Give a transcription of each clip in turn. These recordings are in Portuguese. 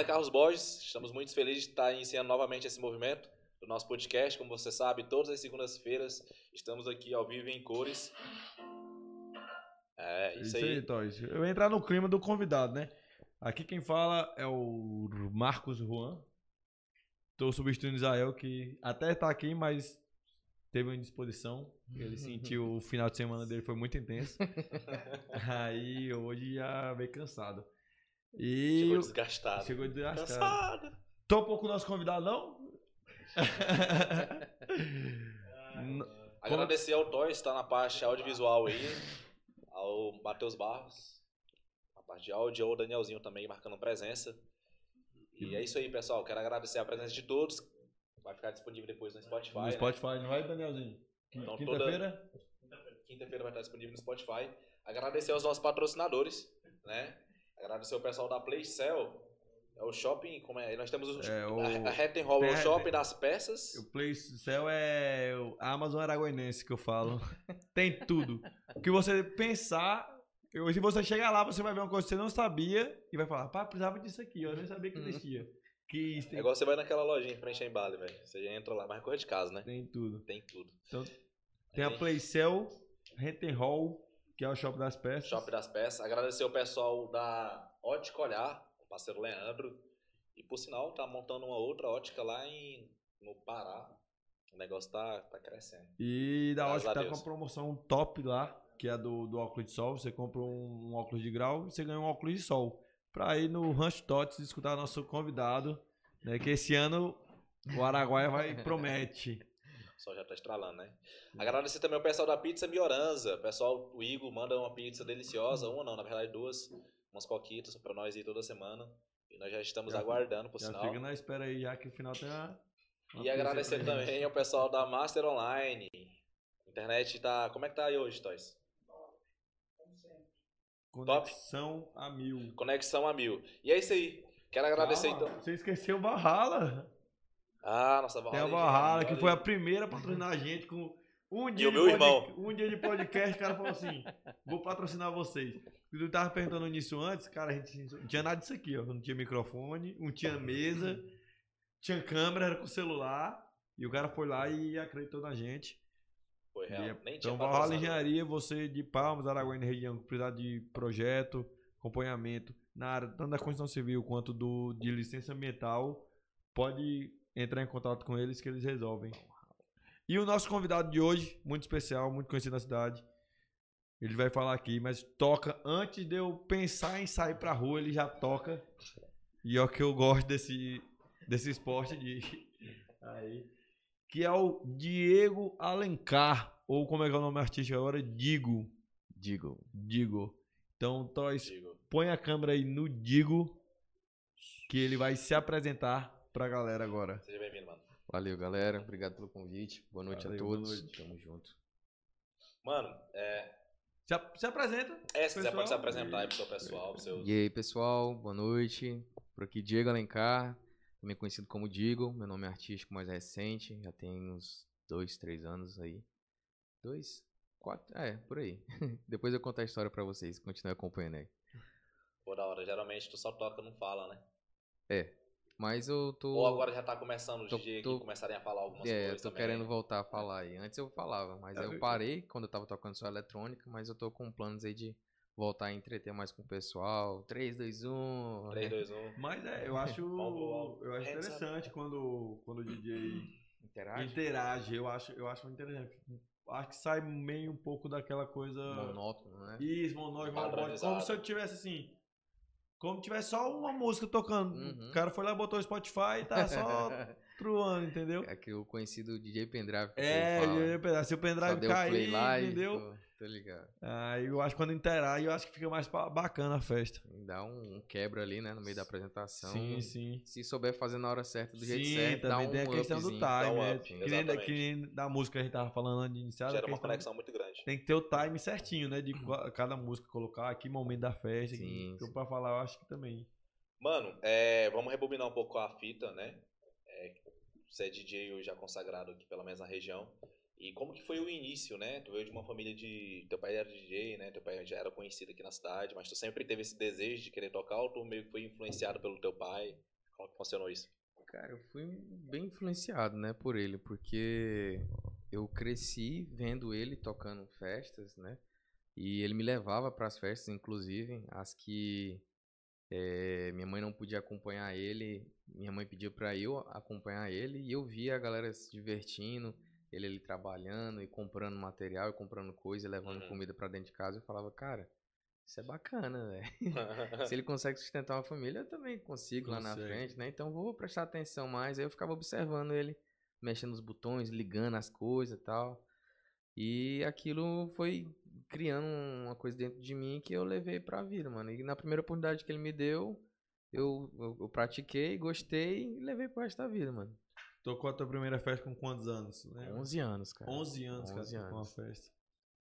nome é Carlos Borges, estamos muito felizes de estar iniciando novamente esse movimento do nosso podcast. Como você sabe, todas as segundas-feiras estamos aqui ao vivo em cores. É, isso, Isso aí. aí, Toys. Eu vou entrar no clima do convidado, né? Aqui quem fala é o Marcos Juan. Tô substituindo o Israel, que até tá aqui, mas teve uma indisposição. Ele sentiu o final de semana dele foi muito intenso. Aí hoje já veio cansado. E Chegou desgastado. chegou desgastado. Cansado. Tô um pouco nosso convidado, não? Agradecer ao Toys, está na parte audiovisual aí. Ao Matheus Barros, na parte de áudio, ao Danielzinho também marcando presença. E é isso aí, pessoal. Quero agradecer a presença de todos. Vai ficar disponível depois no Spotify. no né? Spotify, não vai, Danielzinho? Então, Quinta-feira? Quinta-feira vai estar disponível no Spotify. Agradecer aos nossos patrocinadores, né? Agradecer o pessoal da Playcell. É o shopping, como é? Nós temos o, É, o- a, a Hat and Hall, é o Tem- shopping das peças. O Play Cell é o Amazon Araguainense que eu falo. Tem tudo. O que você pensar, eu- se você chegar lá, você vai ver uma coisa que você não sabia e vai falar, pá, precisava disso aqui, eu nem sabia que existia. Que isso É tem, igual você vai naquela lojinha em frente em Bali, velho. Você entra lá, mas é coisa de casa, né? tem tudo. Tem tudo. Então, tem a Play Cell, Rent and Hall, que é o shopping das peças. Shopping das Peças. Agradecer o pessoal da Ótica Olhar, o parceiro Leandro. E por sinal, tá montando uma outra ótica lá em, no Pará. O negócio tá, tá crescendo. E da Graças hora que a tá Deus. com uma promoção top lá, que é a do, do óculos de sol. Você compra um, um óculos de grau e você ganha um óculos de sol. Pra ir no Ranch Tots escutar nosso convidado, né? Que esse ano o Araguaia vai promete. O sol já tá estralando, né? Agradecer também o pessoal da Pizza Mioranza. O pessoal, o Igor manda uma pizza deliciosa. Uma não, na verdade duas. Umas coquitas pra nós ir toda semana. E nós já estamos Já- aguardando, por Já sinal. fica na espera aí, já que o final tem uma. uma E agradecer também ao pessoal da Master Online. A internet tá. Como é que tá aí hoje, Toys? Conexão a mil. Conexão a mil. E é isso aí. Quero agradecer Calma, então. Você esqueceu o Valhalla. Ah, nossa Tem a Valhalla. Valhalla, que foi a primeira a patrocinar a gente com um dia, o de meu irmão. um dia de podcast. O cara falou assim: vou patrocinar vocês. Eu tava perguntando nisso antes, cara, a gente não tinha nada disso aqui, ó. Não tinha microfone, não tinha mesa, tinha câmera, era com celular. E o cara foi lá e acreditou na gente. Foi real. E, Nem tinha então, Valhalla. Engenharia, você de Palmas, Araguaína região, precisar de projeto, acompanhamento na área tanto da construção civil quanto do, de licença ambiental, pode entrar em contato com eles que eles resolvem. E o nosso convidado de hoje, muito especial, muito conhecido na cidade, ele vai falar aqui, mas toca antes de eu pensar em sair pra rua, ele já toca. E é o que eu gosto desse, desse esporte de aí, que é o Diego Alencar, ou como é que é o nome artístico agora? Digo. Digo. Digo. Então, Toys, põe a câmera aí no Digo, que ele vai se apresentar pra galera agora. Seja bem-vindo, mano. Valeu, galera. Obrigado pelo convite. Boa noite Valeu, a boa todos. noite. Tamo junto. Mano, é, Se, a- se apresenta. é, se quiser pode se apresentar aí pro seu pessoal, pro seu. E aí, pessoal. Boa noite. Por aqui, Diego Alencar. Também conhecido como Digo. Meu nome é artístico mais recente. Já tem uns dois, três anos aí. Dois? Quatro? É, por aí. Depois eu conto a história pra vocês. Continue acompanhando aí. Pô, da hora. Geralmente tu só toca, não fala, né? Mas eu tô. Ou agora já tá começando os Tô- DJ tô- que começarem a falar algumas É, eu coisas tô também. querendo voltar a falar aí. Antes eu falava, mas aí eu parei quando eu tava tocando só eletrônica, mas eu tô com planos aí de voltar a entreter mais com o pessoal. 3, 2, 1. 3, 2, 1. Mas é, eu acho, eu acho up. interessante quando, quando o DJ Interage. interage. Eu acho, eu acho interessante. Acho que sai meio um pouco daquela coisa. Monótono, né? Isso, Padronizado. Como se eu tivesse assim. Como tivesse só uma música tocando. Uhum. O cara foi lá, botou o Spotify e tá só truando, entendeu? É que o conhecido DJ Pendrive. É, ia pegar. Se o pendrive cair, entendeu? tô, tô ligado. Aí eu acho que quando interage, eu acho que fica mais bacana a festa. Dá um, quebra ali, né? No meio da apresentação. Sim, sim. Se souber fazer na hora certa, do jeito Sim, certo, dá também um tem a questão do time, um né? up, que, nem, da- exatamente. que nem da música que a gente tava falando antes de iniciar. a Gera uma questão- conexão muito grande. Tem que ter o time certinho, né? De cada música colocar, que momento da festa. Sim, que, que sim. pra falar, eu acho que também. Mano, é, vamos rebobinar um pouco a fita, né? É, você é DJ hoje já consagrado aqui, pelo menos na região. E como que foi o início, né? Tu veio de uma família de... Teu pai era DJ, né? Teu pai já era conhecido aqui na cidade, mas tu sempre teve esse desejo de querer tocar ou tu meio que foi influenciado pelo teu pai? Como que funcionou isso? Cara, eu fui bem influenciado, né, por ele, porque eu cresci vendo ele tocando festas, né? E ele me levava para as festas, inclusive, as que eh, minha mãe não podia acompanhar ele, minha mãe pediu para eu acompanhar ele e eu via a galera se divertindo, ele ali trabalhando e comprando material e comprando coisa e levando Uhum. comida para dentro de casa. Eu falava, cara, isso é bacana, velho. Se ele consegue sustentar uma família, eu também consigo lá na frente, né? Então vou prestar atenção mais. Aí eu ficava observando ele, mexendo nos botões, ligando as coisas e tal. E aquilo foi criando uma coisa dentro de mim que eu levei pra vida, mano. E na primeira oportunidade que ele me deu, eu, eu, eu pratiquei, gostei e levei pro resto da vida, mano. Tocou a tua primeira festa com quantos anos? Né? 11 anos, cara. 11 anos, cara, 11 tocou uma anos. festa.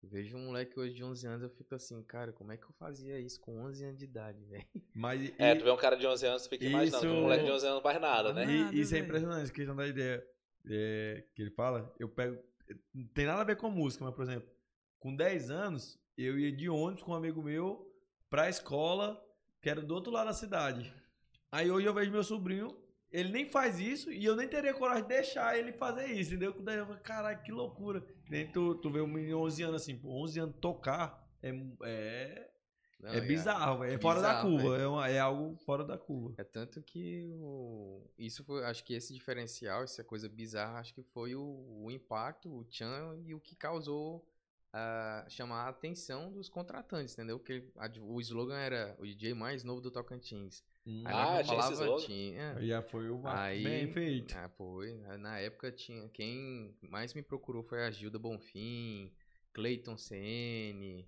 Eu vejo um moleque hoje de 11 anos, eu fico assim, cara, como é que eu fazia isso com 11 anos de idade, velho? Mas É, e- tu vê um cara de 11 anos, tu fica imaginando. Isso- Um moleque de 11 anos não faz nada, né? Nada, E isso é velho. impressionante, a questão da ideia é, que ele fala. Eu pego. Não tem nada a ver com música, mas, por exemplo, com 10 anos, eu ia de ônibus com um amigo meu pra escola, que era do outro lado da cidade. Aí hoje eu vejo meu sobrinho, ele nem faz isso e eu nem teria coragem de deixar ele fazer isso, entendeu? Daí eu falo, caralho, que loucura. Nem tu, tu vê um menino de 11 anos assim, pô, 11 anos tocar é, é, Não, é bizarro, é, é fora da bizarro, curva, velho. é, uma- é algo fora da curva. É tanto que o... isso foi, acho que esse diferencial, essa coisa bizarra, acho que foi o, o impacto, o tchan e o que causou a chamar a atenção dos contratantes, entendeu? Porque a- o slogan era o DJ mais novo do Tocantins. Aí Ah, eu tinha esse slogan? tinha. Aí já foi o Aí, bem feito. Ah, foi. Na época tinha. Quem mais me procurou foi a Gilda Bonfim, Cleiton CN.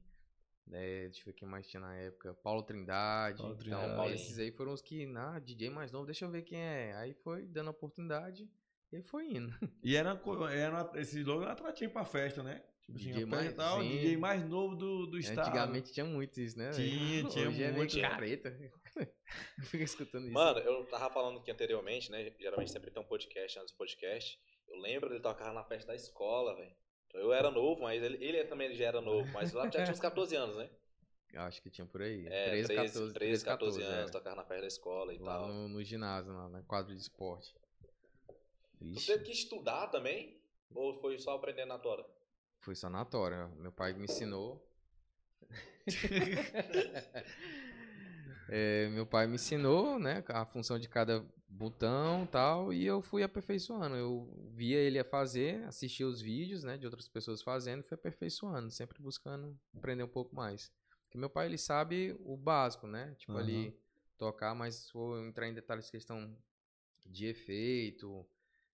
né, deixa eu ver quem mais tinha na época. Paulo Trindade. Paulo então, Trindade. Paulinho. esses aí foram os que, na DJ mais novo, deixa eu ver quem é. Aí foi dando oportunidade e foi indo. E era, era esse slogan era atrativo pra festa, né? Tipo assim, DJ mais- tal, sim. DJ mais novo do, do estado. Antigamente tinha muito isso, né? Tinha, tinha Hoje é meio muito. careta. Fica escutando isso. Mano, eu tava falando aqui anteriormente, né? Geralmente sempre tem um podcast antes do podcast. Eu lembro dele tocar na festa da escola, velho. Então, Eu era novo, mas ele, ele também já era novo. Mas lá já tinha uns 14 anos, né? Eu acho que tinha por aí. É, 13, 13, 14, 13 14 anos, é. tocar na festa da escola e Lá tal. no, no ginásio, lá na quadra de esporte. Tu Ixi, teve que estudar também? Ou foi só aprendendo na tora? Foi sanatório. Meu pai me ensinou. É, meu pai me ensinou, né, a função de cada botão tal, e eu fui aperfeiçoando. Eu via ele a fazer, assistia os vídeos, né, de outras pessoas fazendo e fui aperfeiçoando, sempre buscando aprender um pouco mais. Porque meu pai, ele sabe o básico, né, tipo Aham. ali, tocar, mas for entrar em detalhes de questão de efeito,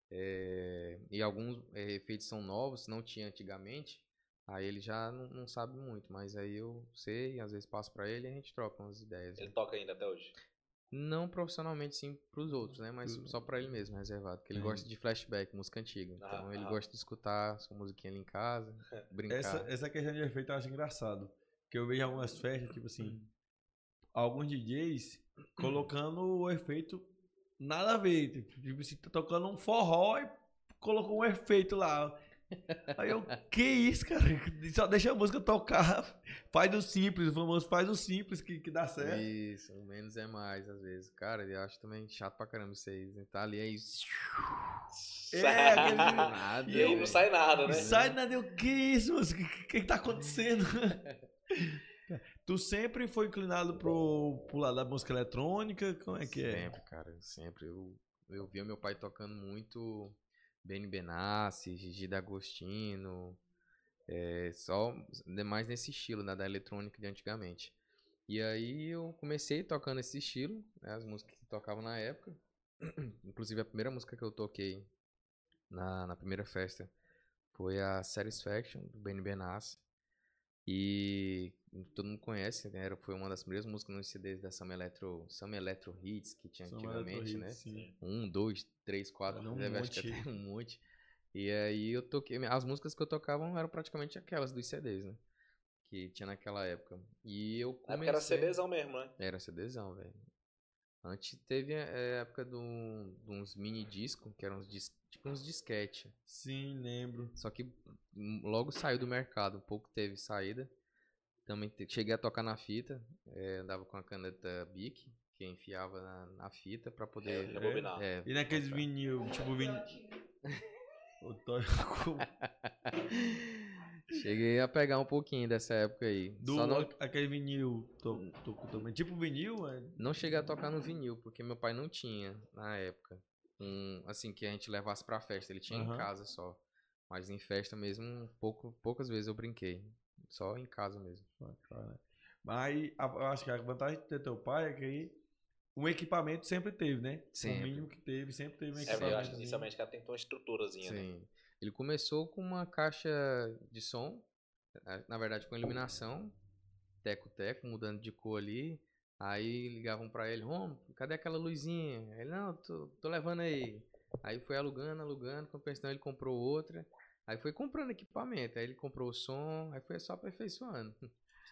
é, e alguns é, efeitos são novos, não tinha antigamente, aí ele já não, não sabe muito, mas aí eu sei, às vezes passo pra ele e a gente troca umas ideias. Ele né? toca ainda até hoje. Não profissionalmente sim pros outros, né, mas só pra ele mesmo, reservado, porque ele gosta de flashback, música antiga, então Ah, ele ah. gosta de escutar sua musiquinha ali em casa, brincar. Essa, essa questão de efeito eu acho engraçado. Porque eu vejo algumas festas, tipo assim, alguns DJs colocando o efeito nada a ver. Tipo assim, tá tocando um forró e colocou um efeito lá. Aí eu, que isso, cara? Só deixa a música tocar. Faz o simples, o famoso faz o simples que, que dá certo. Isso, o menos é mais, às vezes. Cara, eu acho também chato pra caramba isso aí. Tá ali aí. É, aquele- Nada. E aí não sai nada, né? Sai nada, eu, que isso, mas o que, que, que tá acontecendo? tu sempre foi inclinado pro, pro lado da música eletrônica? Como é que é? Sempre, cara, sempre. Eu, eu via meu pai tocando muito Benny Benassi, Gigi D'Agostino, é, só mais nesse estilo, né, da eletrônica de antigamente. E aí eu comecei tocando esse estilo, né, as músicas que tocavam na época. Inclusive a primeira música que eu toquei na, na primeira festa foi a Satisfaction, do Benny Benassi. E todo mundo conhece, né? era- Foi uma das primeiras músicas nos CDs da Sam Electro, Sam Electro Hits que tinha antigamente, Electro né? Hits, sim. Um, dois, três, quatro, um deve, acho que até um monte. E aí eu toquei. As músicas que eu tocava eram praticamente aquelas dos CDs, né? Que tinha naquela época. E eu comecei. era CDzão mesmo, né? Era CDzão, velho. Antes teve a a época de um- uns mini discos, que eram uns dis, tipo uns disquete. Sim, lembro. Só que logo saiu do mercado, um pouco teve saída. Também te- cheguei a tocar na fita, eh, andava com a caneta Bic, que enfiava na, na fita pra poder. Rebobinar. É, E naqueles vinil, tipo vinil. O Toy- Cheguei a pegar um pouquinho dessa época aí. Do Só não, aquele vinil. To, to, também. Tipo vinil, é. não cheguei a tocar no vinil, porque meu pai não tinha na época. Um, assim, que a gente levasse pra festa. Ele tinha Aham. em casa só. Mas em festa mesmo, pouco, poucas vezes eu brinquei. Só em casa mesmo. Bacana. Mas eu acho que a vantagem de ter teu pai é que aí um equipamento sempre teve, né? O Sempre. mínimo que teve, sempre teve um É, equipamento. eu acho que inicialmente o cara tem que ter uma estruturazinha, né? Sim. Ele começou com uma caixa de som, na- verdade com iluminação, teco-teco, mudando de cor ali. Aí ligavam pra ele, Romo, cadê aquela luzinha? Ele, não, tô, tô levando aí. Aí foi alugando, alugando, quando pensou ele comprou outra. Aí foi comprando equipamento, aí ele comprou o som, aí foi só aperfeiçoando.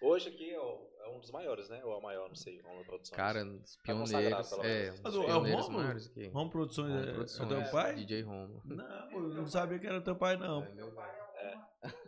Hoje aqui é, o- é um dos maiores, né? Ou é o maior, não sei, uma produção. Cara, os consagrado, pioneiros, é, Mas o- é o aqui. Home Produções Home é, é Produções, teu pai? DJ Romo. Não, eu não sabia que era teu pai, não. É meu pai.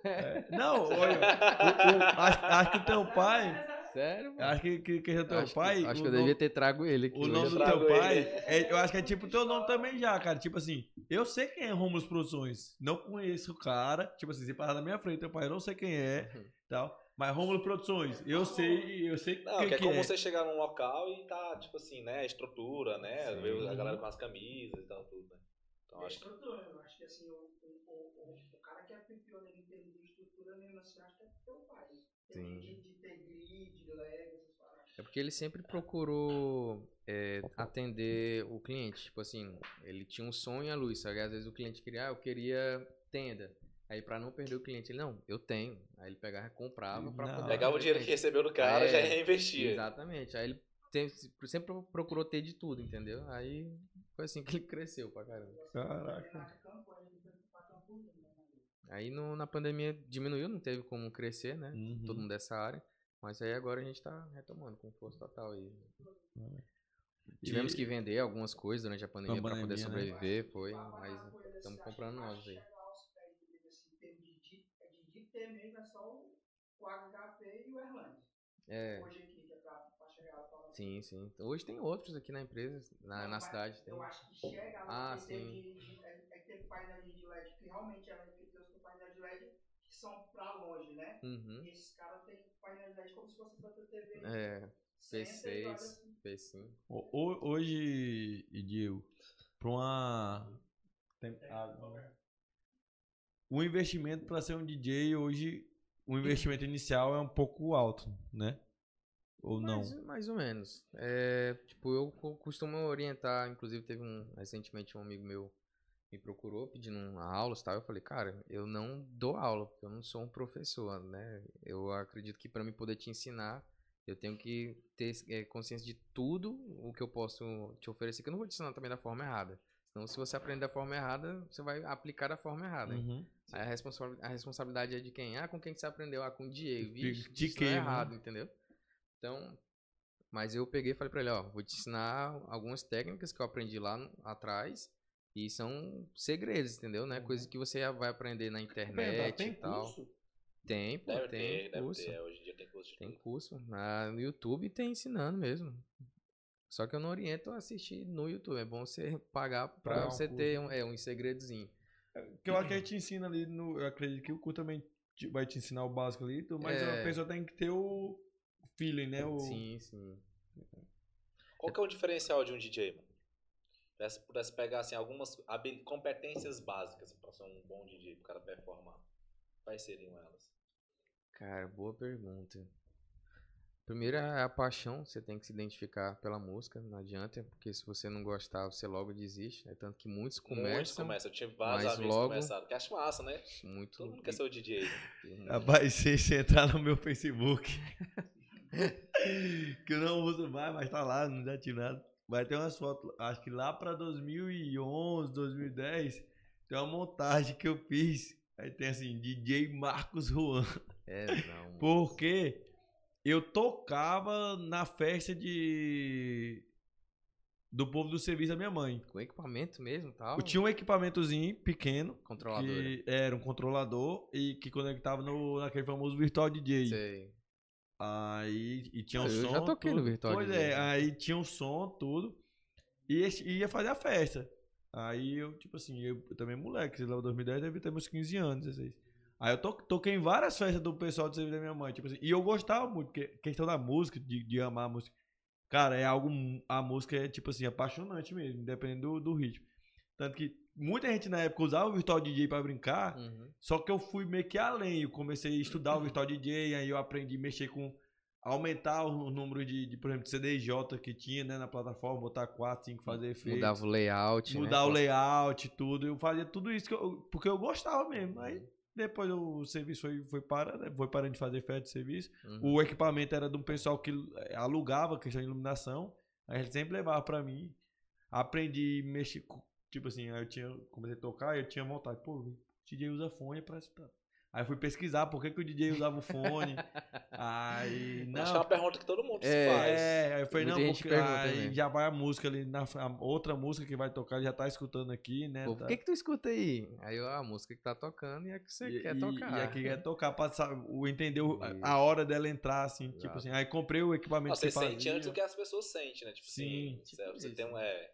É, não, olha, o- o- acho, acho que o teu pai. Sério, mano? Acho que, que, que é teu acho pai. que, acho que eu nome- devia ter trago ele aqui. O nome do teu pai, é- eu acho que é tipo o teu nome também já, cara. Tipo assim, eu sei quem é Romulus Produções. Não conheço o cara. Tipo assim, se parar na minha frente, teu pai, eu não sei quem é. tal. Mas Romulo Produções, eu sei, eu sei Não, quem que é que como é. você chegar num local e tá, tipo assim, né? Estrutura, né? Sim. Ver a galera com as camisas e tal, tudo, né? Então É acho que. estrutura, eu acho que assim, o, o, o, o, o cara que é pioneiro em termos de estrutura mesmo assim, acho que é teu pai. Sim. De, de ter grid, leg, essas paradas. É porque ele sempre procurou é, atender o cliente. Tipo assim, ele tinha um sonho e a luz. Só que às vezes o cliente queria, ah, eu queria tenda. Aí pra não perder o cliente, ele, não, eu tenho. Aí ele pegava e comprava pra Não. poder. Pegava o dinheiro que recebeu do cara É, já reinvestia. Exatamente. Aí ele sempre procurou ter de tudo, entendeu? Aí foi assim que ele cresceu pra caramba. Caraca. Na campanha, ele foi pra Campo Limpo, né? Aí no- na pandemia diminuiu, não teve como crescer, né? Uhum. Todo mundo dessa área. Mas aí agora a gente tá retomando com força total aí. Tivemos E- que vender algumas coisas durante a pandemia para poder né? sobreviver, foi, Falar mas assim, estamos comprando novos aí. assim, é é e. É, Hoje aqui, que é pra, pra chegar lá sim, sim. Hoje tem outros aqui na empresa, na, Não, na cidade. Tem. Eu acho que chega lá Ah, sim. de, de, é, é que teve de LED que realmente é LED, porque tem os painéis de LED que são pra longe, né? Uhum. E esses caras têm painéis de LED como se fosse pra tua TV. É, Senta e olha P6, assim. P5. Ho- ho- Hoje, Diego, pra uma. Tem água. O investimento para ser um DJ hoje, o investimento inicial é um pouco alto, né? Ou não? Mais, mais ou menos. É, tipo, eu co- costumo orientar, inclusive teve um, recentemente um amigo meu me procurou pedindo uma aula e tal, eu falei, cara, eu não dou aula, porque eu não sou um professor, né? Eu acredito que para mim poder te ensinar, eu tenho que ter é, consciência de tudo o que eu posso te oferecer, que eu não vou te ensinar também da forma errada. Senão, se você aprender da forma errada, você vai aplicar da forma errada. Uhum. Aí a, responsa- a responsabilidade é de quem? Ah, com quem que você aprendeu? Ah, com o Diego. De- Vixe, de é quem, né? errado, entendeu? Então, mas eu peguei e falei pra ele, ó, vou te ensinar algumas técnicas que eu aprendi lá no- atrás e são segredos, entendeu? Não é coisa que você vai aprender na internet tem e tal. curso? Tem, pô, Deve tem ter, deve curso. ter. Hoje em dia tem curso de Tem tudo. curso. Na, no YouTube tem ensinando mesmo. Só que eu não oriento a assistir no YouTube. É bom você pagar pra você curso. ter um, é, um segredozinho. Que eu acho que a gente ensina ali no. Eu acredito que o curso também te- vai te ensinar o básico ali, mas É. a pessoa tem que ter o feeling, né? O... Sim, sim. Qual que é o diferencial de um DJ, mano? Se pudesse pegar assim, algumas competências básicas pra ser um bom DJ, pro cara performar. Quais seriam elas? Cara, boa pergunta. Primeiro é a paixão, você tem que se identificar pela música, não adianta, porque se você não gostar, você logo desiste. É tanto que muitos Muitos começam começam. Eu tive vários mas amigos logo- que começaram. Que acho massa, né? muito. Todo mundo quer ser o DJ. né? Rapaz, se você entrar no meu Facebook, que eu não uso mais, mas tá lá, não dá nada. Vai ter umas fotos, acho que lá pra 2011, 2010, tem uma montagem que eu fiz. Aí tem assim, DJ Marcos Juan. É, não. Porque eu tocava na festa de do povo do serviço da minha mãe. Com equipamento mesmo tal. Eu tinha um equipamentozinho pequeno, Controlador. que era um controlador e que conectava no, naquele famoso Virtual DJ. Sei. Aí e tinha um Ah, eu som. já toquei no tudo. Virtual Pois é, aí tinha um som, tudo. E e ia fazer a festa. Aí eu, tipo assim, eu, eu também moleque, sei lá, 2010 deve ter meus 15 anos, 16. Aí eu to, toquei em várias festas do pessoal do serviço da minha mãe, tipo assim, e eu gostava muito, porque questão da música, de, de amar a música. Cara, é algo, a música é, tipo assim, apaixonante mesmo, dependendo do, do ritmo. Tanto que muita gente na época usava o Virtual DJ pra brincar, Uhum. só que eu fui meio que além. Eu comecei a estudar o Virtual DJ, aí eu aprendi a mexer com. Aumentar o número de, de, por exemplo, de CDJ que tinha né, na plataforma, botar 4, 5, fazer efeito. Mudava o layout, né? mudar o layout, tudo. Eu fazia tudo isso eu- porque eu gostava mesmo. Aí depois o serviço foi, foi parando, foi parando de fazer festa de serviço. Uhum. O equipamento era de um pessoal que eh, alugava questão de iluminação. Aí ele sempre levava pra mim. Aprendi a mexer. Tipo assim, aí eu tinha, comecei a tocar e eu tinha vontade. Pô, o DJ usa fone pra escutar. Aí eu fui pesquisar por que, que o DJ usava o fone. aí. Não, Acho que é uma pergunta que todo mundo se É, faz. é, aí eu falei, Muita não, porque pergunta, aí né? já vai a música ali, na, a outra música que vai tocar, ele já tá escutando aqui, né? Pô, tá. por que que tu escuta aí? Aí a música que tá tocando e a que você E- quer e, tocar. E aqui quer tocar, pra o, entender o- a- a hora dela entrar, assim, tipo Exato. assim. Aí comprei o equipamento Ah, você que sente antes do que as pessoas sentem, né? Tipo Sim. assim, você- você isso. tem um. É,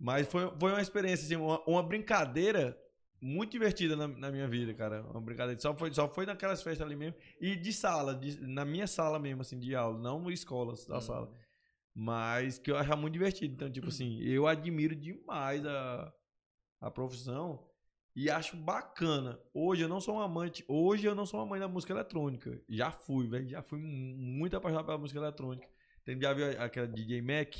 Mas foi, foi uma experiência, assim, uma, uma brincadeira muito divertida na, na minha vida, cara. Uma brincadeira. Só foi, só foi naquelas festas ali mesmo. E de sala, de- na minha sala mesmo, assim, de aula. Não escolas da Hum. sala. Mas que eu achava muito divertido. Então, tipo assim, eu admiro demais a, a profissão e acho bacana. Hoje eu não sou um amante, hoje eu não sou um amante da música eletrônica. Já fui, velho, já fui mu- muito apaixonado pela música eletrônica. Tem, já viu aquela DJ Mac,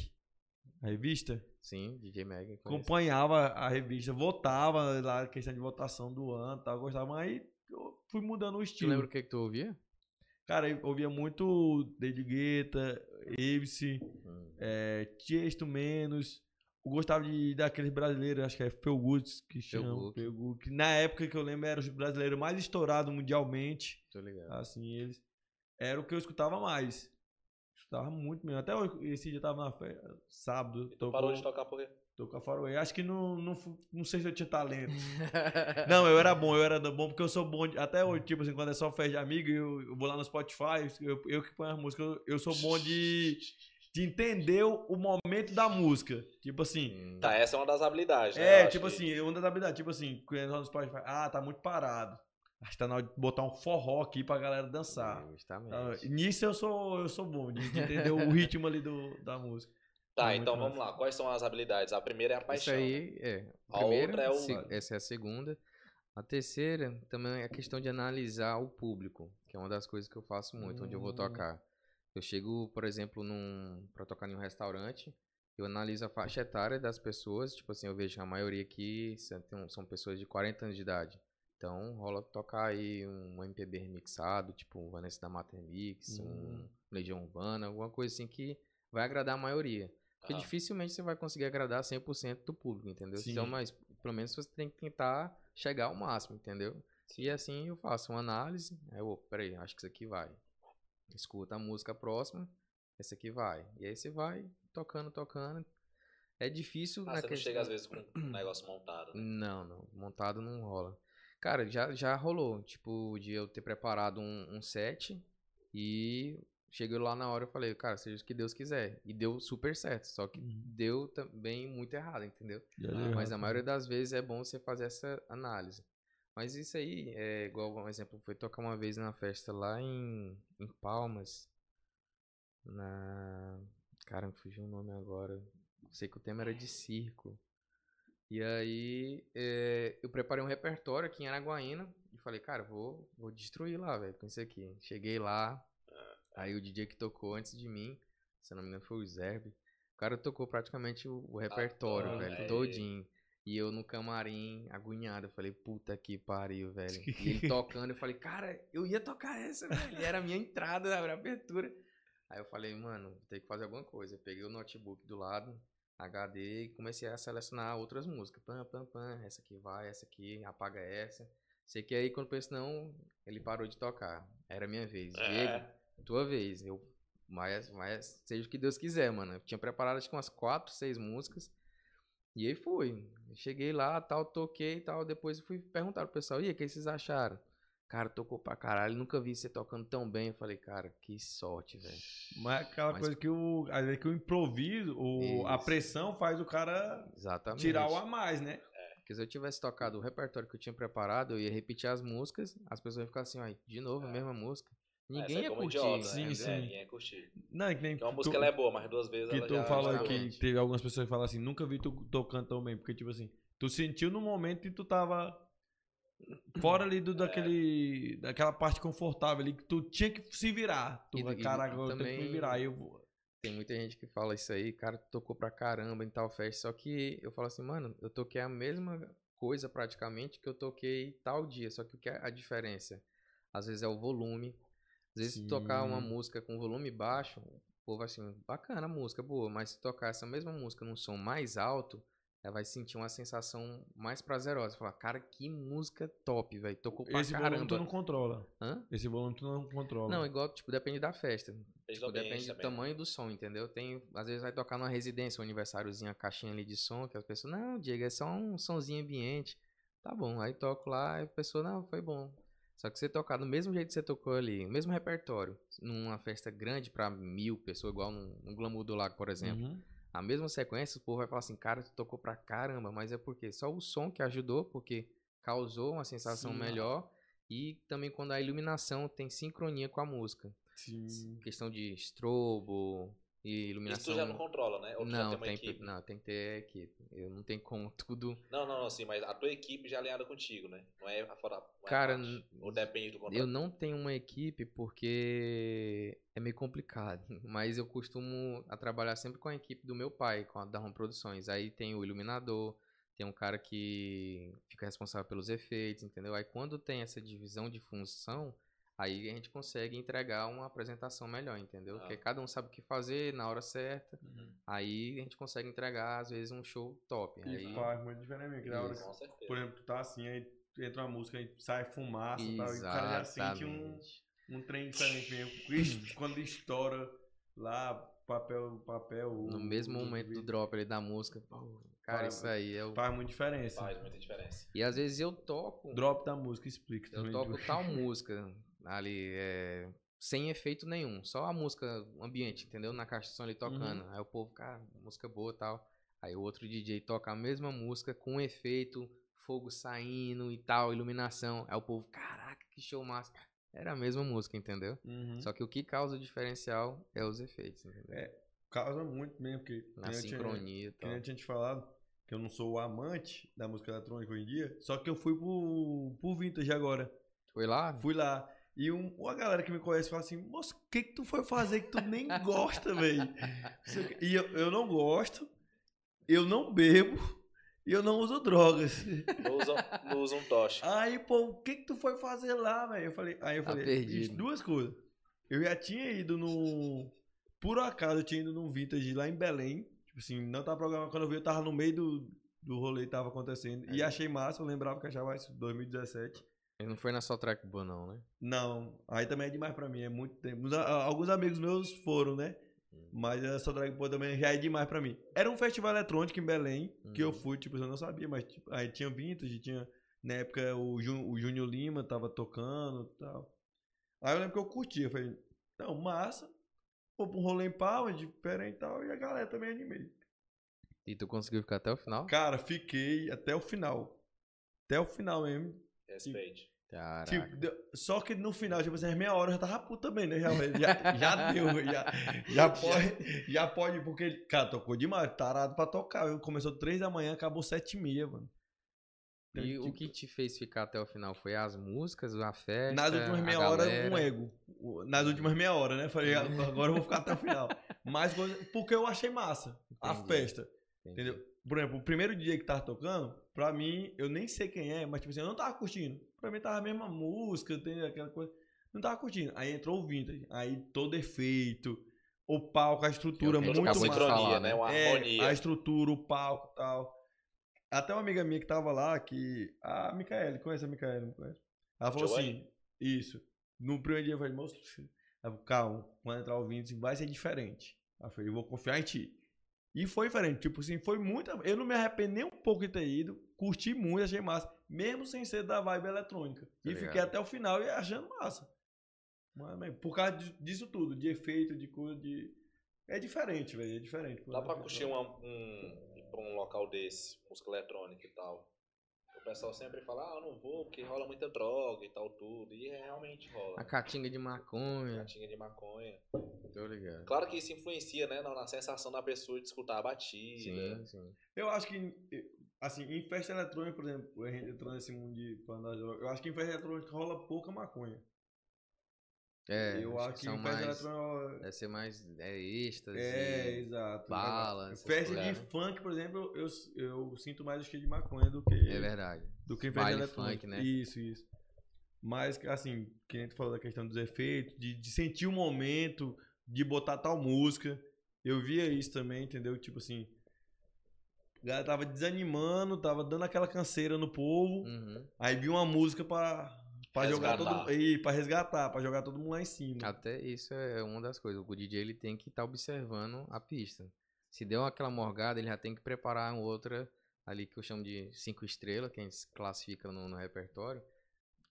a revista? Sim, DJ Mag. conheço. Acompanhava a revista, votava lá, questão de votação do ano e tal, gostava, mas aí eu fui mudando o Tu estilo. lembra o que que tu ouvia? Cara, eu ouvia muito David Guetta, Ace, Hum. é, Tiesto Menos. Eu gostava de, daqueles brasileiros, acho que é Phil Goods que chama. Good, que na época que eu lembro era os brasileiros mais estourados mundialmente. Tô ligado. Assim, eles. Era o que eu escutava mais. Escutava muito mesmo. Até hoje, esse dia tava na festa, sábado. Tocou, parou de tocar por quê? tocou a Faroe. Acho que não, não, não sei se eu tinha talento. Não, eu era bom, eu era bom, porque eu sou bom. de- até hoje, tipo assim, quando é só festa de amigo, eu, eu vou lá no Spotify, eu, eu que ponho as músicas, eu, eu sou bom de, de entender o, momento da música. Tipo assim. Hum. Tá, essa é uma das habilidades, né? É, tipo que- assim, eu ando da habilidade, tipo assim, quando no Spotify, ah, tá muito parado. Acho que tá na hora de botar um forró aqui pra galera dançar. Justamente. Nisso eu sou, eu sou bom, de, de entender o ritmo ali do, da música. Tá, É então vamos lá. Quais são as habilidades? A primeira é a Isso paixão. né? aí é. A A primeira, outra é o- se- essa é a segunda. A terceira também é a questão de analisar o público, que é uma das coisas que eu faço muito, onde eu vou Hum. tocar. Eu chego, por exemplo, num para tocar em um restaurante, eu analiso a faixa etária das pessoas, tipo assim, eu vejo a maioria aqui são pessoas de 40 anos de idade. Então, rola tocar aí um MPB remixado, tipo um Vanessa da Mata Remix, Hum. um Legião Urbana, alguma coisa assim que vai agradar a maioria. Porque Ah. dificilmente você vai conseguir agradar 100% do público, entendeu? Sim. Então, mas pelo menos você tem que tentar chegar ao máximo, entendeu? E assim eu faço uma análise, aí eu, "Ô, peraí, acho que isso aqui vai. Escuta a música próxima, essa aqui vai. E aí você vai tocando, tocando. É difícil Ah, você não questão- chega às vezes com um negócio montado. né? não, não. Montado não rola. Cara, já, já rolou. Tipo, de eu ter preparado um, um set e cheguei lá na hora e falei, cara, seja o que Deus quiser. E deu super certo. Só que Uhum. deu também muito errado, entendeu? Ah, Mas a maioria das vezes é bom você fazer essa análise. Mas isso aí, é igual um exemplo, foi tocar uma vez na festa lá em, em Palmas. Na. Cara, me fugiu o nome agora. Sei que o tema era de circo. E aí é, eu preparei um repertório aqui em Araguaína e falei, cara, vou, vou destruir lá, velho, com isso aqui. Cheguei lá, aí o DJ que tocou antes de mim, se eu não me engano foi o Zerbe, o cara tocou praticamente o, o repertório, top, velho, velho. todinho. E eu no camarim, agoniado, eu falei, puta que pariu, velho. E ele tocando, eu falei, cara, eu ia tocar essa, velho. E era a minha entrada, a abertura. Aí eu falei, mano, tem que fazer alguma coisa. Eu peguei o notebook do lado, HD, e comecei a selecionar outras músicas. Pam, pam, pam, essa aqui vai, essa aqui, apaga essa. Sei que aí quando pensei, não, ele parou de tocar. Era a minha vez. É. Diego, tua vez. Eu, mas, mas seja o que Deus quiser, mano. Eu tinha preparado acho que umas quatro, seis músicas. E aí fui. Cheguei lá, tal, toquei e tal. Depois fui perguntar pro pessoal, e aí, o que vocês acharam? Cara, tocou pra caralho. Nunca vi você tocando tão bem. Eu falei, cara, que sorte, velho. Mas é aquela Mas- coisa que o, às vezes que o improviso, o, a pressão faz o cara Exatamente. tirar o a mais, né? Porque se eu tivesse tocado o repertório que eu tinha preparado, eu ia repetir as músicas, as pessoas iam ficar assim, ó, de novo, a mesma música. Ninguém Essa é ia curtir. idiota, Sim, né? sim. É, ninguém ia curtir. Não, é que nem uma tu- música ela é boa, mas duas vezes que ela tu já... já- que teve algumas pessoas que falam assim, nunca vi tu tocando tão bem, porque tipo assim, tu sentiu no momento e tu tava fora ali do, daquele, daquela parte confortável ali que tu tinha que se virar. Tu E- caraca, eu tenho que me virar. Eu vou. Tem muita gente que fala isso aí, cara, tu tocou pra caramba em tal festa. Só que eu falo assim, mano, eu toquei a mesma coisa praticamente que eu toquei tal dia. Só que o que é a diferença? Às vezes é o volume. Às vezes se tocar uma música com volume baixo, o povo assim, bacana a música, boa. Mas se tocar essa mesma música num som mais alto, ela vai sentir uma sensação mais prazerosa. Falar, cara, que música top, velho. Tocou pra Esse volume tu caramba. não controla. Hã? Esse volume tu não controla. Não, igual, tipo, depende da festa. Tipo, do depende do também. tamanho do som, entendeu? Tem, às vezes vai tocar numa residência, um aniversáriozinho, a caixinha ali de som, que as pessoas, não, Diego, é só um somzinho ambiente. Tá bom, aí toco lá, e a pessoa, não, foi bom. Só que você tocar do mesmo jeito que você tocou ali, o mesmo repertório, numa festa grande pra mil pessoas, igual no, no Glamour do Lago, por exemplo. Uhum. A mesma sequência, o povo vai falar assim, cara, tu tocou pra caramba, mas é porque só o som que ajudou, porque causou uma sensação Sim. melhor. E também quando a iluminação tem sincronia com a música. Sim. Questão de strobo e Isso iluminação. tu já não controla, né? Ou não, tem tem, não, tem que ter equipe. Eu não tenho como tudo. Não, não, não, assim, mas a tua equipe já é alinhada contigo, né? Não é fora. não é Cara, n- Ou depende do contrato. Eu não tenho uma equipe porque é meio complicado. Mas eu costumo a trabalhar sempre com a equipe do meu pai, com a da Home Produções. Aí tem o iluminador, tem um cara que fica responsável pelos efeitos, entendeu? Aí quando tem essa divisão de função, aí a gente consegue entregar uma apresentação melhor, entendeu? Ah. Porque cada um sabe o que fazer na hora certa. Uhum. Aí a gente consegue entregar, às vezes, um show top. E Aí, faz muito diferente. Que na hora, Isso. Com certeza. por exemplo, tu tá assim, aí entra uma música, aí sai fumaça e tal, e o cara já sente um, um trem diferente mesmo. Quando estoura lá, papel, papel. No mesmo momento do drop ali da música, pô, cara, Faz- isso aí é o... Faz muita diferença. Faz muita diferença. E às vezes eu toco, Drop da música, explica eu toco tal música ali, é, sem efeito nenhum, só a música ambiente, entendeu? Na caixa de som ali tocando. Aí o povo, cara, música boa e tal. Aí o outro DJ toca a mesma música com efeito, fogo saindo e tal, iluminação. Aí o povo, caraca, que show massa. Era a mesma música, entendeu? Uhum. Só que o que causa o diferencial é os efeitos, entendeu? É, Causa muito mesmo, porque Na que sincronia e que tal. nem eu tinha te falado, que eu não sou o amante da música eletrônica hoje em dia, só que eu fui pro, pro Vintage agora. Foi lá? Fui lá. E um, uma galera que me conhece fala assim, moço, o que que tu foi fazer que tu nem gosta, velho? E eu, eu não gosto, eu não bebo e eu não uso drogas. Não usa, não um toche. Aí, pô, o que que tu foi fazer lá, velho? Eu falei, aí eu Tá falei, perdido. "Ixi, duas coisas. Eu já tinha ido no. Por acaso eu tinha ido num vintage lá em Belém. Tipo assim, não tava programado. Quando eu vi, eu tava no meio do, do rolê que tava acontecendo. E É. achei massa, eu lembrava que achava isso em 2017. Ele não foi na sua track boa, não, né? Não, aí também é demais pra mim, é muito tempo. Uns- a- Alguns amigos meus foram, né? Hum. Mas essa Drag Boy também já é demais pra mim. Era um festival eletrônico em Belém, que eu Uhum. fui, tipo, eu não sabia, mas tipo, aí tinha Vintage, tinha. Na época o, Ju, o Júnior Lima tava tocando e tal. Aí eu lembro que eu curti, eu falei, não, massa. Vou pra um rolê em Palma, diferente e tal, e a galera também animei. E tu conseguiu ficar até o final? Cara, fiquei até o final. Até o final mesmo. Respeite. Caraca. Tipo, deu- só que no final, tipo assim, meia hora eu já tava puto também, né? Já, já, já deu, já, já pode, já pode, porque, ele- cara, tocou demais, tarado pra tocar. viu? Começou três da manhã, acabou sete e meia, mano. Então, E o tipo, que te fez ficar até o final foi as músicas, a festa? Nas últimas a meia hora, um ego. O- Nas últimas meia hora, né? Falei, "Ah, agora eu vou ficar até o final. Mas porque eu achei massa a Entendi. festa, Entendi. entendeu? Por exemplo, o primeiro dia que tava tocando, pra mim, eu nem sei quem é, mas tipo assim, eu não tava curtindo. Pra mim tava a mesma música, tem aquela coisa. Não tava curtindo. Aí entrou o Vintage. Aí todo efeito, o palco, a estrutura gente muito falar, sincronia, né? Uma É, harmonia. a estrutura, o palco e tal. Até uma amiga minha que tava lá, que. A Micaele, conhece a Micaele, não conhece? Ela falou Joane? assim: Isso. No primeiro dia eu falei, moço, calma, quando entrar o Vintage vai ser diferente. Ela falou, eu vou confiar em ti. E foi diferente, tipo assim, foi muito. Eu não me arrependo nem um pouco de ter ido. curti muito, achei massa. Mesmo sem ser da vibe eletrônica. e ligado. fiquei até o final e achando massa. Mas, por causa disso tudo, de efeito, de coisa, de. É diferente, velho. É diferente. Dá pra curtir uma, um, ir pra um local desse, música eletrônica e tal. O pessoal sempre fala, ah, eu não vou porque rola muita droga e tal, tudo. E realmente rola. A catinga de maconha. Gatinha de maconha. Tô ligado. Claro que isso influencia, né, na, na sensação da pessoa de escutar a batida. Sim, sim. Eu acho que, assim, em festa eletrônica, por exemplo, a gente entrando nesse mundo de pandar eu acho que em festa eletrônica rola pouca maconha. É, eu acho que são mais. eletrônica. Deve ser mais. É êxtase. É, exato. bala, essas Festa de funk, por exemplo, eu, eu sinto mais o cheiro de maconha do que, É verdade. do que em festa Baile eletrônica. funk, né? Isso, isso. Mas, assim, que a gente falou da questão dos efeitos, de, de sentir o momento, de botar tal música. Eu via isso também, entendeu? Tipo assim. A galera tava desanimando, tava dando aquela canseira no povo. Uhum. Aí vi uma música pra, pra jogar Resgatar. todo mundo. Pra resgatar, pra jogar todo mundo lá em cima. Até isso é uma das coisas. O DJ ele tem que estar observando a pista. Se deu aquela morgada, ele já tem que preparar uma outra ali que eu chamo de cinco estrelas, que a gente classifica no, no repertório.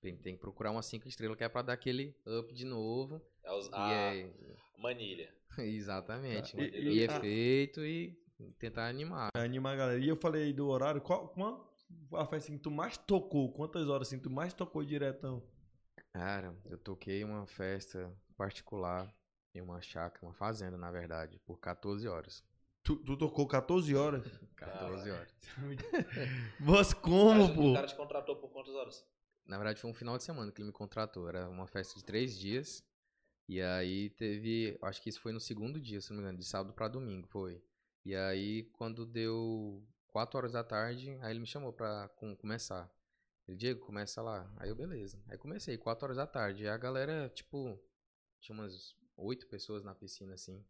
Tem, tem que procurar uma cinco estrelas que é pra dar aquele up de novo. É os- E a é, manilha. exatamente. Tá. E- E, e- efeito e tentar animar. Animar a galera. E eu falei do horário, qual, qual a festa assim, que tu mais tocou? Quantas horas assim, tu mais tocou diretão? Cara, eu toquei uma festa particular em uma chácara, uma fazenda, na verdade, por 14 horas. Tu, tu tocou 14 horas? 14 horas. Mas O como, cara- pô? O cara te contratou por quantas horas? Na verdade, foi um final de semana que ele me contratou. Era uma festa de três dias. E aí teve. Acho que isso foi no segundo dia, se não me engano, de sábado pra domingo foi. E aí, quando deu 4 horas da tarde, aí ele me chamou pra com- começar. Ele, Diego, começa lá. Aí eu, beleza. Aí comecei, 4 horas da tarde. E a galera, tipo, tinha umas oito pessoas na piscina, assim.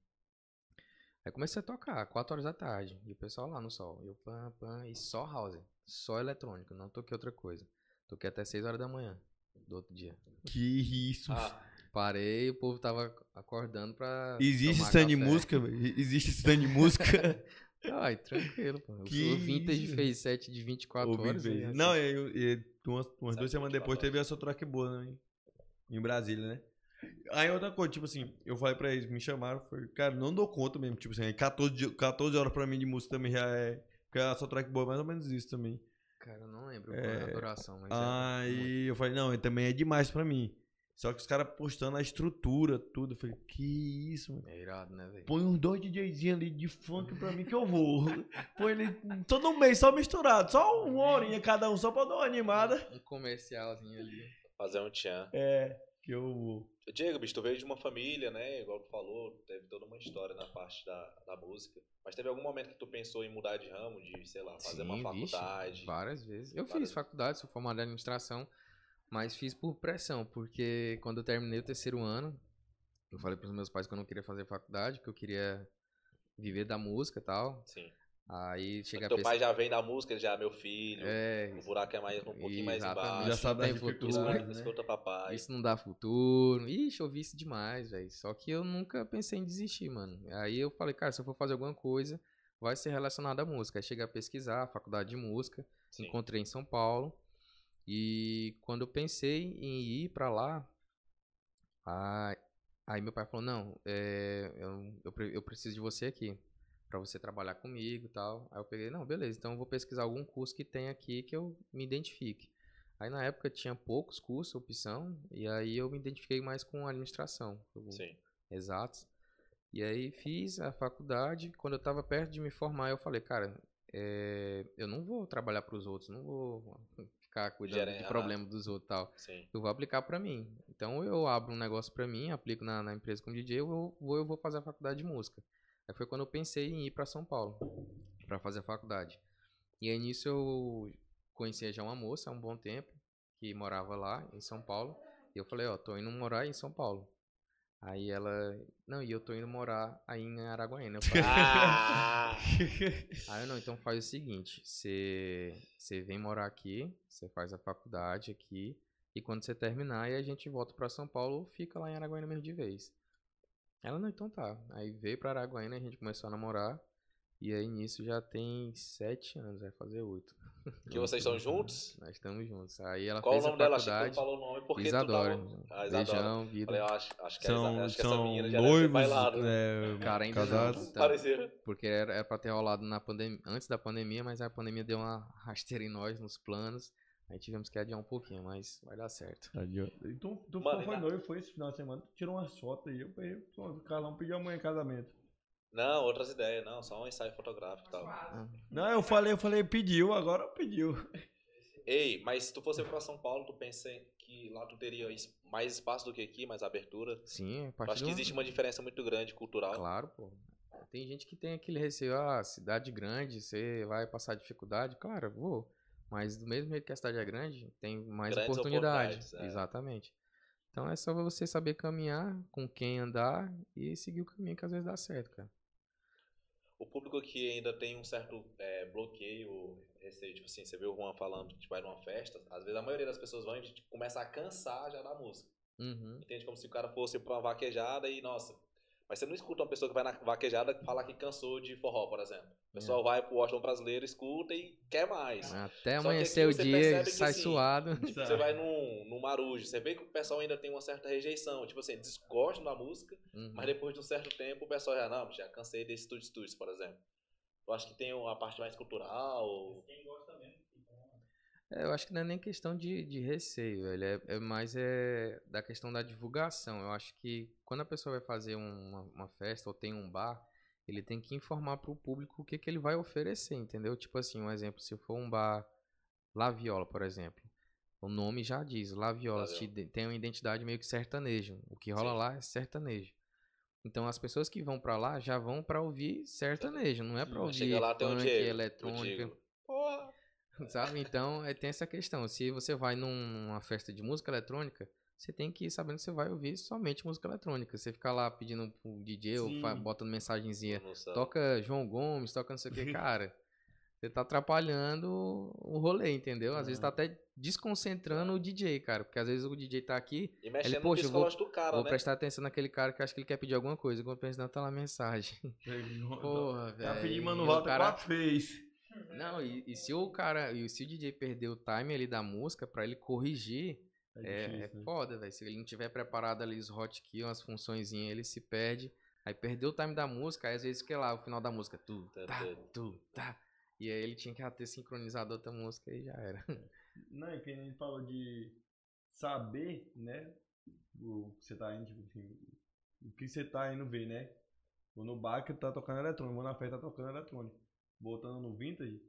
Aí comecei a tocar, 4 horas da tarde. E o pessoal lá no sol. E eu, pam, pam, e só house. Só eletrônico, não toquei outra coisa. Toquei até 6 horas da manhã do outro dia. Que isso. Ah, Parei, o povo tava acordando pra. Existe stand café. música, velho? Existe stand de música? Ai, tranquilo, pô. Que o Vintage isso? fez set de 24 Ouvi horas. né? Não, eu, eu, umas, umas duas semanas 24 depois horas. teve essa track boa, né? Em Brasília, né? Aí outra coisa, tipo assim, eu falei pra eles, me chamaram, foi, cara, não dou conta mesmo, tipo assim, 14, di- 14 horas pra mim de música também já é. Porque a sua track boa é mais ou menos isso também. Cara, eu não lembro É. qual é a duração, mas. é. Aí eu falei, não, também é demais pra mim. Só que os caras postando a estrutura, tudo. Eu falei, que isso, mano. É irado, né, velho? Põe uns dois DJzinhos ali de funk pra mim que eu vou. Põe ele todo mês só misturado. Só uma horinha cada um, só pra dar uma animada. Um comercialzinho ali. fazer um tchan. É, que eu vou. Diego, bicho, tu veio de uma família, né? Igual tu falou, teve toda uma história na parte da, da música. Mas teve algum momento que tu pensou em mudar de ramo, de, sei lá, fazer uma Sim, vixe, faculdade? várias vezes. Eu Várias fiz faculdade, sou formado em administração, mas fiz por pressão, porque quando eu terminei o terceiro ano, eu falei pros meus pais que eu não queria fazer faculdade, que eu queria viver da música e tal. Sim. Aí chega a Teu pai já vem da música, ele já é meu filho. É, O buraco é mais, um pouquinho mais embaixo. Já sabe tem futuro, Escuta, né? escuta papai. Isso não dá futuro. Ixi, eu vi isso demais, velho. Só que eu nunca pensei em desistir, mano. Aí eu falei, cara, se eu for fazer alguma coisa, vai ser relacionada à música. Aí cheguei a pesquisar, faculdade de música, Sim. encontrei em São Paulo. E quando eu pensei em ir pra lá, aí, aí meu pai falou, não, é, eu, eu, eu preciso de você aqui. Pra você trabalhar comigo e tal. Aí eu peguei, não, beleza, então eu vou pesquisar algum curso que tem aqui que eu me identifique. Aí na época tinha poucos cursos, opção, e aí eu me identifiquei mais com administração, Sim. exatos. E aí fiz a faculdade, quando eu tava perto de me formar, eu falei, cara, é, eu não vou trabalhar para os outros, não vou ficar cuidando de ah. problema dos outros e tal. Sim. Eu vou aplicar para mim. Então eu abro um negócio para mim, aplico na, na empresa como DJ, eu vou, eu vou fazer a faculdade de música. Aí foi quando eu pensei em ir para São Paulo para fazer a faculdade. E aí nisso eu conhecia já uma moça há um bom tempo que morava lá em São Paulo. E eu falei, ó, tô indo morar em São Paulo. Aí ela, não, e eu tô indo morar aí em Araguaína. Eu falei, Ah! Aí eu não, então faz o seguinte, você você vem morar aqui, você faz a faculdade aqui, e quando você terminar, aí a gente volta pra São Paulo fica lá em Araguaína mesmo de vez. Ela, não, então tá. Aí veio pra Araguaína, a gente começou a namorar, E aí nisso já tem sete anos, vai fazer oito. Que vocês estão juntos? Nós estamos juntos. Aí ela Qual o fez nome a dela? Achei que tu falou o nome porque Isadora. tu tava... Ah, Isadora. Beijão, vida. Falei, eu acho, acho que, é São, essa, acho que essa menina já deve bailado. é, Cara, ainda casados. não, tá. Porque era, era pra ter rolado na pandemia, antes da pandemia, mas a pandemia deu uma rasteira em nós, nos planos. Aí tivemos que adiar um pouquinho, mas vai dar certo. Tadinho. Então, tu Mano, foi e na- noivo, foi esse final de semana, tu tirou umas fotos aí, eu peguei, o Carlão pediu amanhã em casamento. Não, outras ideias, não, só um ensaio fotográfico e tal. Não, eu falei, eu falei, pediu, agora pediu. Ei, mas se tu fosse pra São Paulo, tu pensa que lá tu teria mais espaço do que aqui, mais abertura? Sim, a Eu partir acho que existe uma diferença muito grande cultural. Claro, pô. Tem gente que tem aquele receio, ah, cidade grande, você vai passar dificuldade. Claro, vou. Mas do mesmo jeito que a cidade é grande, tem mais Grandes oportunidade. oportunidades, é. Exatamente. Então é só você saber caminhar, com quem andar e seguir o caminho que às vezes dá certo, cara. O público aqui ainda tem um certo é, bloqueio, receio. Tipo assim, você vê o Juan falando que vai numa festa, às vezes a maioria das pessoas vão e tipo, começa a cansar já da música. Uhum. Entende? Como se o cara fosse pra uma vaquejada e, nossa. Mas você não escuta uma pessoa que vai na vaquejada falar que cansou de forró, por exemplo. O pessoal vai pro Washington brasileiro, escuta e quer mais. Até Só que amanhecer o você dia percebe e que, sai assim, suado. Você vai num, num marujo, você vê que o pessoal ainda tem uma certa rejeição. Tipo assim, eles gostam da música, Uhum. mas depois de um certo tempo o pessoal já, não, já cansei desse Studio Studios, por exemplo. Eu acho que tem uma parte mais cultural. É, eu acho que não é nem questão de, de receio, velho. É, é mais é da questão da divulgação. Eu acho que quando a pessoa vai fazer uma, uma festa ou tem um bar, ele tem que informar pro público o que, que ele vai oferecer, entendeu? Tipo assim, um exemplo, se for um bar La Viola, por exemplo. O nome já diz, La Viola, te tem uma identidade meio que sertanejo. O que rola Sim. lá é sertanejo. Então as pessoas que vão pra lá já vão pra ouvir sertanejo, não é pra Sim. ouvir Chega lá, tem o funk, Diego. O eletrônica. Sabe? Então, é, tem essa questão. Se você vai num- numa festa de música eletrônica, você tem que ir sabendo que você vai ouvir somente música eletrônica. Você ficar lá pedindo pro DJ ou Sim. fa- botando mensagenzinha, toca João Gomes, toca não sei o que, cara. Você tá atrapalhando o rolê, entendeu? Às vezes tá até desconcentrando o DJ, cara. Porque às vezes o DJ tá aqui, E mexendo no poxa, eu vou- do cara, vou né? prestar atenção naquele cara que acha que ele quer pedir alguma coisa. Quando pensa, não, tá lá a mensagem. Porra, velho. Tá pedindo Walter cara- quatro vezes. Não, e, e se o cara, e se o DJ perder o time ali da música pra ele corrigir, é, é difícil, né? foda, velho. Se ele não tiver preparado ali os hotkey, umas funçõezinhas, ele se perde. Aí perdeu o time da música, aí às vezes que lá, o final da música, tu, Tá, tu, tá. E aí ele tinha que ter sincronizado outra música e já era. Não, e que a gente falou de saber, né? O que você tá indo, tipo assim, o que você tá indo ver, né? Vou no bar que tá tocando eletrônico, vou na festa tá tocando eletrônico. Voltando no vintage,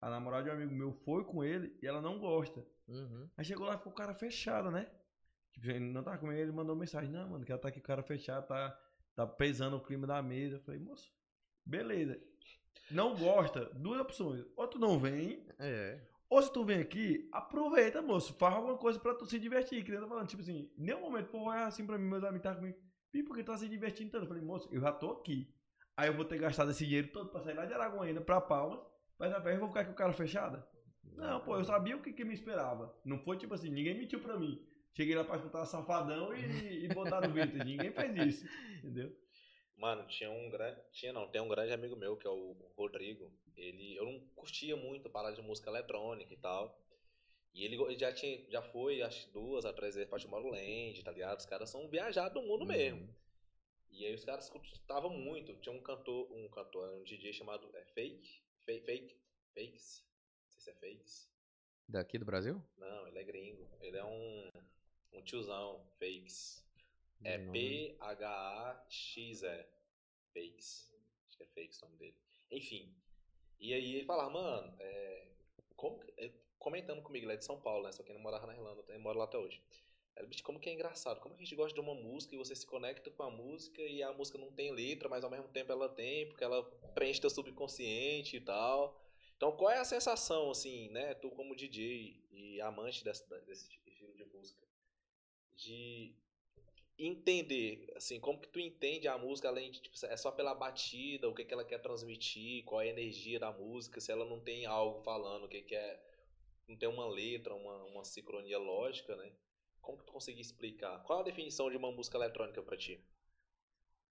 a namorada de um amigo meu foi com ele e ela não gosta. Uhum. Aí chegou lá e ficou o cara fechado, né? Tipo, ele não tava com ele, ele mandou mensagem, não, mano, que ela tá aqui com o cara fechado, tá, tá pesando o clima da mesa. Eu falei, moço, beleza. Não gosta, duas opções. Ou tu não vem, É. ou se tu vem aqui, aproveita, moço. Faz alguma coisa pra tu se divertir. Que nem eu tô falando, tipo assim, nenhum momento, pô, é assim pra mim, meus amigos tá comigo. Ih, porque tá se divertindo tanto. Eu falei, moço, eu já tô aqui. Aí eu vou ter gastado esse dinheiro todo pra sair lá de Araguaína pra Palmas. Mas a festa eu vou ficar com o cara fechada? Não, pô, eu sabia o que, que me esperava. Não foi tipo assim, ninguém mentiu pra mim. Cheguei lá pra escutar Safadão e, e botar no vintage. Ninguém fez isso. Entendeu? Mano, tinha um grande. Tinha não, tem um grande amigo meu, que é o Rodrigo. Ele. Eu não curtia muito parar de música eletrônica e tal. E ele ele já tinha. Já foi, acho duas a três vezes pra Tomorrowland, tá ligado? Os caras são viajados do mundo mesmo. E aí os caras escutavam muito. Tinha um cantor, um cantor, um DJ chamado é, Fake. Fake. Fake. Fakes. Não sei se é Fakes. Daqui do Brasil? Não, ele é gringo. Ele é um. Um tiozão. Fakes. É. P-H-A-X-E. Fakes. Acho que é Fakes o nome dele. Enfim. E aí ele falava, mano, é, como, é, comentando comigo, ele é de São Paulo, né? Só que ele não morava na Irlanda, ele mora lá até hoje. Como que é engraçado, como que a gente gosta de uma música e você se conecta com a música e a música não tem letra, mas ao mesmo tempo ela tem, porque ela preenche teu subconsciente e tal. Então qual é a sensação, assim, né? Tu como DJ e amante desse, desse estilo de música, de entender, assim, como que tu entende a música, além de, tipo, é só pela batida, o que, que ela quer transmitir, qual é a energia da música, se ela não tem algo falando, o que, que é, não tem uma letra, uma, uma sincronia lógica, né? Como que tu conseguia explicar? Qual a definição de uma música eletrônica pra ti?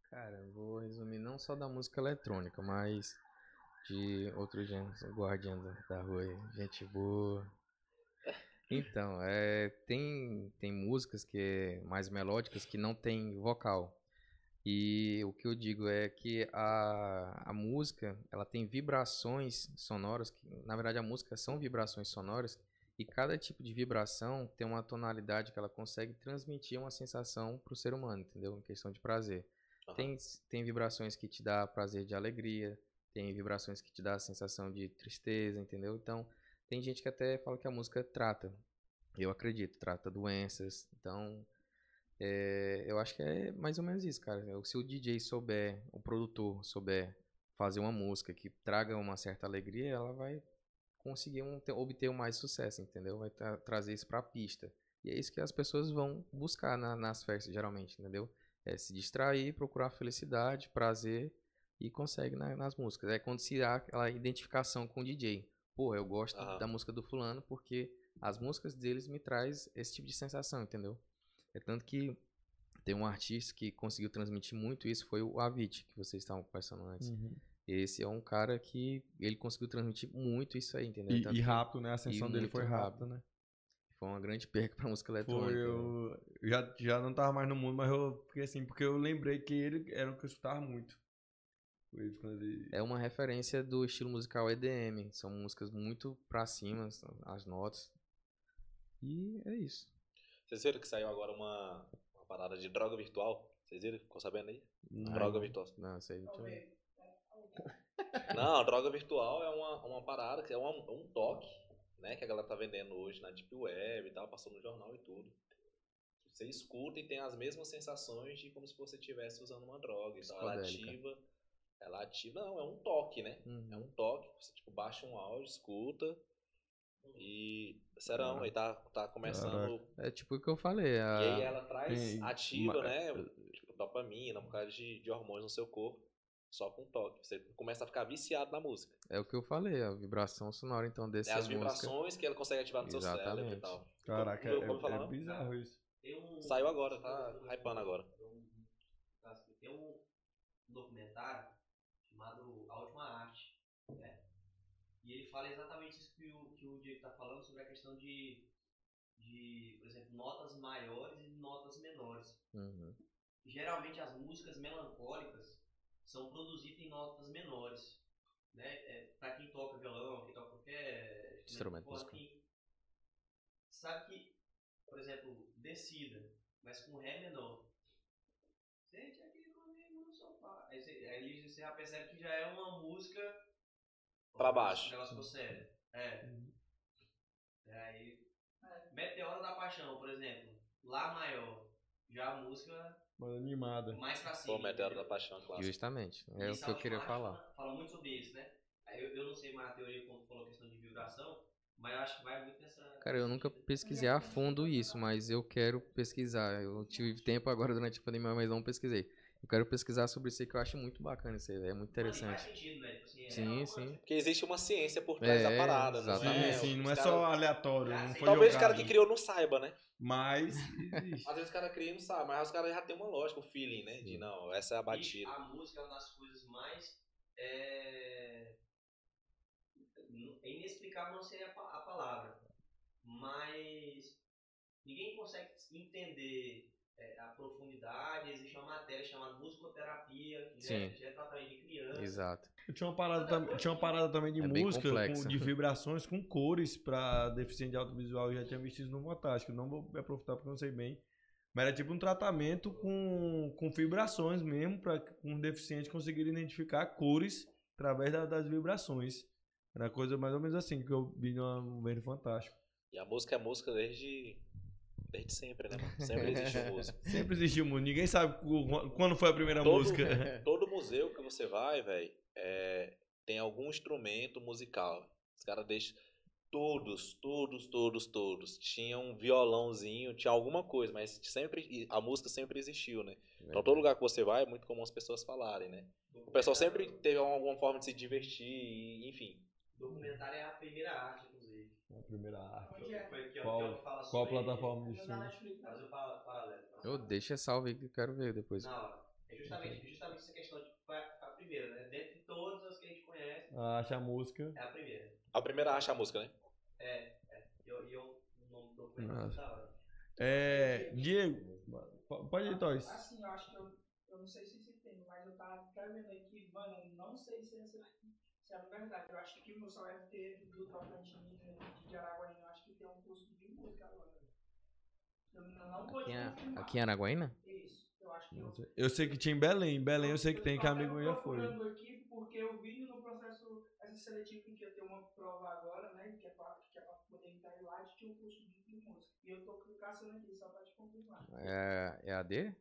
Cara, eu vou resumir não só da música eletrônica, mas de outro gênero, sou guardião da, rua gente boa. Então, é, tem, tem músicas que é mais melódicas que não tem vocal. E o que eu digo é que a, a música, ela tem vibrações sonoras, que, na verdade a música são vibrações sonoras, e cada tipo de vibração tem uma tonalidade que ela consegue transmitir uma sensação para o ser humano, entendeu? Em questão de prazer. Aham. Tem, tem vibrações que te dá prazer de alegria, tem vibrações que te dá a sensação de tristeza, entendeu? Então, tem gente que até fala que a música trata. Eu acredito, trata doenças. Então, é, eu acho que é mais ou menos isso, cara. Se o DJ souber, o produtor souber fazer uma música que traga uma certa alegria, ela vai conseguir um- ter- obter um mais sucesso, entendeu? Vai tra- trazer isso pra pista. E é isso que as pessoas vão buscar na- nas festas, geralmente, entendeu? É se distrair, procurar felicidade, prazer e consegue na- nas músicas. É quando se há aquela identificação com o DJ. Pô, eu gosto da música do fulano porque as músicas deles me traz esse tipo de sensação, entendeu? É tanto que tem um artista que conseguiu transmitir muito isso, foi o Avicii, que vocês estavam conversando antes. Uhum. Esse é um cara que ele conseguiu transmitir muito isso aí, entendeu? E, e rápido, né? A ascensão dele foi rápida, rápido. né? Foi uma grande perca pra música eletrônica. Foi, né? eu eu já, já não tava mais no mundo, mas eu fiquei assim, porque eu lembrei que ele era o que eu escutava muito. Foi isso quando ele... É uma referência do estilo musical EDM. São músicas muito pra cima, as notas. E é isso. Vocês viram que saiu agora uma, uma parada de droga virtual? Vocês viram? Ficou sabendo aí? Não. Droga virtual. Não, isso aí ver. Talvez. Não, droga virtual é uma, uma parada que é uma- um toque, né? Que a galera tá vendendo hoje na Deep Web e tal, passou no jornal e tudo. Você escuta e tem as mesmas sensações de como se você estivesse usando uma droga. Então ela ativa. Ela ativa. Não, é um toque, né? Uhum. É um toque, você tipo, baixa um áudio, escuta. E. Serão, aí tá, tá começando. É tipo o que eu falei. A... E aí ela traz, ativa, né? Tipo, dopamina, um bocado de, de hormônios no seu corpo. Só com toque. Você começa a ficar viciado na música. É o que eu falei, a vibração sonora, então, desse É as música. vibrações que ela consegue ativar no seu cérebro e Exatamente. tal. Caraca, Como- é, como falar, é bizarro isso. Tem um- Saiu agora, tá hypando agora. Tem um documentário chamado A Última Arte, né? E ele fala exatamente isso que o, que o Diego está falando sobre a questão de, de, por exemplo, notas maiores e notas menores. Uhum. Geralmente as músicas melancólicas são produzidas em notas menores, né? É, para quem toca violão, quem toca qualquer Instrumento musical. quem sabe que, por exemplo, descida, mas com ré menor. Sente aqui comigo no sofá. Aí você, aí você já percebe que já é uma música Pra baixo. O negócio ficou sério. É. Uhum. É, Aí, Meteoro da Paixão, por exemplo, Lá maior. Já a música Mano, animada. mais pra cima. Pô, Meteoro da? Paixão, clássico. Justamente. É o que eu queria falar. Fala muito sobre isso, né? Eu, eu não sei mais a teoria quando falou a questão de vibração, mas eu acho que vai muito nessa. Cara, eu nunca pesquisei a fundo isso, mas eu quero pesquisar. Eu tive tempo agora durante a pandemia, mas não pesquisei. Eu quero pesquisar sobre isso aí que eu acho muito bacana isso aí, é muito e interessante. Faz sentido, né? Tipo assim, é Sim, sim. coisa- Porque existe uma ciência por trás É, da parada. Não exatamente. é? Sim, sim, não é cara- só aleatório, não foi Talvez o cara que criou não saiba, né? Mas. Às vezes o cara cria e não sabe, mas os caras já tem uma lógica, um feeling, né? De não, essa é a E batida. a música é uma das coisas mais. É... é inexplicável não seria a palavra, mas ninguém consegue entender é, a profundidade. Existe uma matéria chamada musicoterapia, que já, é- Sim. já é tratamento de criança. Exato. Tinha uma parada, tam- tinha uma parada também de É música, com- de vibrações com cores pra deficiente de audiovisual. Eu já tinha visto isso no Fantástico. Não vou me aprofundar porque eu não sei bem. Mas era tipo um tratamento com, com vibrações mesmo, para um deficiente conseguir identificar cores através da- das vibrações. Era coisa mais ou menos assim que eu vi no, no Verde Fantástico. E a música é música desde, desde sempre, né, mano? Sempre existiu música. Sempre existiu música. Ninguém sabe quando foi a primeira Todo- música. Todo museu que você vai, velho, é, tem algum instrumento musical. Os caras deixam. Todos, todos, todos, todos. Tinha um violãozinho, tinha alguma coisa, mas sempre. A música sempre existiu, né? Então todo lugar que você vai é muito comum as pessoas falarem, né? O pessoal sempre teve alguma forma de se divertir, enfim. Documentário é a primeira arte, A primeira arte. Onde é? Foi que, Qual- eu falo sobre plataforma de Eu streaming? Netflix. Fazer o pa- paralelo. Eu deixa salve aí que eu quero ver depois. Hora. É justamente, justamente essa questão de foi a, a primeira, né? Dentre todas as que a gente conhece, Ah, Ela acha a música. É a primeira. A primeira acha a música, né? É, é. E eu, e eu o nome do documento Nossa. da hora. É. Diego. po- Pode ir, Toys. Assim, eu acho que eu, eu não sei se se tem, mas eu tava até vendo aqui, mano, eu não sei se essa é verdade. Eu acho que o só deve ter do Tocantins de, de Araguaína, eu acho que tem um curso de música agora. Eu, eu não vou Aqui em, aqui em Araguaína? Isso, eu acho que eu, Eu sei que tinha em Belém. Em Belém eu sei que tem, que tô amigo já foi. procurando aqui porque eu vi no processo essa seletiva que ia ter uma prova agora, né? Que é pra, que é pra poder entrar lá, e tinha um curso de, música. E eu tô caçando aqui só pra te confirmar. É, é AD?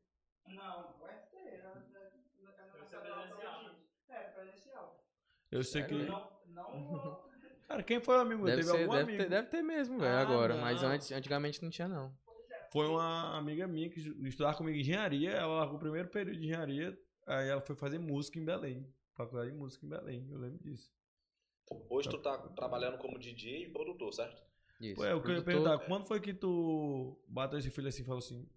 Não, o FT, é, é, é, presencial, Tocantins. É, presencial. Eu sei que. Não, não. Cara, quem foi o amigo? meu? Deve, Teve ser, algum deve, amigo. ter, deve ter mesmo, velho, Ah, agora. Mas não. antes, antigamente não tinha, não. Foi uma amiga minha que estudava comigo engenharia. Ela largou o primeiro período de engenharia. Aí ela foi fazer música em Belém. Faculdade de música em Belém. Eu lembro disso. Hoje tu tá trabalhando como DJ e produtor, certo? Isso. Pô, é o que eu ia perguntar. Quando foi que tu bateu esse filho assim e falou assim: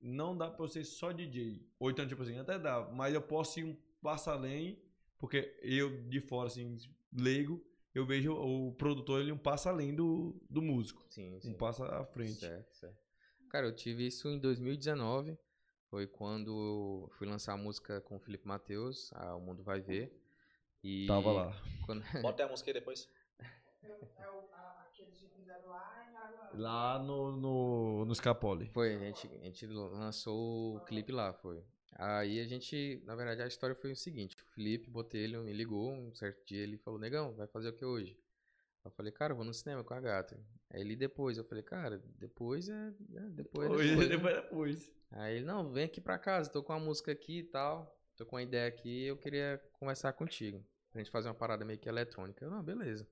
Não dá pra eu ser só DJ? Ou então, tipo assim, até dá, mas eu posso ir um passo além, porque eu, de fora, assim, leigo, eu vejo o produtor ele um passo além do, do músico. Sim, sim. Um passo à frente. Certo, certo. Cara, eu tive isso em 2019. Foi quando eu fui lançar a música com o Felipe Matheus, a O Mundo Vai Ver. E Tava lá. quando- Bota aí a música aí depois. É, é o, aqueles que fizeram lá em. Lá no, no, no Scapoli. Foi, a gente, a gente lançou o clipe lá, foi. Aí a gente, na verdade, a história foi o seguinte, Felipe Botelho me ligou um certo dia, ele falou, negão, vai fazer o que hoje? Eu falei, cara, eu vou no cinema com a gata. Aí ele depois, eu falei, cara, depois é, é, depois, é Depois, depois, né?" depois, depois. Aí ele, não, vem aqui pra casa, tô com uma música aqui e tal, tô com uma ideia aqui, eu queria conversar contigo. Pra gente fazer uma parada meio que eletrônica. Eu, não, beleza.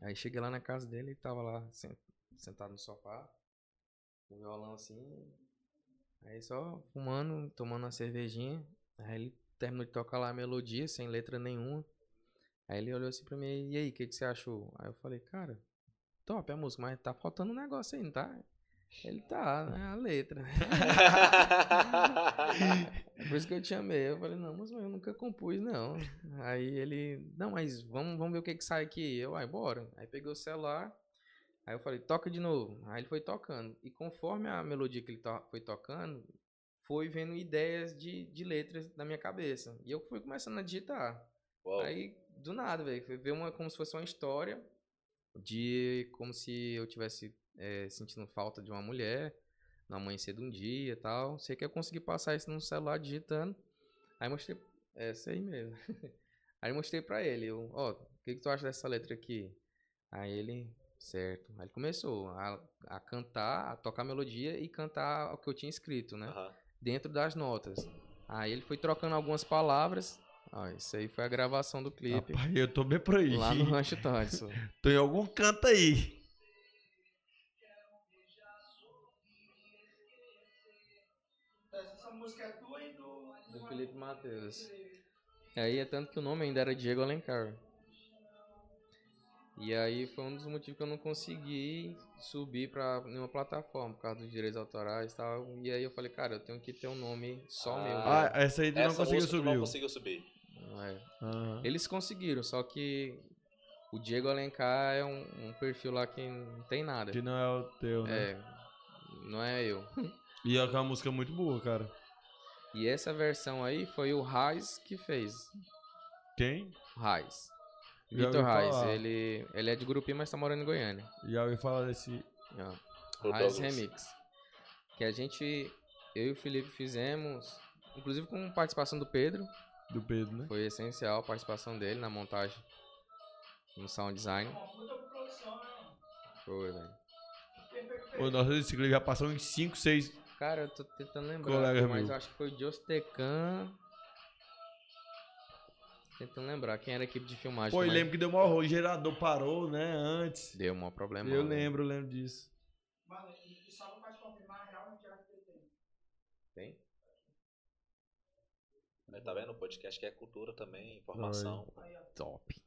Aí cheguei lá na casa dele, ele tava lá sen- sentado no sofá, com o violão assim. Aí só fumando, tomando uma cervejinha. Aí ele terminou de tocar lá a melodia, sem letra nenhuma. Aí ele olhou assim pra mim, e aí, o que, que você achou? Aí eu falei, cara, top a música, mas tá faltando um negócio aí, não tá? Ele tá, né? A letra. É Por isso que eu te amei. Eu falei, não, mas eu nunca compus, não. Aí ele, não, mas vamos, vamos ver o que que sai aqui. Eu, ai, bora. Aí peguei o celular, aí eu falei, toca de novo. Aí ele foi tocando. E conforme a melodia que ele to- foi tocando, foi vendo ideias de, de letras na minha cabeça. E eu fui começando a digitar. Uau. Aí, do nada, velho, foi ver uma, como se fosse uma história de como se eu tivesse é, sentindo falta de uma mulher no amanhecer de um dia e tal. Sei que eu consegui passar isso no celular digitando. Aí mostrei, é essa aí mesmo. aí mostrei pra ele, eu, ó, o que, que tu acha dessa letra aqui? Aí ele, certo. Aí ele começou a, a cantar, a tocar a melodia e cantar o que eu tinha escrito, né? Aham. Dentro das notas. Aí ele foi trocando algumas palavras. Ó, isso aí foi a gravação do clipe. Rapaz, eu tô bem por aí. Lá no Rancho Tyson. Tô em algum canto aí. Essa música é tua e do. Do Felipe Matheus. Aí é tanto que o nome ainda era Diego Alencar. E aí foi um dos motivos que eu não consegui subir pra nenhuma plataforma, por causa dos direitos autorais e tal. E aí eu falei, cara, eu tenho que ter um nome só Ah. meu. Ah, né? essa aí tu não Essa conseguiu subir. não conseguiu subir. É. Eles conseguiram, só que o Diego Alencar é um, um perfil lá que não tem nada. Que não é o teu, né? É, não é eu. E é uma música muito boa, cara. E essa versão aí foi o Raiz que fez. Quem? Raiz. Vitor falar. Ele, ele é de Grupinho, mas tá morando em Goiânia. Já ouvi falar desse. Ó, Ô, Douglas. Remix. Que a gente, eu e o Felipe fizemos, inclusive com participação do Pedro. Do Pedro, né? Foi essencial a participação dele na montagem, no sound design. Né? Foi, velho. O nosso esse clipe já passou em 5, 6. Cara, eu tô tentando lembrar, Colega mas meu. eu acho que foi Jostecan. Tentando lembrar quem era a equipe de filmagem. Pô, e mas lembro que deu maior rolo. O gerador parou, né? Antes. Deu um maior problema. Eu né? lembro, eu lembro disso. Mano, e, só pra te confirmar, realmente era que tem. Tem? Aí Tá vendo? O podcast que é cultura também, informação. Aí, ó. Top.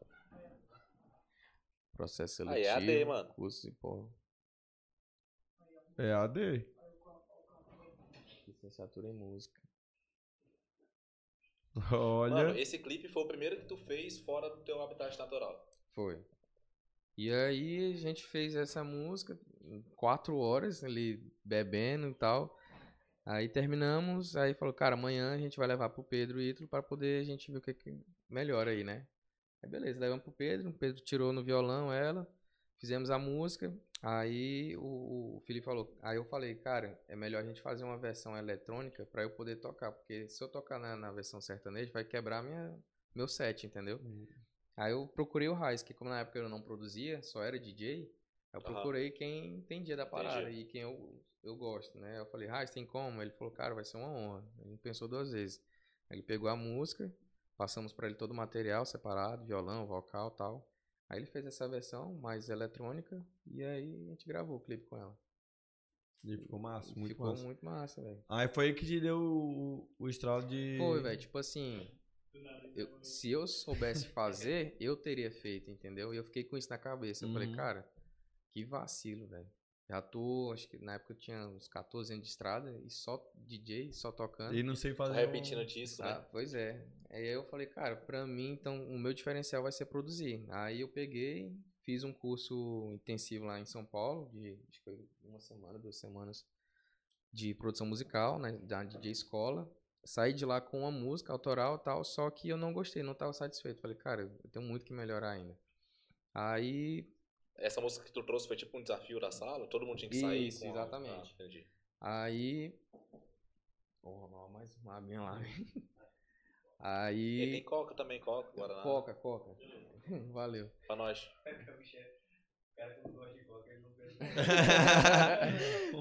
Processo Aí seletivo. é AD, mano. Curso de É AD. licenciatura em música. Olha. Mano, esse clipe foi o primeiro que tu fez fora do teu habitat natural. Foi. E aí a gente fez essa música quatro horas ali bebendo e tal. Aí terminamos, aí falou, cara, amanhã a gente vai levar pro Pedro e Ítalo pra poder a gente ver o que, que melhora aí, né? Aí beleza, levamos pro Pedro, o Pedro tirou no violão ela, fizemos a música, aí o, o Felipe falou, aí eu falei, cara, é melhor a gente fazer uma versão eletrônica pra eu poder tocar, porque se eu tocar na, na versão sertaneja vai quebrar minha, meu set, entendeu? Aí eu procurei o Raiz, que como na época eu não produzia, só era DJ, eu procurei quem entendia da parada Entendi. e quem eu, eu gosto, né? Eu falei, Raiz, tem como? Ele falou, cara, vai ser uma honra. Ele pensou duas vezes. Aí Ele pegou a música, passamos pra ele todo o material separado, violão, vocal tal. Aí ele fez essa versão mais eletrônica e aí a gente gravou o clipe com ela. E ficou massa, muito Ficou massa. muito massa, velho. Aí foi aí que te deu o, o estralo de. Foi, velho, tipo assim, eu- se eu soubesse fazer, eu teria feito, entendeu? E eu fiquei com isso na cabeça. Eu falei, Uhum. cara, que vacilo, velho. Já tô, acho que na época eu tinha uns 14 anos de estrada e só DJ, só tocando. E não sei fazer. Repetindo um- disco, Ah, né? pois é. Aí eu falei, cara, pra mim, então, o meu diferencial vai ser produzir. Aí eu peguei, fiz um curso intensivo lá em São Paulo, de acho que uma semana, duas semanas, de produção musical, né, da DJ Escola. Saí de lá com uma música autoral e tal, só que eu não gostei, não tava satisfeito. Falei, cara, eu tenho muito que melhorar ainda. Aí Essa música que tu trouxe foi tipo um desafio da sala? Todo mundo tinha que sair Isso, com a- exatamente. Ah, entendi. Aí. Vou arrumar mais uma aguinha lá. E Aí. tem coca também, coca, Guaraná. Coca, coca. Valeu. Pra nós. O cara que não gosta de coca, ele não fez.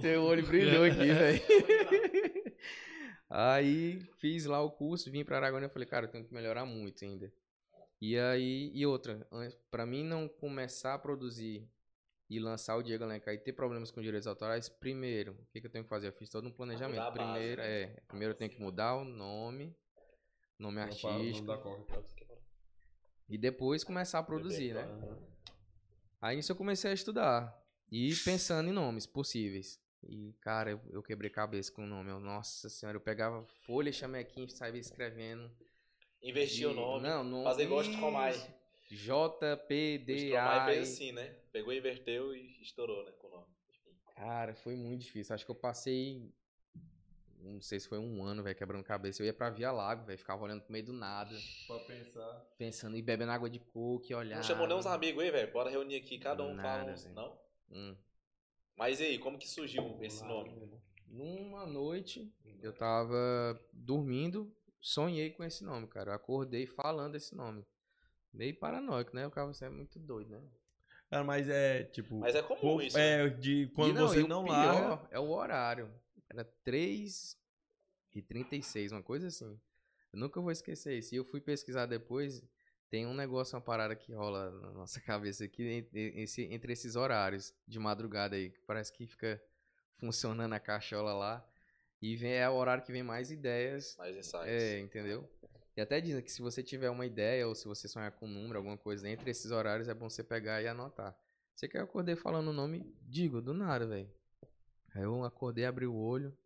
Teu olho brilhou aqui, velho. Aí fiz lá o curso, vim pra Araguaína e falei, cara, eu tenho que melhorar muito ainda. E aí, e outra, pra mim não começar a produzir e lançar o Diego Alencar e ter problemas com direitos autorais, primeiro, o que, que eu tenho que fazer? Eu fiz todo um planejamento. Base, primeiro, né? é, primeiro eu tenho que mudar o nome, nome Não artístico, da Coca. e depois começar a produzir, né? Aí nisso eu comecei a estudar e pensando em nomes possíveis. E, cara, eu, eu quebrei cabeça com o nome. Eu, nossa senhora, eu pegava folha, chamequinha e saía escrevendo. Investir o nome. Não, nome. Fazer igual o Stromae. J, P, O D, Stromae A. fez assim, né? Pegou, inverteu e estourou, né? Com o nome. Enfim. Cara, foi muito difícil. Acho que eu passei. Não sei se foi um ano, velho, quebrando cabeça. Eu ia pra Via Lago, velho, ficava olhando pro meio do nada, Pra pensar. pensando e bebendo água de coco e olhar. Não chamou nem uns amigos aí, velho? Bora reunir aqui, cada um fala Nada, uns. velho. Não? Hum. Mas e aí, como que surgiu esse nome? Numa noite, eu tava dormindo, sonhei com esse nome, cara. Eu acordei falando esse nome. Meio paranoico, né? O cara você é muito doido, né? Cara, mas é tipo. Mas é comum pô, isso. né? É, de quando E você e o não pior larga. É o horário. Era 3 e 36, uma coisa assim. Eu nunca vou esquecer isso. E eu fui pesquisar depois. Tem um negócio, uma parada que rola na nossa cabeça aqui entre, esse- entre esses horários de madrugada aí. Que parece que fica funcionando a cachola lá. E vem, é o horário que vem mais ideias. Mais insights. É, entendeu? E até dizem que se você tiver uma ideia ou se você sonhar com um número, alguma coisa, entre esses horários é bom você pegar e anotar. Sei que eu acordei falando o nome, digo, do nada, velho. Aí eu acordei, abri o olho.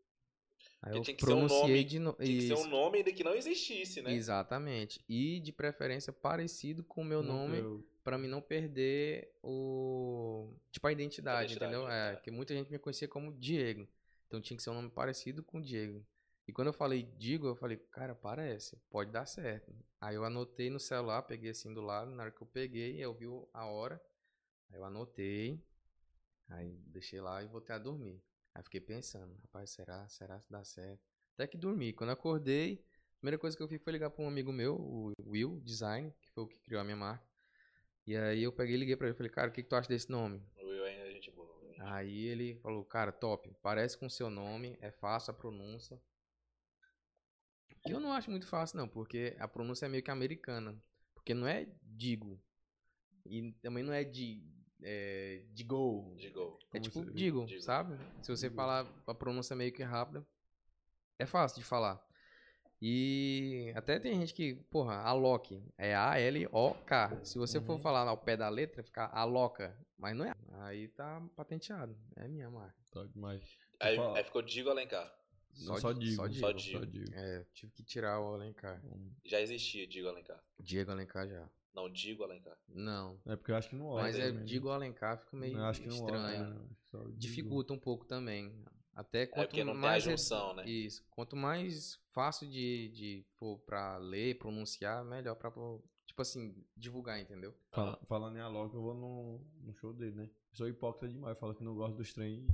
Aí Porque eu tinha que ser um pronunciei nome- de novo. Tinha que ser um nome ainda que não existisse, né? Exatamente. E de preferência parecido com o meu nome, pra mim não perder o. Tipo, a identidade, identidade, entendeu? É, é. porque muita gente me conhecia como Diego. Então tinha que ser um nome parecido com Diego. E quando eu falei Digo, eu falei, cara, parece, pode dar certo. Aí eu anotei no celular, peguei assim do lado, na hora que eu peguei, eu vi a hora. Aí eu anotei, aí deixei lá e voltei a dormir. Aí fiquei pensando, rapaz, será? Será que dá certo? Até que dormi. Quando acordei, a primeira coisa que eu fiz foi ligar para um amigo meu, o Will Design, que foi o que criou a minha marca. E aí eu peguei e liguei pra ele, falei, cara, o que, que tu acha desse nome? O Will ainda é gente boa. né? Aí ele falou, cara, top, parece com o seu nome, é fácil a pronúncia. E eu não acho muito fácil, não, porque a pronúncia é meio que americana. Porque não é digo. E também não é de. É, digo. Digo. É tipo digo, digo. sabe? Se você falar a pronúncia meio que rápida, é fácil de falar. E até tem gente que, porra, Alok é A-L-O-K. Se você for Uhum. falar ao pé da letra, fica Aloca. Mas não é. Aí tá patenteado. É minha marca. Tá demais. Aí, aí ficou Digo Alencar. Só digo. Só Só Digo. Digo. É, tive que tirar o Alencar. Já existia Digo Alencar. Diego Alencar já. Não, Digo Alencar. Não. É porque eu acho que não olha. Mas é? Digo Alencar fica meio Eu acho que não estranho. olha, né? Dificulta um pouco também. Até É quanto porque não tem a mais é- junção, né? Isso. Quanto mais fácil de, de for pra ler, pronunciar, melhor pra, tipo assim, divulgar, entendeu? Fala- falando em Alok, eu vou no, no show dele, né? Sou hipócrita demais, falo que não gosto dos trem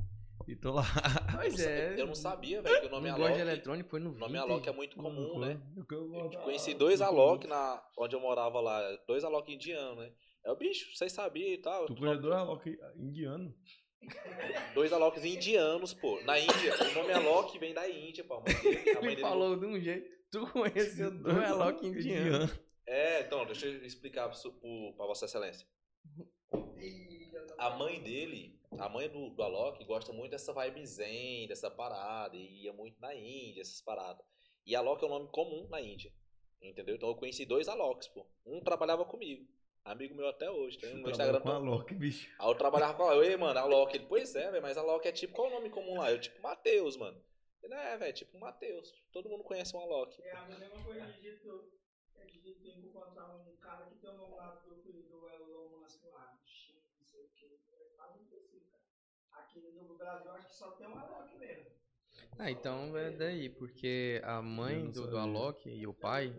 e tô lá. Pois Eu é. Eu não sabia, velho, que o nome não gosto de Alok. eletrônico, foi no O nome. Alok é muito comum, né? Eu, conheci dois do Alok na, onde eu morava lá. Dois Alok indianos, né? É o bicho, vocês sabiam e tal. Tu conhece dois Alok indiano? Dois Aloks indianos, pô. Na Índia. O nome Alok vem da Índia, pô. A mãe dele, a mãe Ele falou de um jeito. Tu conheceu dois Alok indiano. É, então, deixa eu explicar pro, pra Vossa Excelência. A mãe dele, a mãe do, do Alok, gosta muito dessa vibe zen, dessa parada, e ia muito na Índia, essas paradas. E Alok é um nome comum na Índia, entendeu? Então eu conheci dois Aloks, pô. Um trabalhava comigo, amigo meu até hoje, tem no Instagram. com Alok, bicho. Aí eu trabalhava com ela, ei, mano, Alok. Ele, pois é, velho, mas Alok é tipo, qual o nome comum lá? Eu, tipo, Matheus, mano. Ele, é, velho, tipo Matheus. Todo mundo conhece um Alok. É a mesma coisa de. É dito tem que encontrar um cara que tem o nome lá do filho do Elon Musk lá. X, não sei o que. É quase impossível, cara. Aqui no Brasil eu acho que só tem um Alok mesmo. Ah, então é daí, porque a mãe do, do. Alok e o pai,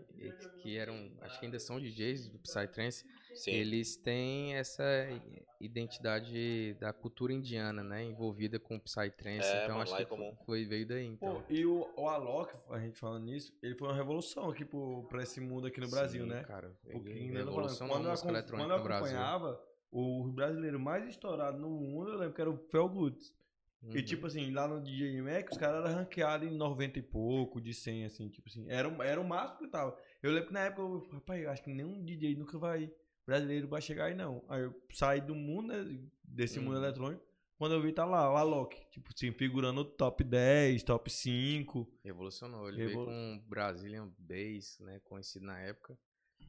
que eram, acho que ainda são DJs do Psytrance, Sim. eles têm essa identidade da cultura indiana, né? Envolvida com o Psytrance. É, então acho é que foi, comum. foi- veio daí, então. Pô, e o, o Alok, a gente falando nisso, ele foi uma revolução aqui pro, pra esse mundo aqui no Brasil, Sim, né? Cara, Porque ele ainda não falando, quando eu, música acom- eletrônica quando eu no Brasil. acompanhava, o brasileiro mais estourado no mundo, eu lembro que era o Fel Goods. E Uhum. tipo assim, lá no DJ Mac, os caras eram ranqueados em 90 e pouco, de 100, assim, tipo assim. Era, o- era o máximo que tava. Eu lembro que na época eu falei, rapaz, eu acho que nenhum DJ nunca vai, brasileiro vai chegar aí não. Aí eu saí do mundo, né, desse mundo Uhum. eletrônico. Quando eu vi, tá lá, o Alok, tipo assim, figurando no top 10, top 5. Revolucionou. Ele veio com Brazilian Bass, né? Conhecido na época.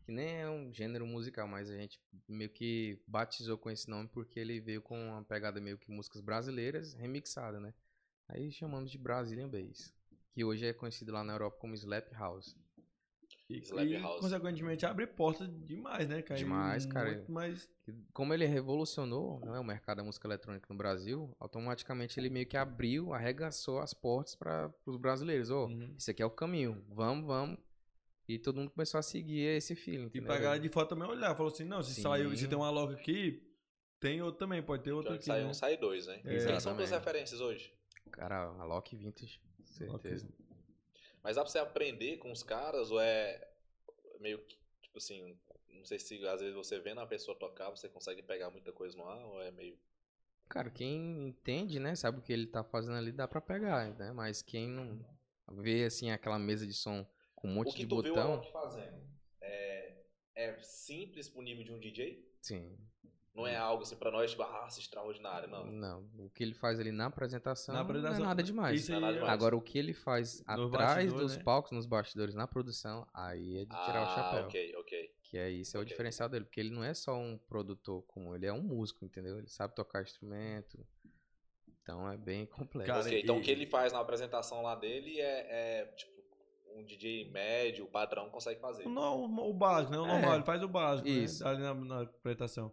Que nem é um gênero musical, mas a gente meio que batizou com esse nome porque ele veio com uma pegada meio que músicas brasileiras remixada, né? Aí chamamos de Brazilian Bass. Que hoje é conhecido lá na Europa como Slap House. E, Slap e, House. consequentemente, abre portas demais, né, cara? Demais, cara. Mais... Como ele revolucionou né, o mercado da música eletrônica no Brasil, automaticamente ele meio que abriu, arregaçou as portas para os brasileiros. Ô, Uhum. esse aqui é o caminho, vamos, vamos. E todo mundo começou a seguir esse feeling. E pra galera de fora também olhar, falou assim, não, se Sim. saiu, se tem uma Alok aqui, tem outro também, pode ter outro aqui, sai né? um, sai dois, né? É. Quem são tuas referências hoje? Cara, a Loki Vintage, certeza. Mas dá pra você aprender com os caras ou é meio que, tipo assim, não sei se às vezes você vendo a pessoa tocar, você consegue pegar muita coisa no ar ou é meio... Cara, quem entende, né, sabe o que ele tá fazendo ali, dá pra pegar, né? Mas quem não vê, assim, aquela mesa de som com um monte o que de tu viu o botão... Alok fazendo é, é simples pro nível de um DJ? Sim, Não é algo assim pra nós, tipo, ah, extraordinário, não. não. O que ele faz ali na apresentação, Na apresentação, não é nada demais. Isso Não é nada é- demais. Agora, o que ele faz Nos atrás dos né? palcos, nos bastidores, na produção, aí é de tirar o ah, chapéu. ok, ok. Que é isso, é o Ok. diferencial dele. Porque ele não é só um produtor comum, ele é um músico, entendeu? Ele sabe tocar instrumento. Então é bem complexo. Cara, Ok, então e- o que ele faz na apresentação lá dele é, é, tipo, um DJ médio, padrão, consegue fazer. O, no- o básico, né? O É. normal, ele faz o básico, Isso. né? Ali na, na apresentação.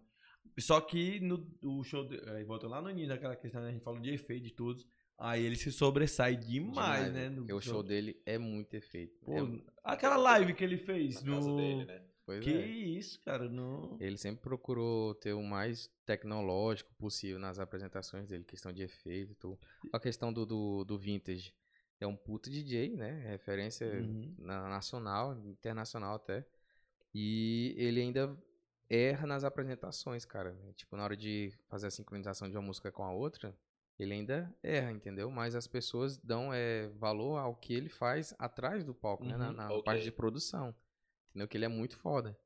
Só que no o show, de, aí voltando lá no início daquela questão, né? a gente falou de efeito de todos, aí ele se sobressai demais, né? no Porque o show dele é muito efeito. Pô, É- aquela live que ele fez na no... dele, né? pois Que é. isso, cara, no... Ele sempre procurou ter o mais tecnológico possível nas apresentações dele, questão de efeito. A questão do, do, do vintage. É um puto DJ, né? Referência Uhum. na, nacional, internacional até. E ele ainda erra nas apresentações, cara. Tipo, na hora de fazer a sincronização de uma música com a outra, ele ainda erra, entendeu? Mas as pessoas dão é, valor ao que ele faz atrás do palco, né? Na, Uhum. na Ok. parte de produção. Entendeu? Que ele é muito foda.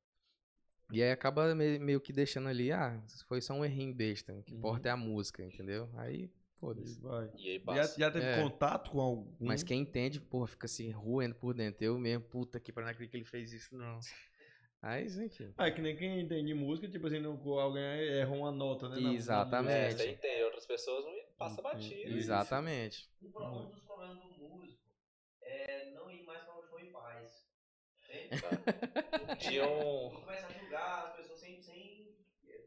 E aí acaba me- meio que deixando ali, ah, foi só um errinho besta. O que Uhum. importa é a música, entendeu? Aí, foda-se. E, e aí passa. Já, já teve é. contato com algum? Mas quem entende, porra, fica assim, roendo por dentro. Eu mesmo, puta que pra não acreditar que ele fez isso, não. Aí, enfim. Ah, é que nem quem entende música, tipo assim, não, alguém erra uma nota, né? Exatamente. É, você entende, outras pessoas não passa batida. Exatamente. Um, um dos problemas do músico é não ir mais pra onde foi em paz. Tinha um... Começa a julgar as pessoas sem... sem...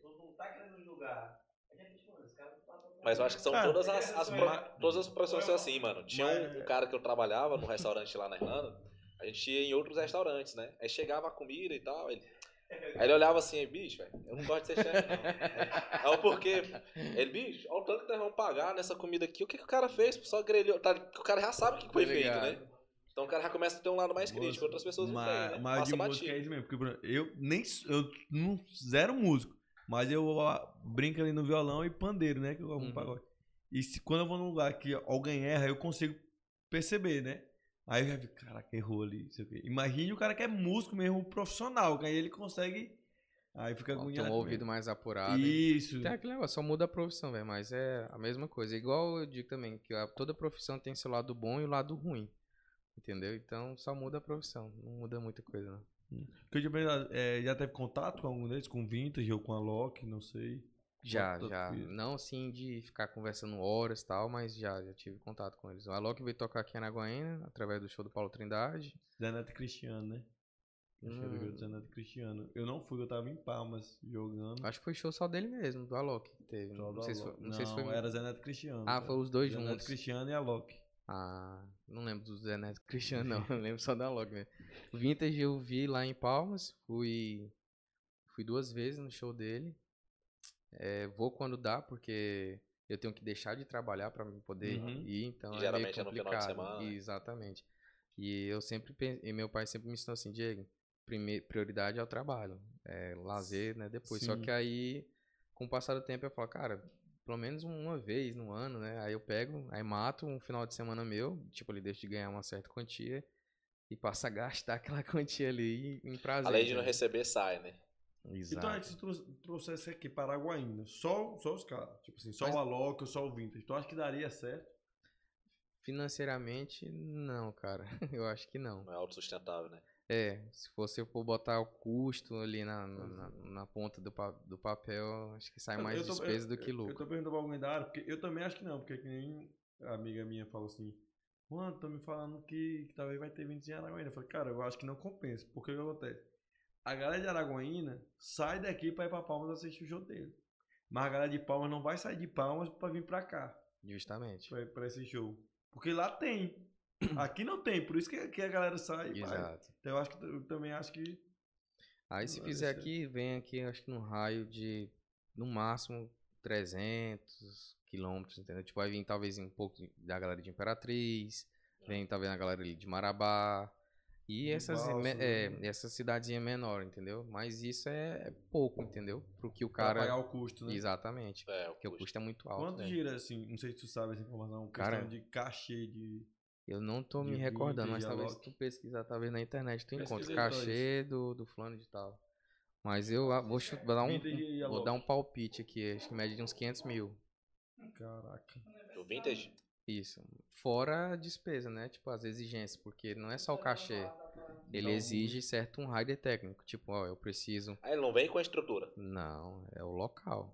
Tu não tá querendo julgar mas eu acho que são Cara, todas as, as pro- todas as profissões são assim, mano. Tinha um, um cara que eu trabalhava no restaurante lá na Irlanda, a gente ia em outros restaurantes, né? Aí chegava a comida e tal, ele... Aí ele olhava assim, bicho, velho, eu não gosto de ser chefe, não. Aí o porquê? Ele, bicho, olha o tanto que nós vamos pagar nessa comida aqui, o que, que o cara fez? Só grelhou, tá? O cara já sabe o que foi feito, né? Então o cara já começa a ter um lado mais crítico, outras pessoas não mas, têm, né? Mas Passa de música é batido. isso mesmo, porque eu nem eu não zero músico, mas eu brinco ali no violão e pandeiro, né, que eu amo Uhum. pagode. E se, quando eu vou num lugar que alguém erra, eu consigo perceber, né? Aí eu já fico, caraca, errou ali, sei o quê. Imagine o cara que é músico mesmo, profissional, que aí ele consegue aí fica Tem agoniado. um ouvido ele. mais apurado. e- Isso. Tem aquele negócio, só muda a profissão, velho, mas é a mesma coisa. Igual eu digo também, que toda profissão tem seu lado bom e o lado ruim. Entendeu? Então só muda a profissão, não muda muita coisa, não. Que perguntado, é, já teve contato com algum deles, com o Vintage ou com a Loki, não sei. Já, Contato já. Não assim de ficar conversando horas e tal, mas já, já tive contato com eles. O Alok veio tocar aqui em Araguaína, através do show do Paulo Trindade. Zé Neto Cristiano, né? Zé Neto Cristiano. Eu não fui, eu tava em Palmas jogando. Acho que foi show só dele mesmo, do Alok que teve. Só Não, sei se foi, Alok. não sei se foi. era Zé Neto Cristiano. Ah, né? foi os dois juntos. Cristiano e a Loki. Ah, não lembro do Zé Neto Cristiano, não. Eu lembro só da Alok mesmo. O Vintage eu vi lá em Palmas. Fui, fui duas vezes no show dele. É, vou quando dá, porque eu tenho que deixar de trabalhar pra me poder Uhum. ir, então E é geralmente meio é no final de complicado. semana, né? Exatamente. E eu sempre e meu pai sempre me ensinou assim, Diego, prioridade é o trabalho, é lazer, né, depois. Só Sim. que aí, com o passar do tempo, eu falo, cara, pelo menos uma vez no ano, né? Aí eu pego, aí mato um final de semana meu, tipo, ele deixa de ganhar uma certa quantia e passa a gastar aquela quantia ali em prazer. Além de não né? receber, sai, né? Exato. Então é que se trou- trouxesse aqui para Araguaína, só, só os caras. Tipo assim, só Mas- o Alok só o Vintage. Tu acha que daria certo? Financeiramente, não, cara. Eu acho que não. Não é autossustentável, né? É, se eu for botar o custo ali na, na, na- ponta do, pa- do papel, acho que sai mais tô- despesa eu- do que eu- Eu lucro. tô perguntando pra alguém da área, porque eu também acho que não, porque que nem a amiga minha falou assim, mano, tô me falando que, que talvez vai ter 20 em Araguaína. Eu falei, cara, eu acho que não compensa. Porque o que acontece? A galera de Araguaína sai daqui pra ir pra Palmas assistir o show dele. Mas a galera de Palmas não vai sair de Palmas pra vir pra cá, Justamente. pra, pra esse show. Porque lá tem. Aqui não tem, por isso que, que a galera sai vai. Exato. Então eu acho que eu também acho que. Aí se fizer aqui, vem aqui, acho que no raio de, no máximo, 300 quilômetros, entendeu? Tipo, vai vir talvez um pouco da galera de Imperatriz, vem talvez a galera ali de Marabá. E essas, Balsas, me- é, né? essa cidadezinha menor, entendeu? Mas isso é, é pouco, entendeu? Pro que o Pra cara. pagar o custo, né? Exatamente. É, o Porque o custo. custo é muito alto. Quanto né? gira, assim, não sei se tu sabe essa informação, Cara, questão de cachê de. Eu não tô me de recordando, mas talvez Alok. tu pesquisar, talvez na internet tu encontra pra cachê do, do fulano de tal. Mas eu ah, vou, chu- vou dar um, vou dar um palpite aqui, acho que média de uns 500 mil. Caraca. Do vintage? Isso. Fora a despesa, né? Tipo, as exigências, porque não é só o cachê. Ele exige certo um rider técnico. Tipo, ó, eu preciso. Aí ele não vem com a estrutura. Não, é o local.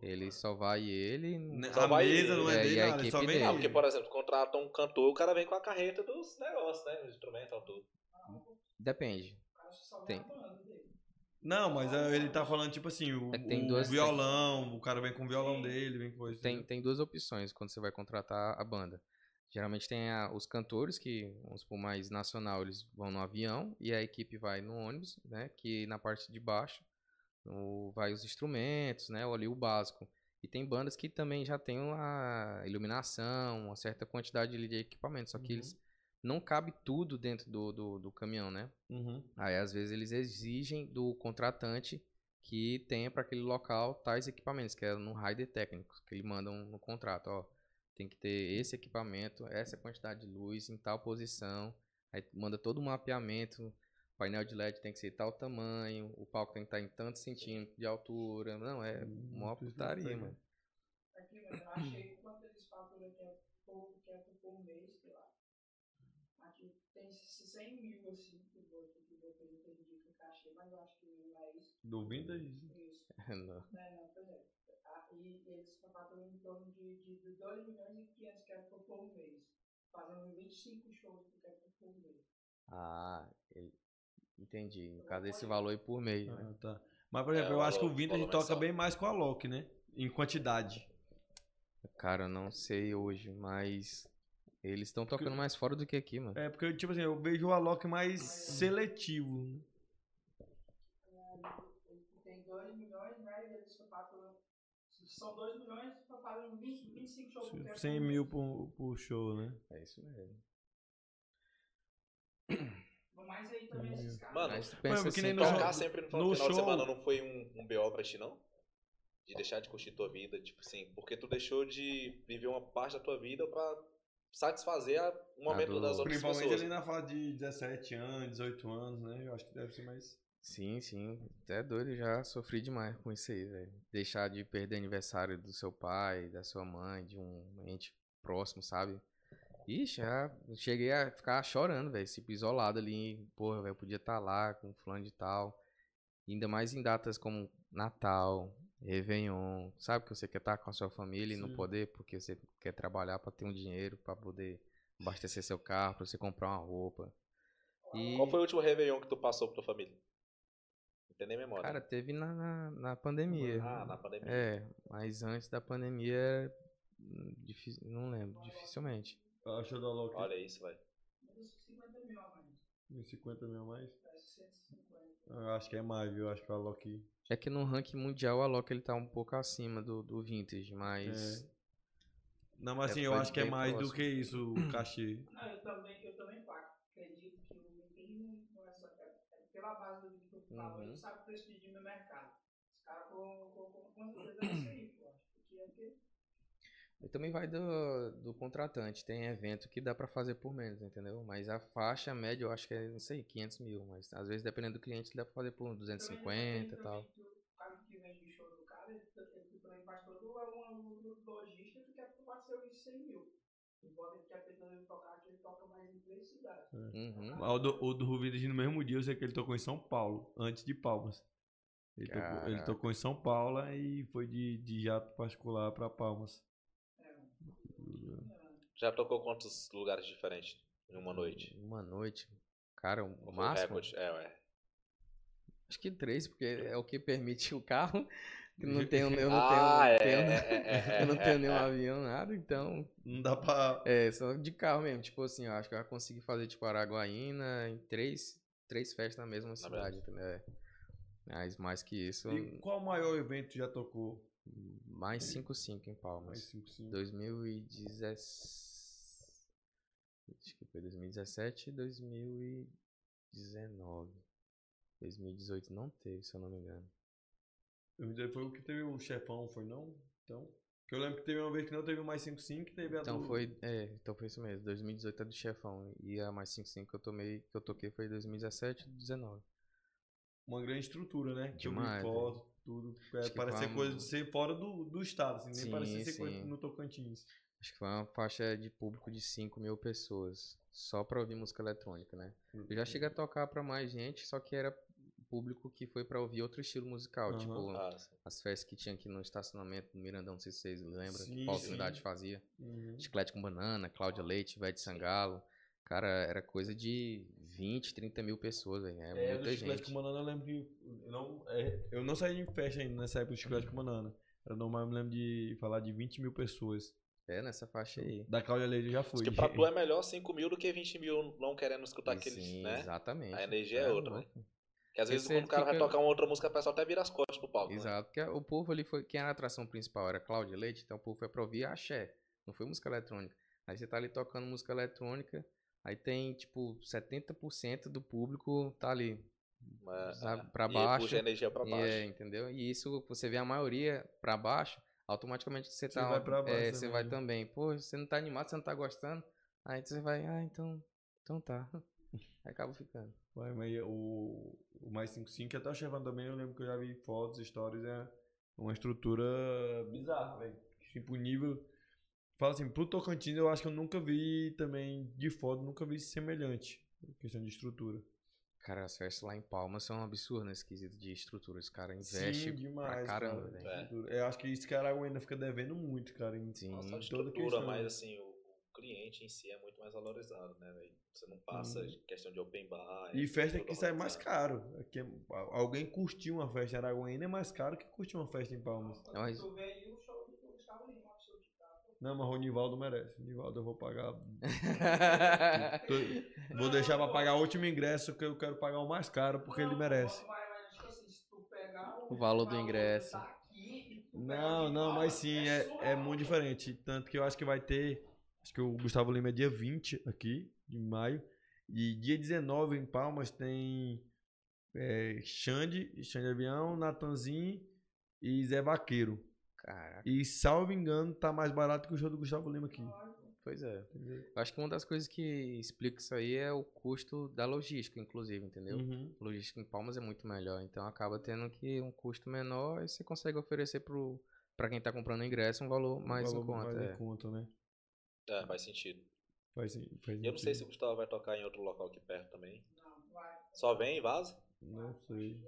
Ele só vai ele. Só a vai- mesa não é, é, dele, e a nada, ele só equipe vem dele. Ah, ele. porque, por exemplo, contrata um cantor, o cara vem com a carreta dos negócios, né? Os instrumentos, tudo. Depende. Tem. Não, mas é, ele tá falando, tipo assim, o, É tem o duas- violão, o cara vem com o violão dele, vem com isso. Tem, tem duas opções quando você vai contratar a banda. Geralmente tem a- os cantores, que, vamos supor, mais nacional, eles vão no avião e a equipe vai no ônibus, né? Que na parte de baixo no- vai os instrumentos, né? Ou ali o básico. E tem bandas que também já tem a iluminação, uma certa quantidade de equipamento, só que Uhum. eles não cabe tudo dentro do, do, do caminhão, né? Uhum. Aí às vezes eles exigem do contratante que tenha para aquele local tais equipamentos, que é no rider técnico, que ele manda no contrato, ó, tem que ter esse equipamento, essa quantidade de luz em tal posição, aí manda todo um mapeamento, o painel de LED tem que ser tal tamanho, o palco tem que estar em tantos centímetros de altura, não, é Hum, mó isso putaria, mano. Aqui, mano, eu achei quanto eles faturam que é pouco, que é por mês, sei lá. Aqui tem esses 100 mil, assim, que eu vou que eu ter perdido com cachê, mas eu acho que não é isso. Do vintage? Isso. Não. Né, não, pois é. Ah, E eles faturam em torno de, de, de 2 milhões e 500 que é por por mês. Fazendo 25 shows que é por mês. Ah, ele- Entendi. No caso desse valor aí por mês, né? Ah, tá. Mas, por exemplo, É, eu acho que o Vintage toca mensal. bem mais com a Loki, né? Em quantidade. Cara, eu não sei hoje, mas eles estão tocando mais fora do que aqui, mano. É, porque, tipo assim, eu vejo o Alok mais seletivo. né? Tem 2 milhões, né? E eles. Se são 2 milhões, 20, 25 shows por tempo. 100 mil por, por show, né? É isso mesmo. Mas aí também esses caras. Mano, Mas tu pensa Mano, que nem assim, no Tocar sempre no final, no final de show- semana não foi um, um BO pra ti, não? De deixar de curtir tua vida, tipo assim, porque tu deixou de viver uma parte da tua vida pra satisfazer a- um momento das outras Principalmente pessoas. ali na fase de 17 anos, 18 anos, né? Eu acho que deve ser mais. Sim, sim. Até doido, já sofri demais com isso aí, velho. Deixar de perder aniversário do seu pai, da sua mãe, de um ente próximo, sabe? Ixi, já cheguei a ficar chorando, velho. Tipo, isolado ali. Porra, velho, podia estar lá com fulano de tal. Ainda mais em datas como Natal, Réveillon. Sabe que você quer estar com a sua família e não Sim. poder porque você quer trabalhar pra ter um dinheiro, pra poder abastecer seu carro, pra você comprar uma roupa. E... Qual foi o último Réveillon que tu passou pra tua família? Não tem nem memória. Cara, teve na, na, na pandemia. ah, na pandemia. É, mas antes da pandemia, hum, difi- não lembro, dificilmente. A show do Alok. Olha isso. Uns 50 mil a mais. Uns 50 mil a mais. 150. Eu acho que é mais, viu? Eu acho que o Alok. É que no ranking mundial o Alok ele tá um pouco acima do, do Vintage, mas. É. Não, mas É, assim, eu foi acho que é mais do próximo. que isso, o cachê. Não, eu também, eu também pá, acredito que o Vintage não, não é só. É, é pela base do que eu falo, Uhum. ele sabe prestigiar no mercado. Os caras com, com, com, certeza é isso aí, pô. Acho que é porque. E também vai do, do contratante. Tem evento que dá pra fazer por menos, entendeu? Mas a faixa média eu acho que é, não sei, 500 mil. Mas às vezes, dependendo do cliente, dá pra fazer por 250 e tal. O cara que vende o show do cara, ele, ele também faz todo uma, uma logística que quer que pode ser os 100 mil. Embora ele quer tentando ele tocar aqui, ele toca mais em três cidades. Uhum. O do, o do Ruvidas no mesmo dia, eu sei que ele tocou em São Paulo, antes de Palmas. Ele, tocou, ele tocou em São Paulo e foi de, de jato particular pra Palmas. Já tocou quantos lugares diferentes em uma noite? Uma noite. Cara, o Qual foi o máximo. recorde? É, ué. Acho que três, porque é o que permite o carro. que não tenho, eu não Ah, tenho, é, tenho- é, é, eu não é, tenho é, nenhum avião, nada, então. Não dá pra. É, só de carro mesmo. Tipo assim, eu acho que eu já consegui fazer, tipo, Araguaína em três, três festas na mesma cidade, entendeu? É. Mas mais que isso, E qual o maior evento que já tocou? mais 5-5 em Mais Palmas. 5, 5. 2017. Acho que foi 2017 e 2019. 2018 não teve, se eu não me engano. Foi o que teve o chefão, foi não? Então. Que eu lembro que teve uma vez que não teve mais 5, 5 que teve a Então do... foi, é, então foi isso mesmo. 2018 é do chefão. E a mais 55 que eu tomei, que eu toquei foi 2017 e 2019. uma grande estrutura, né? Vi Demais, foto, tudo. É, uma- coisa de ser fora do, do estado, assim, nem Sim, parece ser coisa no Tocantins. Acho que foi uma faixa de público de 5 mil pessoas. Só pra ouvir música eletrônica, né? Eu já cheguei a tocar pra mais gente, só que era público que foi pra ouvir outro estilo musical. Aham. Tipo, Ah, as festas que tinha aqui no estacionamento do Mirandão, não sei se vocês lembram, Sim, que Paulo. Trindade fazia. Uhum. Chiclete com banana, Cláudia Leite, Ivete Sangalo. Cara, era coisa de 20, 30 mil pessoas, velho. É, É, muita do Chiclete gente. com Banana eu lembro que. Eu não, é, eu não saí de festa ainda nessa época do Chiclete com Banana. Era normal, eu me lembro de falar de 20 mil pessoas. É, nessa faixa aí. Da Cláudia Leite eu já fui. Porque pra tu é melhor 5 mil do que 20 mil não querendo escutar aqueles, Sim, né? exatamente. A energia é outra, né? Que às vezes quando o cara vai fica- tocar uma outra música, o pessoal até vira as costas pro palco. né? Exato, porque o povo ali foi. Quem era a atração principal era Cláudia Leite, então o povo foi pra ouvir axé. Não foi música eletrônica. Aí você tá ali tocando música eletrônica, aí tem, tipo, 70% do público tá ali. Mas, Sabe, é, pra e baixo, puxa a energia pra E baixo. é, entendeu? E isso, você vê a maioria pra baixo, automaticamente você tá. vai pra baixo é, você vai também. Pô, você não tá animado, você não tá gostando. Aí você vai, ah, então. Então tá. Aí acaba ficando. Vai, mas o, o mais 55 até o Chevron também, eu lembro que eu já vi fotos, stories, é uma estrutura bizarra, velho. Tipo, nível. Fala assim, pro Tocantins eu acho que eu nunca vi também, de foto, nunca vi semelhante. Questão de estrutura. Cara, as festas lá em Palmas são um absurdo nesse quesito de estrutura. Os caras investem Sim, pra demais, caramba, cara. velho. Eu acho que esse cara ainda fica devendo muito, cara. Em, Sim. De toda estrutura, questão. mas assim, o, cliente em si é muito mais valorizado, né, velho? Você não passa Hum. de questão de open bar. E é festa aqui sai mais organizado. caro. Aqui é- alguém curtir uma festa em Araguaína é mais caro que curtir uma festa em Palmas. Mas- Tu vê aí o show do Gustavo Lima, o show de teatro. Não, mas o Nivaldo merece. O Nivaldo eu vou pagar. Vou deixar pra pagar o último ingresso que eu quero pagar o mais caro porque ele Não, merece. Mas, mas, tipo assim, O valor do ingresso. tá Não, não, mas sim, é, é surreal. muito diferente. Tanto que eu acho que vai ter. Acho que o Gustavo Lima é dia 20 aqui, de maio. E dia 19 em Palmas tem é, Xande, Xande Avião, Natanzinho e Zé Vaqueiro. Caraca, E salvo engano, tá mais barato que o show do Gustavo Lima aqui. pois é. Eu acho que uma das coisas que explica isso aí é o custo da logística, inclusive, entendeu? Uhum. Logística em Palmas é muito melhor, então acaba tendo que um custo menor e você consegue oferecer pro, pra quem tá comprando ingresso um valor mais Valor em conta. mais é. em conta, né? É, faz sentido. Faz, faz E eu não sei se sentido. o Gustavo vai tocar em outro local aqui perto também. Não, vai. Só vem e vaza? Não sei.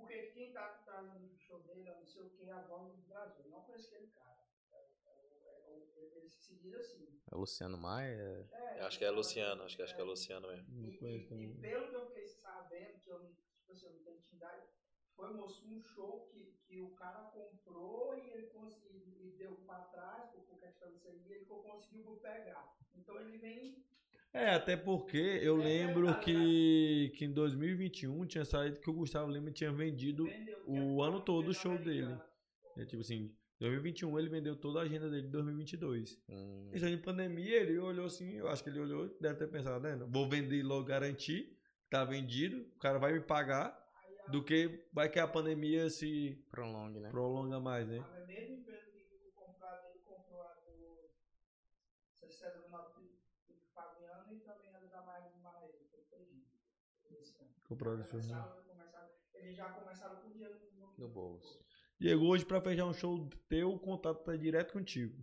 Porque quem tá trazendo o show dele, eu não sei o que, é a voz do Brasil. Eu não conheço aquele cara. É, é, é, é, ele se diz assim. É o Luciano Maia. É, Eu acho que é Luciano, acho que, acho que é Luciano mesmo. E, e, e pelo que eu fiquei sabendo, que eu não, tipo assim, eu não tenho intimidade, foi um show que, que o cara comprou e ele conseguiu e deu pra trás por, por questão disso aí, e ele conseguiu pegar. Então ele vem. É, até porque eu É lembro que, que em 2021 tinha saído que o Gustavo Lima tinha vendido. o ano todo o show americano. É, tipo assim, 2021 ele vendeu toda a agenda dele de 2022. Hum, Isso aí em pandemia ele olhou assim, eu acho que ele olhou, deve ter pensado, né? Vou vender logo, garantir, tá vendido, o cara vai me pagar, do que vai que a pandemia se prolongue, né? prolonga mais, né? A mesma empresa que comprou dele comprou a do César Renato do Fabiano e também a da Maria Maria, que foi perdido. Esse ano. Compraram isso. né? Começaram, começaram, eles já começaram com o dinheiro no, No bolso. Diego, hoje pra fechar um show teu, o contato tá direto contigo.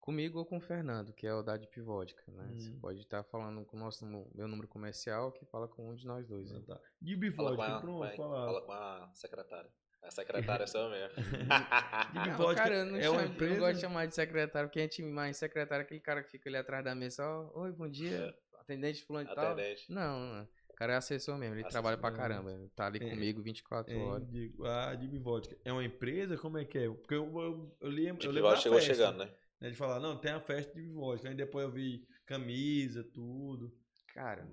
Comigo ou com o Fernando, que é o da Deep Vodka, né? Você Hum. pode estar falando com o nosso meu número comercial, que fala com um de nós dois, né? Tá. De Fala com, bifode, a, pronto, vai, falar. fala com a secretária. A secretária é sua mesmo. De Não, vodka cara, eu não, é chamo, uma eu não empresa. gosto de chamar de secretário, porque a gente mais secretário é aquele cara que fica ali atrás da mesa, ó, oi, bom dia, atendente fulano e tal. Atendente. Não, não, cara é assessor mesmo, ele Assessor trabalha pra mesmo. caramba, ele tá ali É. comigo 24 É, horas. digo, a Deep Vodka é uma empresa? Como é que é? Porque eu, eu, eu lembro, eu lembro da chegou festa, chegando, né? né? De falar, não, tem a festa de Vodka. Aí depois eu vi camisa, tudo. Cara,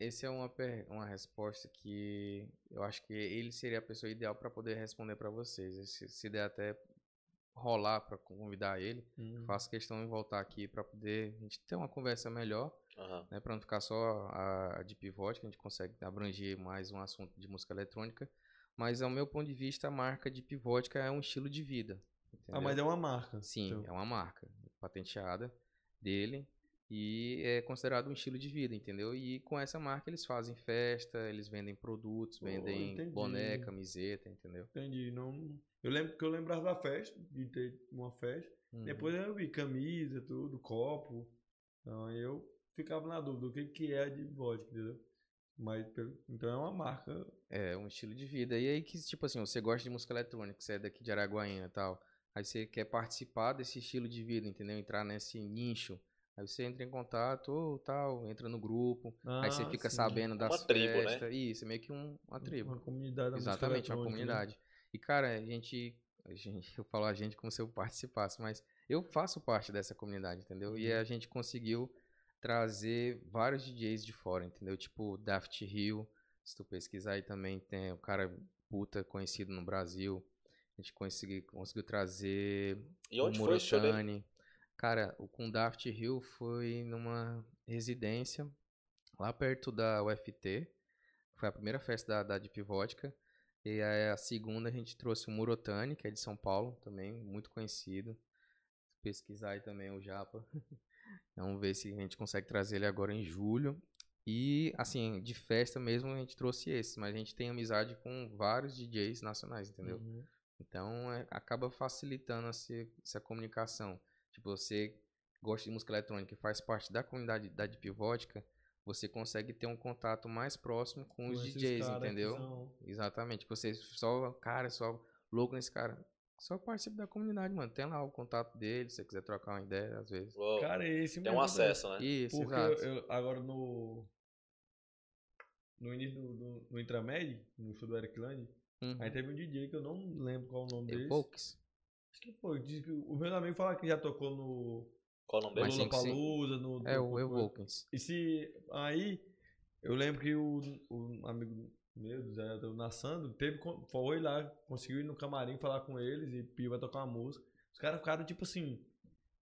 essa é uma, uma resposta que eu acho que ele seria a pessoa ideal pra poder responder pra vocês. Se, se der até rolar pra convidar ele, faço questão em voltar aqui pra poder a gente ter uma conversa melhor. Aham. né, para não ficar só a, a Deep Vodka, a gente consegue abranger mais um assunto de música eletrônica. Mas, ao meu ponto de vista, a marca Deep Vodka é um estilo de vida. Ah, entendeu? mas é uma marca. Sim, Então, é uma marca patenteada dele e é considerado um estilo de vida, entendeu? E com essa marca eles fazem festa, eles vendem produtos, vendem entendi. boné, camiseta, entendeu? Entendi. Não... Eu lembro que eu lembrava da festa, de ter uma festa. Uhum. Depois eu vi camisa, tudo, copo. Então eu ficava na dúvida, o que, que é a Deep Vodka, entendeu? Mas, então é uma marca. É, um estilo de vida. E aí que, tipo assim, você gosta de música eletrônica, você é daqui de Araguaína e tal. Aí você quer participar desse estilo de vida, entendeu? Entrar nesse nicho. Aí você entra em contato, ou tal, entra no grupo. aí você Ah, fica sim. sabendo das Uma tribo, né? festas. Isso, é meio que um- uma tribo. Uma comunidade da Exatamente, uma né? comunidade. E, cara, a gente, a gente. Eu falo a gente como se eu participasse, mas eu faço parte dessa comunidade, entendeu? E Uhum. a gente conseguiu trazer vários DJs de fora, entendeu? Tipo Daft Hill, se tu pesquisar aí também, tem o cara puta conhecido no Brasil. A gente conseguiu, conseguiu trazer E onde o? Murotani. Cara, o com Daft Hill foi numa residência lá perto da UFT. Foi a primeira festa da, da Deep Vodka. E aí a segunda a gente trouxe o Murotani, que é de São Paulo também, muito conhecido. Pesquisar aí também o Japa. Vamos ver se a gente consegue trazer ele agora em julho. E, assim, de festa mesmo a gente trouxe esse, mas a gente tem amizade com vários DJs nacionais, entendeu? Uhum. Então é- acaba facilitando essa, essa comunicação. Tipo, você gosta de música eletrônica e faz parte da comunidade da Deep Vodka, você consegue ter um contato mais próximo com os Com esses DJs, entendeu? são- Exatamente. Você só, cara, só louco nesse cara. Só participe da comunidade, mano. Tem lá o contato dele, se você quiser trocar uma ideia, às vezes. Uou, Cara, é esse tem mesmo. um né? acesso, né? Isso, Porque exato. eu, eu- agora no. No início do, do, no Intramed, no show do Eric Lane, Uhum. aí teve um DJ que eu não lembro qual é o nome dele. Evokes. Acho que foi. Diz que o meu amigo fala que já tocou no Qual o nome dele? sim. Lollapalooza, no. É no- o no- Evokes. E se. Aí, eu lembro que o, o amigo meu, do Zé, o Nassando, teve, con- foi lá, conseguiu ir no camarim falar com eles e pediu pra tocar uma música. Os caras ficaram, tipo assim,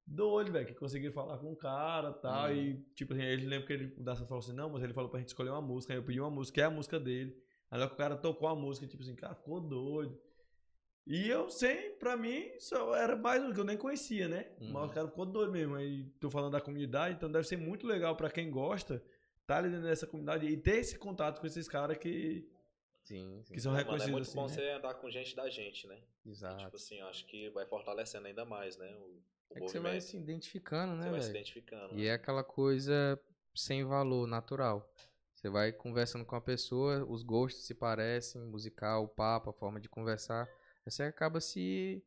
doido, velho, que conseguiram falar com o cara e tal. Hum. E, tipo assim, ele lembra que ele, o Nassando falou assim: não, mas ele falou pra gente escolher uma música. Aí eu pedi uma música, que é a música dele. Aí o cara tocou a música, tipo assim, cara, ficou doido. E eu sem, pra mim, só era mais um que eu nem conhecia, né? Uhum. Mas o cara ficou doido mesmo. Aí tô falando da comunidade, então deve ser muito legal pra quem gosta tá ali dentro dessa comunidade e ter esse contato com esses caras que, Sim, sim. que são Mano, é reconhecidos muito assim, bom né? você andar com gente da gente, né? E, Exato. tipo assim, acho que vai fortalecendo ainda mais, né? O, o É que você vai se identificando, Você né, vai se identificando. E né? é aquela coisa sem valor, natural. Você vai conversando com a pessoa, os gostos se parecem, musical, o papo, a forma de conversar. Aí você acaba se,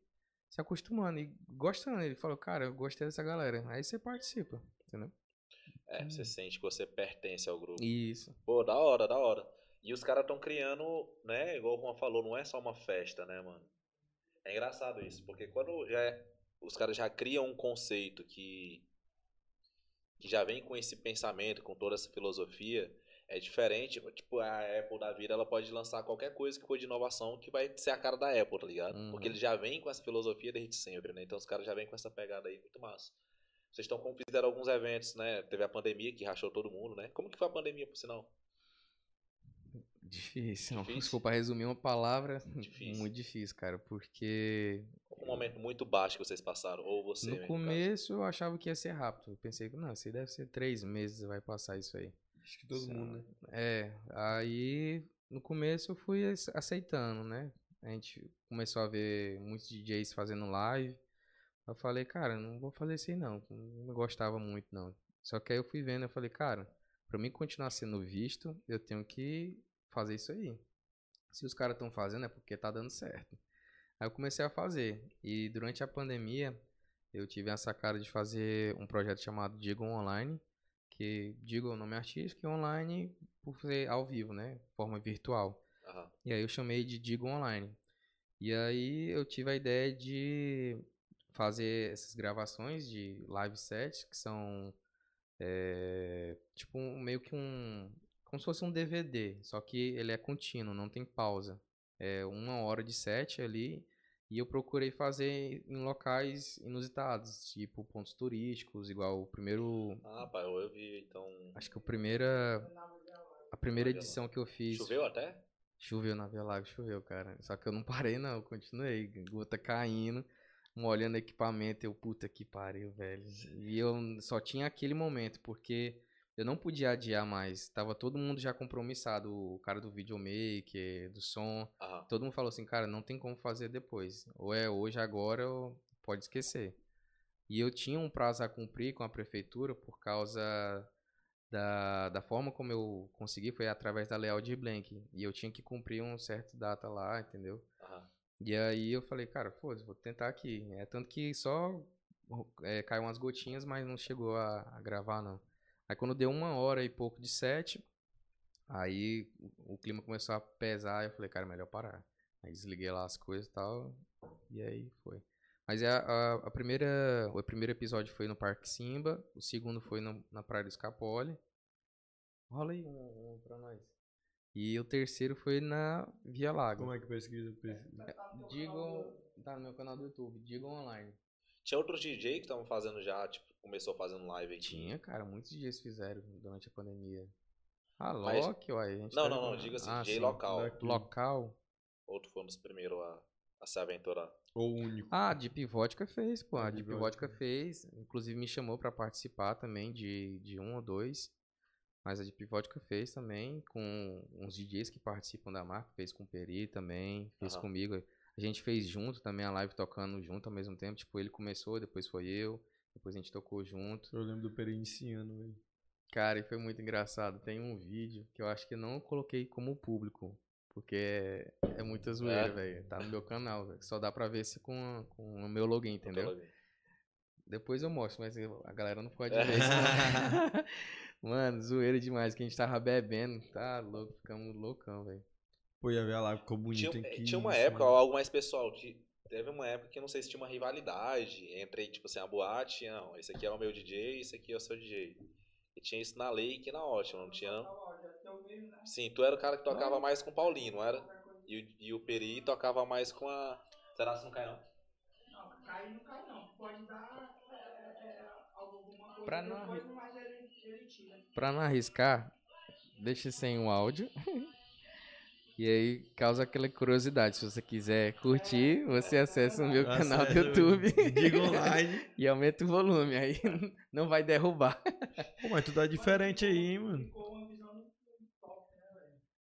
se acostumando e gostando. Ele falou, cara, eu gostei dessa galera. Aí você participa, entendeu? É, você sente que você pertence ao grupo. Isso. Pô, da hora, da hora. E os caras estão criando, né? Igual o Juan falou, não é só uma festa, né, mano? É engraçado isso, porque quando já é- os caras já criam um conceito que, que já vem com esse pensamento, com toda essa filosofia, é diferente. Tipo, a Apple da vida, ela pode lançar qualquer coisa que for de inovação que vai ser a cara da Apple, tá ligado? Uhum. Porque eles já vêm com essa filosofia desde sempre, né? Então os caras já vêm com essa pegada aí, muito massa. Vocês estão com- fizeram alguns eventos, né? Teve a pandemia que rachou todo mundo, né? Como que foi a pandemia, por sinal? Difícil. Difícil? Se for pra resumir uma palavra, Difícil. muito difícil, cara. Porque Um momento muito baixo que vocês passaram, ou você, no começo eu achava que ia ser rápido. Eu pensei que não, isso aí deve ser três meses vai passar isso aí. Acho que todo mundo, né? É, aí no começo eu fui ace- aceitando, né? A gente começou a ver muitos DJs fazendo live. Eu falei, cara, não vou fazer isso aí não. Não gostava muito não. Só que aí eu fui vendo, eu falei, cara, pra mim continuar sendo visto, eu tenho que fazer isso aí. Se os caras estão fazendo é porque tá dando certo. Aí eu comecei a fazer. E durante a pandemia, eu tive a sacada de fazer um projeto chamado Digo Online, que digo o nome artístico e online por ser ao vivo, né? Forma virtual. Aham. E aí eu chamei de Digo Online. E aí eu tive a ideia de fazer essas gravações de live sets, que são é, tipo um- meio que um. Como se fosse um DVD, só que ele é contínuo, não tem pausa. É uma hora de set ali. E eu procurei fazer em locais inusitados, tipo pontos turísticos, igual o primeiro. Ah, pai, eu vi, então. Acho que a primeira. A primeira edição que eu fiz. Choveu até? Choveu na Via Lago, choveu, cara. Só que eu não parei, não, eu continuei. Gota caindo, molhando equipamento. Eu, puta que pariu, velho. E eu só tinha aquele momento, porque eu não podia adiar mais. Tava todo mundo já compromissado. O cara do videomaker, do som. Aham. Todo mundo falou assim, cara, não tem como fazer depois. Ou é hoje, agora, ou pode esquecer. E eu tinha um prazo a cumprir com a prefeitura por causa da, da forma como eu consegui, foi através da Leal de Blank. E eu tinha que cumprir um certo data lá, entendeu? Aham. E aí eu falei, cara, foda-se, vou tentar aqui. É tanto que só é, caiu umas gotinhas, mas não chegou a, a gravar, não. Aí quando deu uma hora e pouco de set, aí o, o clima começou a pesar, eu falei, cara, melhor parar. Aí desliguei lá as coisas e tal, e aí foi. Mas é a, a, a primeira, o primeiro episódio foi no Parque Simba, o segundo foi no- na Praia do Escapole. Rola aí um, um pra nós. E o terceiro foi na Via Lago. Como é que pesquisa? pesquisa? Digo, tá no meu canal do YouTube, Digo Online. Tinha outros DJ que estavam fazendo já, tipo, começou fazendo live aí. Tinha, cara, muitos dias fizeram durante a pandemia. A Mas- Loki, uai, a gente Não, tá- não, não, diga assim, Ah, DJ sim. local. Local. Outro foi um dos primeiros a, a se aventurar. Ou único. Ah, a Deep Vodka fez, pô. A Deep Deep Vodka fez. Inclusive me chamou pra participar também de, de um ou dois. Mas a Deep Vodka fez também, com uns DJs que participam da marca. Fez com o Peri também, fez Aham. comigo. A gente fez junto também a live tocando junto ao mesmo tempo. Tipo, ele começou, depois foi eu. Depois a gente tocou junto. Eu lembro do Peri iniciando, velho. Cara, e foi muito engraçado. Tem um vídeo que eu acho que não coloquei como público. Porque é, é muita zoeira, É. velho. Tá no meu canal, velho. Só dá pra ver se com, com o meu login, entendeu? Depois eu mostro, mas a galera não pode ver isso. Mano, zoeira demais, que a gente tava bebendo. Tá louco, ficamos loucão, velho. Pô, ia ver a live, ficou bonito, Tinha, hein? Que tinha uma isso, época, mano. algo mais pessoal. Teve uma época que eu não sei se tinha uma rivalidade entre, tipo assim, a boate, não, esse aqui é o meu DJ, esse aqui é o seu DJ. E tinha isso na lei e na ótima, não tinha? Sim, tu era o cara que tocava mais com o Paulinho, não era? E, o- e o Peri tocava mais com a. Será que não cai não? Não, cai não cai não. Pode dar é, é, é, alguma coisa Pra não depois, arri- mas ele, Pra não arriscar, deixa sem o áudio. E aí causa aquela curiosidade. Se você quiser curtir, você acessa o meu canal do YouTube Diga online. e aumenta o volume. Aí não vai derrubar. Pô, mas tu tá diferente aí, hein, mano.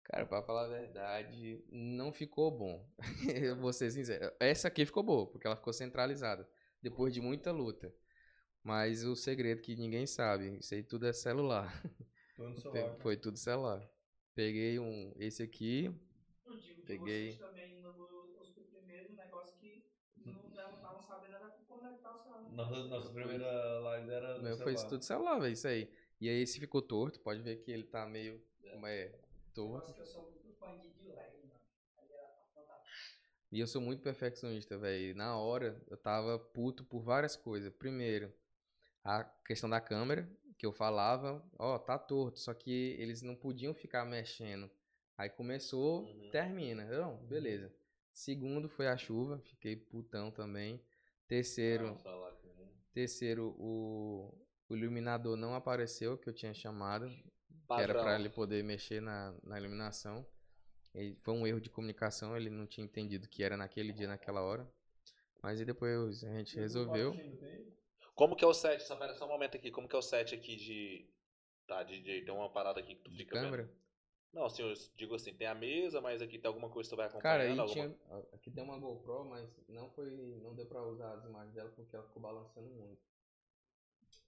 Cara, pra falar a verdade, não ficou bom. Eu vou ser sincero. Essa aqui ficou boa, porque ela ficou centralizada. Depois de muita luta. Mas o segredo que ninguém sabe, isso aí tudo é celular. Tô no Pe- Foi tudo celular. Peguei um, esse aqui, Eu digo que Peguei. vocês também, no, os primeiros negócios que não estavam sabendo era conectar o celular. Nossa, nossa primeira live era meu foi isso tudo celular, velho, isso aí. E aí esse ficou torto, pode ver que ele tá meio, como é, torto. Eu sou muito fã de. E eu sou muito perfeccionista, velho. Na hora, eu tava puto por várias coisas. Primeiro, a questão da câmera, que eu falava, ó, tá torto, só que eles não podiam ficar mexendo. Aí começou, Uhum. termina. Não, beleza. Segundo foi a chuva, fiquei putão também. Terceiro, terceiro o, o iluminador não apareceu, que eu tinha chamado, que era pra ele poder mexer na, na iluminação. E foi um erro de comunicação, ele não tinha entendido que era naquele dia, naquela hora. Mas aí depois a gente resolveu. Como que é o set? Só pera só um momento aqui. Como que é o set aqui de. Tá, DJ, tem uma parada aqui que tu De fica. vendo. câmera? Não, assim, eu digo assim, tem a mesa, mas aqui tem alguma coisa que tu vai Cara, acompanhando. aí alguma... tinha. Aqui tem uma GoPro, mas não foi. Não deu pra usar as imagens dela porque ela ficou balançando muito.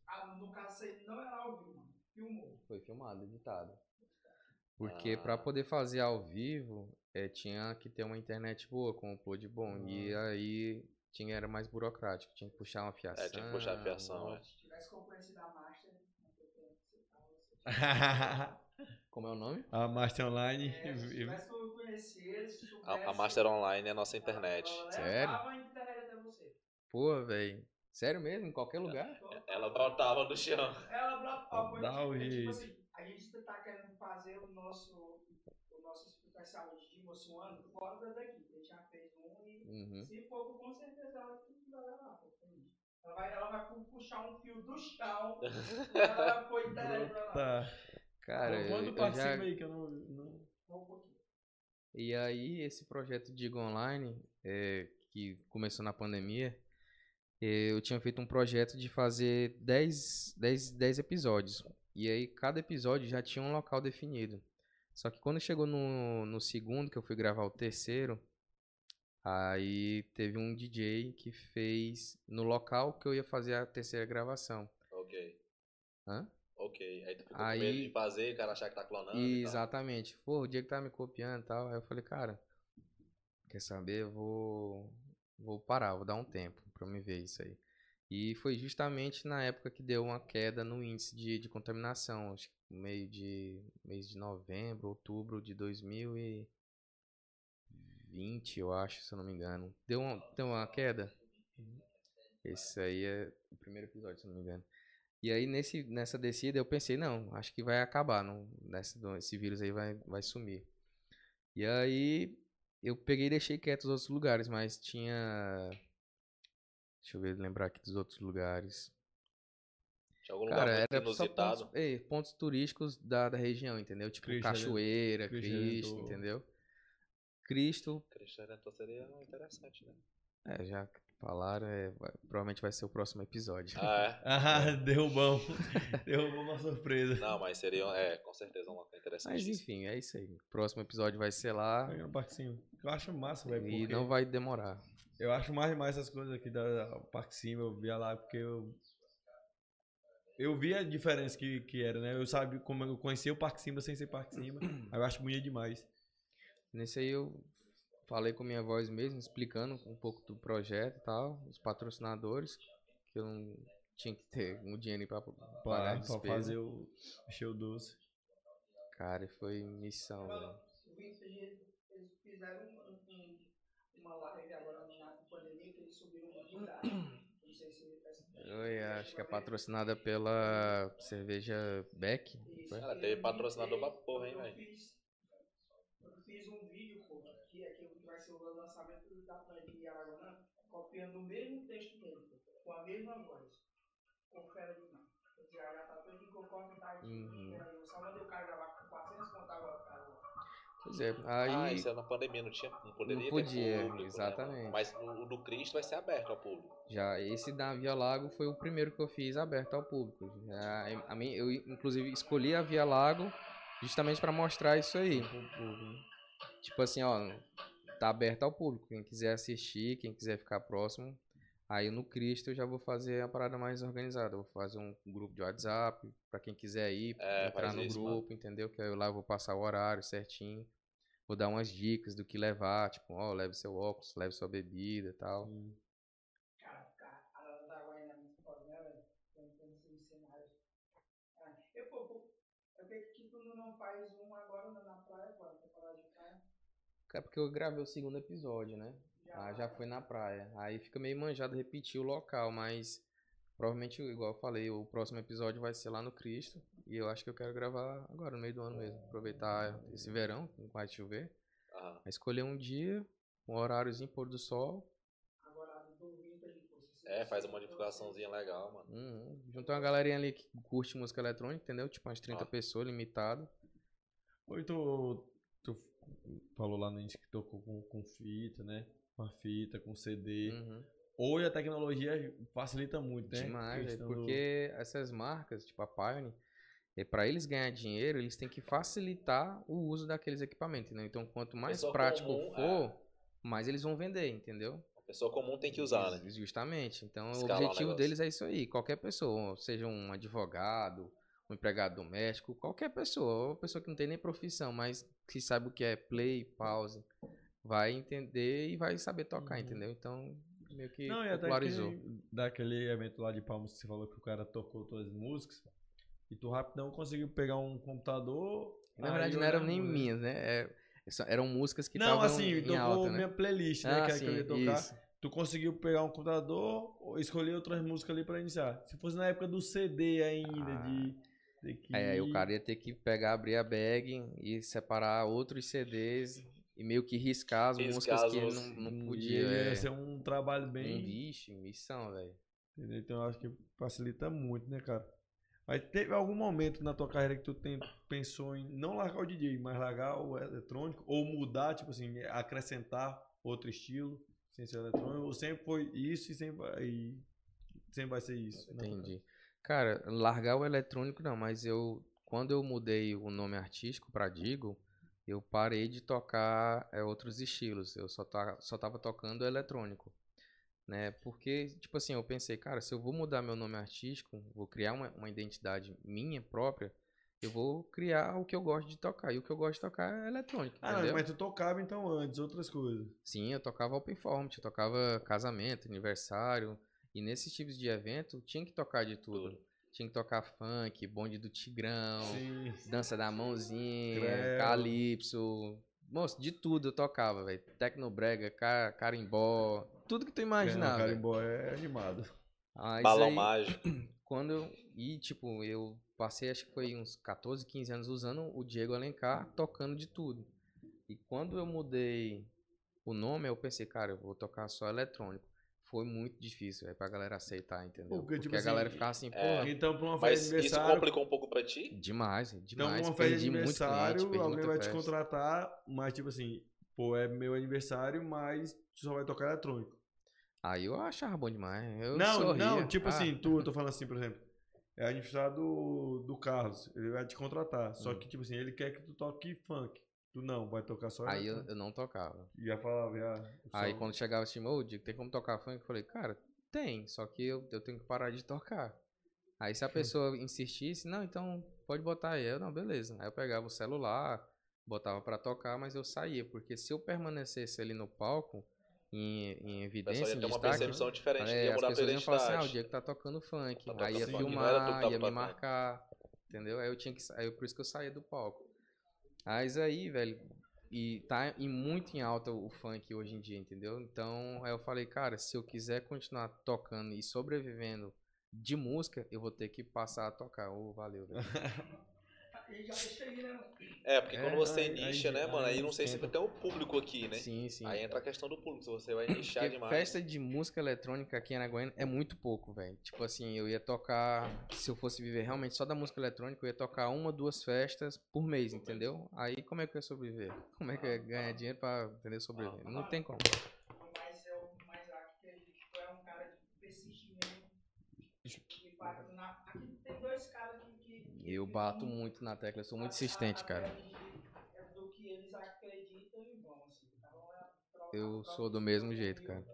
Ah, no caso, aí não era ao vivo, mano. Filmou. Foi filmado, editado. Porque Ah. pra poder fazer ao vivo, eh, tinha que ter uma internet boa, com um upload bom. E aí tinha, era mais burocrático, tinha que puxar uma fiação. É, tinha que puxar a fiação, é. Se tivesse concorrência da Master, você tava- Como é o nome? a Master Online. É, se conhecido, se A, a Master Online é a nossa internet. ela Sério? Pô, velho. Sério mesmo? Em qualquer lugar? Ela brotava do chão. Ela brotava. Dá o é, tipo jeito. assim, a gente tá querendo fazer o nosso, nosso especial de Dimos um ano fora da daqui. A gente já fez um e Uhum. se for, com certeza ela que vai levar. Ela vai, ela vai pu- puxar um fio do chão e ela internet pra lá. Tá. Cara, eu, Quando eu já... aí que eu não. não... Um. E aí, esse projeto Digo Online, é, que começou na pandemia, é, eu tinha feito um projeto de fazer 10, 10, 10 episódios. E aí, cada episódio já tinha um local definido. Só que quando chegou no, no segundo, que eu fui gravar o terceiro, aí teve um DJ que fez no local que eu ia fazer a terceira gravação. Ok. Hã? Ok. Aí tu ficou Aí- com medo de fazer, o cara achar que tá clonando. Exatamente. Pô, o Diego tá me copiando e tal. Aí eu falei, cara, quer saber? Eu vou, vou parar, vou dar um tempo pra eu me ver isso aí. E foi justamente na época que deu uma queda no índice de, de contaminação. Acho que meio de, mês de novembro, outubro de 2020, eu acho, se eu não me engano. Deu uma, deu uma queda? Esse aí é o primeiro episódio, se eu não me engano. E aí, nesse, nessa descida, eu pensei, não, acho que vai acabar, não, nessa, esse vírus aí vai, vai sumir. E aí, eu peguei e deixei quieto os outros lugares, mas tinha... Deixa eu ver, lembrar aqui dos outros lugares. Tinha algum lugar Cara, muito era só inusitado. pontos, é, pontos turísticos da, da região, entendeu? Tipo, Cristo Cachoeira, Cristo Cristo, entendeu? Cristo, Cristo Redentor seria interessante, né? é, já que falaram, é, vai- provavelmente vai ser o próximo episódio. Ah, é? Ah, derrubão. Derrubou uma surpresa. Não, mas seria, é, com certeza um local interessante. Mas enfim, é isso aí. Próximo episódio vai ser lá Parque Cima. Eu acho massa, velho. e porque não vai demorar. Eu acho mais mais essas coisas aqui da da Parque Cima. Eu via lá porque eu. Eu vi a diferença que, que era, né? Eu sabia como eu conhecia o Parque Cima sem ser Parque Cima. Aí eu acho bonito demais. Nesse aí eu falei com minha voz mesmo, explicando um pouco do projeto e tal, os patrocinadores, que eu não tinha que ter um dinheiro pra pagar a Pra, pra fazer o show doce. Cara, foi missão, velho. Mano, eles fizeram um, um, uma live agora eles subiram de idade. Não sei se essa Eu acho que é patrocinada pela cerveja Beck. Ela teve patrocinador pra porra, hein, velho? Eu fiz um vídeo, pô, que é aquilo que vai ser o lançamento da Planet de Araguanã, copiando o mesmo texto dele, com a mesma voz. Confere demais. Já, já tá tudo aqui que eu corto, tá aqui. Uhum. Mandei o cara gravar com 400 conto agora, cara. Pois é, Ah, aí isso é na pandemia, não tinha, não poderia Não podia, ter público, né, exatamente. mano? Mas o, o do Cristo vai ser aberto ao público. já esse da Via Lago foi o primeiro que eu fiz aberto ao público. Já, a mim, eu inclusive escolhi a Via Lago justamente para mostrar isso aí. Tipo assim, ó, tá aberto ao público. Quem quiser assistir, quem quiser ficar próximo. Aí no Cristo eu já vou fazer a parada mais organizada. Eu Vou fazer um grupo de WhatsApp para quem quiser ir, É, entrar no isso, grupo, entendeu? Que aí lá eu vou passar o horário certinho. Vou dar umas dicas do que levar, tipo, ó, leve seu óculos, leve sua bebida e tal. É né. Ah, eu, eu um praia. É porque eu gravei o segundo episódio, né? Ah, já foi na praia. Aí fica meio manjado repetir o local, mas provavelmente, igual eu falei, o próximo episódio vai ser lá no Cristo. E eu acho que eu quero gravar agora, no meio do ano mesmo. Aproveitar esse verão, que não vai chover. Aham. Aí escolher um dia, um horáriozinho, pôr do sol. É, faz uma modificaçãozinha legal, mano. Uhum. Juntar uma galerinha ali que curte música eletrônica, entendeu? Tipo umas 30 Ó. pessoas, limitado. Oi, tu, tu falou lá no início que tocou com, com fita, né? Com a fita, com CD. Uhum. Hoje a tecnologia facilita muito, né? Demais, Questão do- porque essas marcas, tipo a Pioneer, é, para eles ganhar dinheiro, eles têm que facilitar o uso daqueles equipamentos, né? Então, quanto mais prático comum, for, é. mais eles vão vender, entendeu? A pessoa comum tem que usar, né? Justamente. Então, Escalar o o objetivo negócio. deles é isso aí. Qualquer pessoa, seja um advogado, um empregado doméstico, qualquer pessoa, uma pessoa que não tem nem profissão, mas que sabe o que é play, pause, vai entender e vai saber tocar, Uhum. entendeu? Então, meio que Não, popularizou. aquele, daquele evento lá de Palmas que você falou que o cara tocou todas as músicas. E tu rapidão conseguiu pegar um computador. Na verdade, não eram nem música. minhas, né? É- eram músicas que Não, estavam assim, em tocou alta, né? minha playlist, né? Ah, que era que eu sim, ia tocar. isso. Tu conseguiu pegar um computador ou escolher outras músicas ali pra iniciar. Se fosse na época do CD ainda, Ah. de, de que... É, aí o cara ia ter que pegar, abrir a bag e separar outros CDs e meio que riscar as Riscar músicas as que ele não, não podia. ia é. ser um trabalho Um bem... vixe, missão, velho. Entendeu? Então eu acho que facilita muito, né, cara? Mas teve algum momento na tua carreira que tu tem, pensou em não largar o DJ, mas largar o eletrônico, ou mudar, tipo assim, acrescentar outro estilo, sem ser eletrônico, ou sempre foi isso e sempre vai, e sempre vai ser isso? Entendi. Cara, largar o eletrônico não, mas eu quando eu mudei o nome artístico pra Digo, eu parei de tocar é, outros estilos. Eu só tá, só tava tocando eletrônico, né? Porque tipo assim, eu pensei, cara, se eu vou mudar meu nome artístico, vou criar uma, uma identidade minha própria, eu vou criar o que eu gosto de tocar. E o que eu gosto de tocar é eletrônico, Ah, entendeu? mas tu tocava então antes, outras coisas. Sim, eu tocava open format, eu tocava casamento, aniversário. E nesses tipos de evento, tinha que tocar de tudo. Tinha que tocar funk, bonde do Tigrão, Sim. dança da mãozinha, Creu. calypso. Moço, de tudo eu tocava, velho. Tecnobrega, ca- carimbó, tudo que tu É, imaginar, o velho. carimbó é animado. Mas Balão aí, mágico. quando eu. E, tipo, eu passei, acho que foi uns 14, 15 anos usando o Diego Alencar, tocando de tudo. E quando eu mudei o nome, eu pensei, cara, eu vou tocar só eletrônico. Foi muito difícil, é pra galera aceitar, entendeu? Porque, Porque, tipo a assim, galera ficava assim, é, porra, Então, pra uma Mas festa de isso aniversário, complicou um pouco pra ti? demais, então, demais. pra uma festa de cliente, aniversário, perdi alguém vai te festa. contratar, mas tipo assim, pô, é meu aniversário, mas tu só vai tocar eletrônico. Aí eu achava bom demais. Eu não, sorria. não, tipo Ah, assim, tu, eu tô falando assim, por exemplo, é aniversário do, do Carlos, ele vai te contratar, só Hum. que, tipo assim, ele quer que tu toque funk. Tu não, vai tocar só Aí eu, eu não tocava. E já falava, já. Aí só- quando chegava assim, ô, Diego, tem como tocar funk? Eu falei, cara, tem, só que eu, eu tenho que parar de tocar. Aí se a pessoa insistisse, não, então pode botar aí. Eu, não, beleza. Aí eu pegava o celular, botava pra tocar, mas eu saía, porque se eu permanecesse ali no palco, em, em evidência, ia em ter uma destaque, percepção diferente, é, ia as mudar a tua pessoas iam falar assim, ah, o. Diego tá tocando funk. Tá aí tocando ia funk, filmar, ia me marcar, entendeu? Aí eu tinha que sa- aí por isso que eu saía do palco. Mas aí, velho, e tá em, muito em alta o funk hoje em dia, entendeu? Então, aí eu falei, cara, se eu quiser continuar tocando e sobrevivendo de música, eu vou ter que passar a tocar. Ô, valeu, velho. Já deixa aí, né, mano? É, porque É, quando você aí- nicha, aí- né, mano, aí não sei se tem um público aqui, né? Sim, sim. Aí entra a questão do público, se você vai nichar Porque demais. festa de música eletrônica aqui em Araguaína é muito pouco, velho. Tipo assim, eu ia tocar, se eu fosse viver realmente só da música eletrônica, eu ia tocar uma, duas festas por mês, entendeu? Aí como é que eu ia sobreviver? Como é que eu ia ganhar dinheiro pra entender sobreviver? Não tem como. Mas é o mais aqui que ele tipo, é um cara de persistimento. E bate na... Aqui tem dois caras que. que Eu bato muito na tecla, eu sou muito insistente, cara. a- É do que eles acreditam e vão, assim. Então é a prova- Eu sou do mesmo jeito, cara.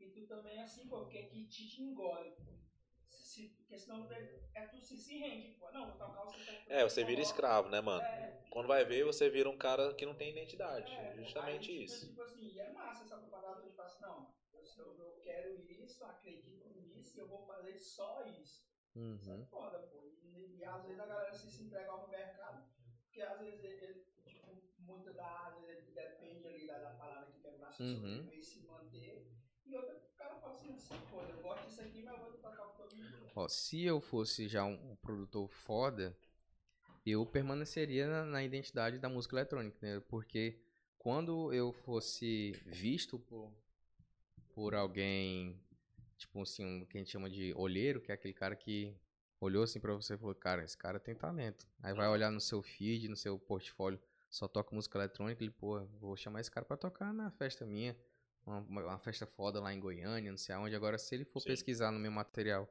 E tu também é assim, pô, porque que te, engole. Porque senão é, é tu se, se rende, pô. Não, vou tocar o. É, você vira escravo, né, mano? É, Quando vai ver, você vira um cara que não tem identidade. É, Justamente aí, tipo, isso. Tipo assim, e é massa essa propaganda, tipo assim, não, eu quero isso, acredito nisso e eu vou fazer só isso. Isso é Uhum. foda, pô. E, e às vezes a galera se, se entrega ao mercado, porque às vezes ele, ele, tipo, muita da, às vezes ele depende ali da, da parada que quer pra se Uhum. e se manter. E outra, o cara fala assim, assim, pô, eu gosto disso aqui, mas eu vou tocar todo mundo. Ó, se eu fosse já um, um produtor foda, eu permaneceria na, na identidade da música eletrônica, né? Porque quando eu fosse visto por, por alguém, tipo assim, um, que a gente chama de olheiro, que é aquele cara que olhou assim pra você e falou, cara, esse cara tem talento. Aí vai olhar no seu feed, no seu portfólio, só toca música eletrônica, ele, pô, vou chamar esse cara pra tocar na festa minha, uma, uma- festa foda lá em Goiânia, não sei aonde. Agora, se ele for Sim. pesquisar no meu material,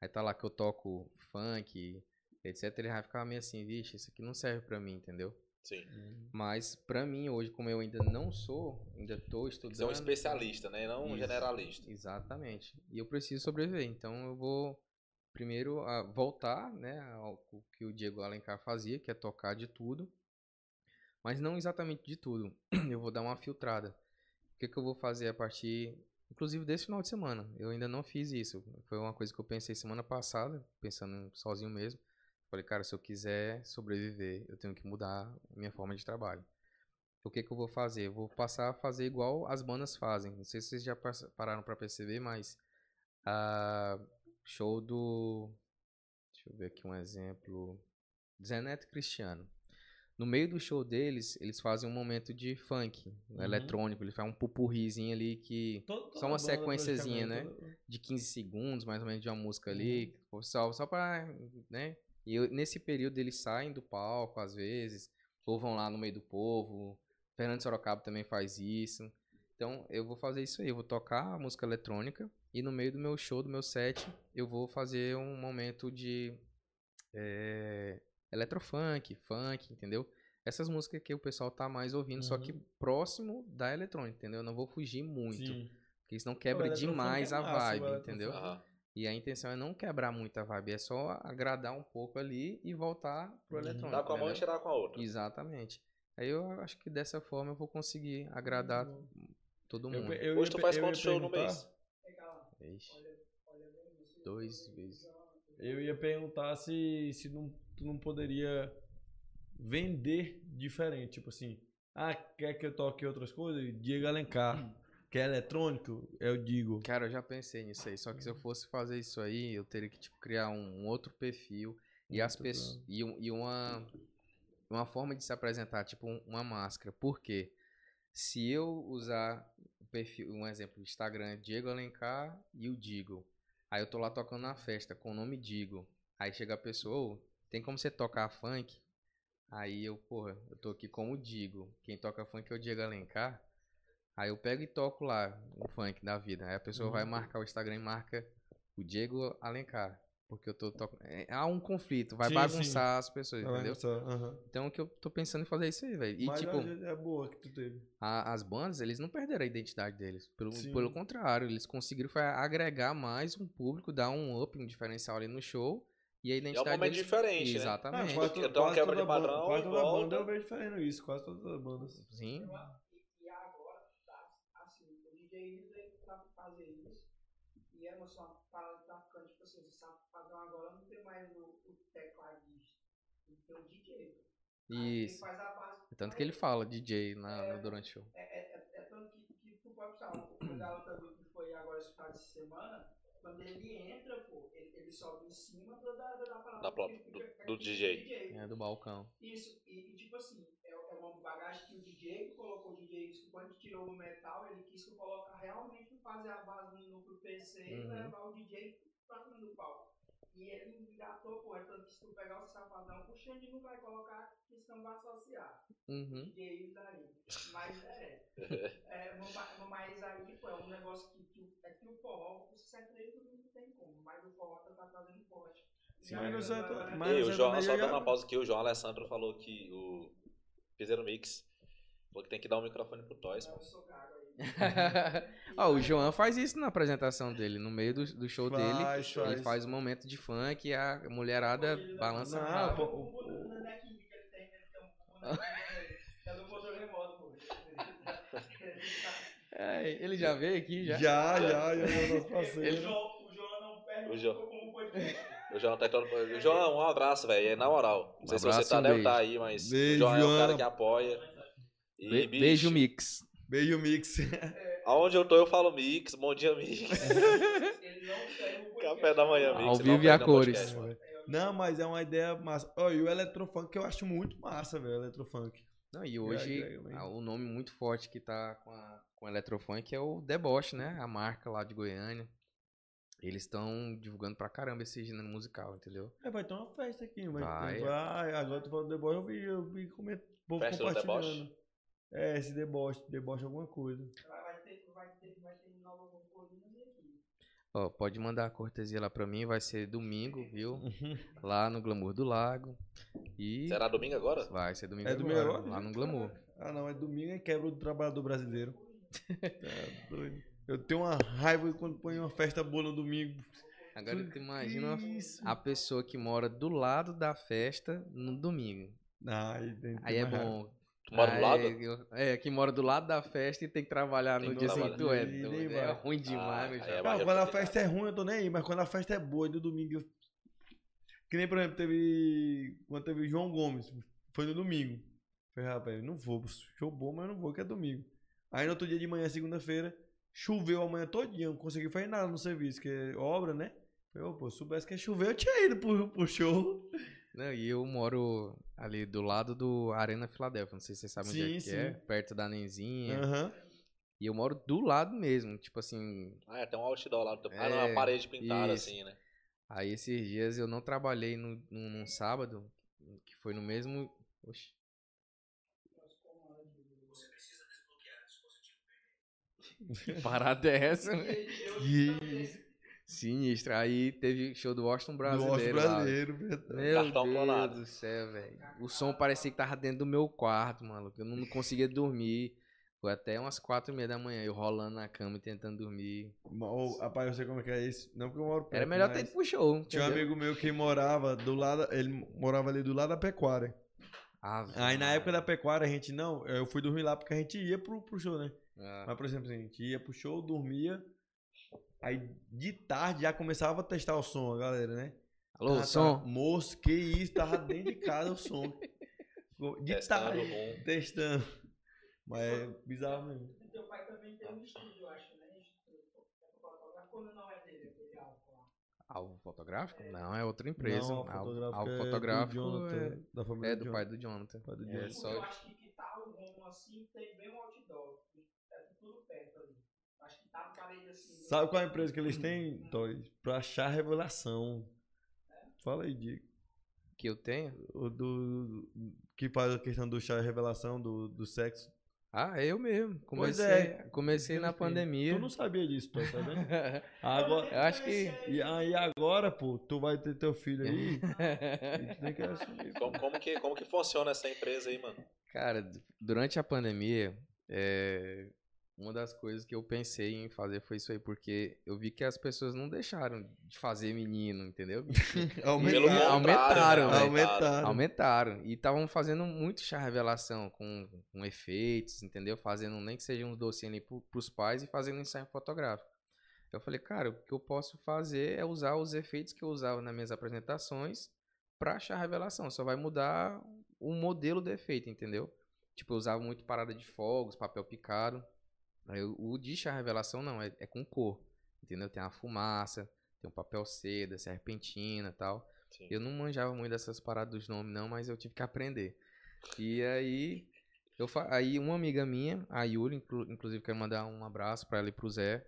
aí tá lá que eu toco funk, etc, ele vai ficar meio assim, vixe, isso aqui não serve pra mim, entendeu? Sim. Mas pra mim hoje, como eu ainda não sou, ainda tô estudando. Você é um especialista, né? Não um generalista. Exatamente. E eu preciso sobreviver. Então eu vou primeiro ah, voltar, né, ao o que o Diego Alencar fazia, que é tocar de tudo. Mas não exatamente de tudo. Eu vou dar uma filtrada. O que, que eu vou fazer a partir, inclusive desse final de semana? Eu ainda não fiz isso. Foi uma coisa que eu pensei semana passada, pensando sozinho mesmo. Falei, cara, se eu quiser sobreviver, eu tenho que mudar minha forma de trabalho. O que, que eu vou fazer? Eu vou passar a fazer igual as bandas fazem. Não sei se vocês já pararam pra perceber, mas a show do. Deixa eu ver aqui um exemplo. Zeneto Cristiano. No meio do show deles, eles fazem um momento de funk Uhum. eletrônico. Ele faz um pupurrizinho ali que Todo- Só uma sequenciazinha, né? toda- de 15 segundos, mais ou menos, de uma música Uhum. ali, só, só pra, né? E eu- nesse período eles saem do palco, às vezes, ou vão lá no meio do povo. Fernando Sorocaba também faz isso. Então, eu vou fazer isso aí, eu vou tocar a música eletrônica e no meio do meu show, do meu set, eu vou fazer um momento de é, electrofunk, funk, entendeu? Essas músicas que o pessoal tá mais ouvindo, só Uhum. que próximo da eletrônica, entendeu? Eu não vou fugir muito. Sim. Porque senão quebra eletrofunk demais é a vibe, eletrofunk. entendeu? Aham. E a intenção é não quebrar muito a vibe, é só agradar um pouco ali e voltar pro Uhum. eletrônico. Dá com a mão e entendeu? tirar com a outra. Exatamente. Aí eu acho que dessa forma eu vou conseguir agradar todo Eu, mundo. pe- eu Hoje tu faz eu quantos shows no mês? Ixi, dois vezes. Eu ia perguntar se, se não, tu não poderia vender diferente. Tipo assim, ah, quer que eu toque outras coisas? Diego Alencar. Quer eletrônico? Eu digo. Cara, eu já pensei nisso aí. Só que se eu fosse fazer isso aí, eu teria que tipo, criar um outro perfil e as pessoas e, um- e uma uma forma de se apresentar, tipo um- uma máscara. Por quê? Se eu usar perfil, um exemplo, Instagram, Diego Alencar e o Digo. Aí eu tô lá tocando na festa com o nome Digo. Aí chega a pessoa, "Ô, tem como você tocar funk? Aí eu, porra, eu tô aqui como Digo. Quem toca funk é o Diego Alencar. Aí eu pego e toco lá um funk da vida. Aí a pessoa vai Uhum. marcar o Instagram e marca o Diego Alencar. Porque eu tô tocando. há um conflito, vai Sim, bagunçar as pessoas, vendo entendeu? Aham. Então o que eu tô pensando em fazer é isso aí, velho. E Mas tipo, é boa que tu teve. a- as bandas, eles não perderam a identidade deles. Pelo, Sim. pelo contrário, eles conseguiram foi, agregar mais um público, dar um up, um diferencial ali no show. E a É um identidade momento deles- diferente, né? Exatamente. quase Porque toda- tem uma quase quebra de toda banda- padrão Quase toda banda eu vejo fazendo isso, quase todas as bandas. Sim. E, e agora, tá, assim, o DJ eles veio pra fazer isso. E é uma só parada tá ficando, tipo assim, você sabe fazer um agora, não tem mais o, o tecladista. Tem o DJ. Aí Isso. Faz a base. Tanto que ele fala DJ na, no, durante o show. É, é, é, é tanto que, que tu pode pensar, o Galo também que foi agora esse final de semana, quando ele entra, pô, ele, ele sobe em cima da, da, da parada Da do- fica do aqui DJ. É, do balcão. Isso, e, e tipo assim, é, é uma bagagem que o DJ que colocou o DJ, isso, quando tirou o metal, ele quis que eu coloque realmente fazer a base no núcleo PC e Uhum. levar o DJ pra cima do palco. E ele engatou, pô, é tanto que se tu pegar o safadão, o Xande não vai colocar, porque senão vai associar. Uhum. DJ daí. Mas é. é ma- mas aí, pô, é um negócio que, que, o- é que o forró, o sertanejo não tem como, mas o forró tá, tá trazendo forte. Sim, E mas serta- agora- mas- E o o João, só dando uma pausa aqui, o João Alessandro falou que o. Fizeram mix. Falou que tem que dar um microfone pro Toys, pô. Ó, o João faz isso na apresentação dele. No meio do, do show dele, Faz, ele faz. faz um momento de funk e a mulherada balança Não, pô, O ele ele um bonequinho, é pô. É, ele já veio aqui, já? Já, já, já, já, nosso O parceiro. João, o João não perde O João. O João tá. O João, um abraço, velho. É na moral. Não sei se abraço, você tá, um deve estar aí, mas Beijo, o João é um cara que apoia. E, Be- bicho, beijo, Mix. Beijo, Mix. Aonde eu tô, eu falo mix. Bom dia, mix. O. Café da manhã, mix. Ao vivo e a um cores. podcast. Não, mas é uma ideia massa. Ó, e o Eletrofunk eu acho muito massa, velho, o Eletrofunk. Não, e hoje bem. ah, o nome muito forte que tá com a, com a Eletrofunk é o Deboche, né? A marca lá de Goiânia. Eles estão divulgando pra caramba esse gênero musical, entendeu? É, vai ter uma festa aqui, vai. Vai. vai agora tu falou do deboche, eu vi, eu vi coment... povo Festa do compartilhando. É, esse deboche, deboche alguma coisa. Vai, ter, vai ter, vai ter Nova. Ó, pode mandar a cortesia lá pra mim, vai ser domingo, viu? Lá no Glamour do Lago. E Será domingo agora? vai ser domingo, É domingo agora, agora? lá no Glamour. Ah não, é domingo é quebra do trabalhador brasileiro. Tá doido. Eu tenho uma raiva quando põe uma festa boa no domingo. Agora tu imagina isso? a pessoa que mora do lado da festa no domingo. Ah, aí, Aí é raiva. bom. Tu mora do lado? É, que mora do lado da festa e tem que trabalhar Tem no dia seguinte. É, é ruim demais, Ah, meu é Não, quando a festa é ruim, eu tô nem aí, mas quando a festa é boa, e no domingo. eu- Que nem, por exemplo, teve. Quando teve o João Gomes, foi no domingo. Falei, rapaz, eu não vou, show bom, mas eu não vou, que é domingo. Aí no outro dia de manhã, segunda-feira, choveu a manhã todinha, não consegui fazer nada no serviço, que é obra, né? Falei, ô, pô, se soubesse que ia chover, eu tinha ido pro, pro show. Não, e eu moro ali do lado do Arena Filadélfia. Não sei se vocês sabem onde é Sim, que sim. é. Perto da Nenzinha. Aham. E eu moro do lado mesmo. Tipo assim. Ah, é, tem um outdoor lá. Ah, não, É, uma parede pintada isso. assim, né? Aí esses dias eu não trabalhei no, num, num sábado. Que foi no mesmo. Oxi. Que parada é essa? velho? E Sinistra. Aí teve show do Washington do Brasileiro. Austin lá. brasileiro, verdade. Meu Cartão Deus clonado. do céu, velho. O som parecia que tava dentro do meu quarto, maluco. Eu não conseguia dormir. Foi até umas quatro e meia da manhã, eu rolando na cama e tentando dormir. Ô, rapaz, eu sei como é que é isso. Não porque eu moro perto, Era melhor ter ido pro show. Tinha um entendeu? amigo meu que morava do lado. Ele morava ali do lado da pecuária. Ave Aí na época da pecuária a gente não. Eu fui dormir lá porque a gente ia pro, pro show, né? Ah, Mas, por exemplo, assim, a gente ia pro show, dormia. Aí de tarde já começava a testar o som, a galera, né? Alô, Tava- som? tava- Moço, que isso, tava dentro de casa o som. De Testando tarde. rum. Testando. Mas é bizarro mesmo. Teu pai também tem um estúdio, eu acho, né? Quando não é dele, álcool lá. Alvo fotográfico? Não, é outra empresa. Não, a Alvo- Alvo é do fotográfico Jonathan, da é, família é do Jonathan. pai do Jonathan. Pai do É Jonathan. Eu acho que que tá o rumo assim, tem bem um outdoor. É tudo perto ali. Acho que tá no parede assim. Sabe qual é a empresa que eles têm, Toys? Pra achar revelação. Fala aí, Diego. que eu tenho. O do. Que faz a questão do chá revelação, do, do sexo. Ah, eu mesmo. Pois Comecei, é. comecei na pandemia. Tu não sabia disso, Toys, tá vendo? Agora, eu acho que. e aí agora, pô, tu vai ter teu filho aí. e tu tem que assumir. Como, como que, como que funciona essa empresa aí, mano? Cara, durante a pandemia, é, uma das coisas que eu pensei em fazer foi isso aí, porque eu vi que as pessoas não deixaram de fazer menino, entendeu? Pelo contrário, aumentaram, né? Aumentaram. Aumentaram. E estavam fazendo muito chá revelação com, com efeitos, entendeu? Fazendo nem que seja uns docinhos ali pro, pros pais e fazendo ensaio fotográfico. Eu falei, cara, o que eu posso fazer é usar os efeitos que eu usava nas minhas apresentações pra chá revelação. Só vai mudar o modelo do efeito, entendeu? Tipo, eu usava muito parada de fogos, papel picado. Aí o- de chá revelação não, é, é com cor. Entendeu? Tem a fumaça, tem o papel seda, serpentina tal. Sim. Eu não manjava muito dessas paradas dos nomes, não, mas eu tive que aprender. E aí, eu aí uma amiga minha, a Yuri, inclu- inclusive quero mandar um abraço pra ela e pro Zé,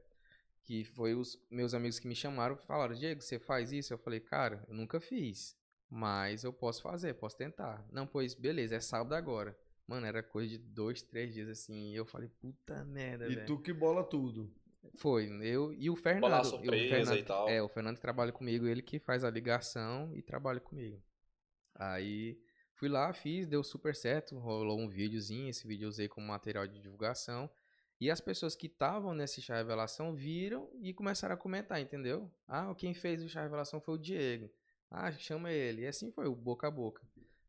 que foi os meus amigos que me chamaram, falaram, Diego, você faz isso? Eu falei, cara, eu nunca fiz, mas eu posso fazer, posso tentar. Não, pois, beleza, é sábado agora. Mano, era coisa de dois, três dias assim, e eu falei, puta merda, E velho. tu que bola tudo. Foi, eu e o Fernando. Bolar e o surpresa Fernando- e tal. É, o Fernando que trabalha comigo, ele que faz a ligação e trabalha comigo. Aí fui lá, fiz, deu super certo, rolou um videozinho, esse vídeo eu usei como material de divulgação. E as pessoas que estavam nesse chá revelação viram e começaram a comentar, entendeu? Ah, quem fez o chá revelação foi o Diego. Ah, chama ele. E assim foi, o boca a boca.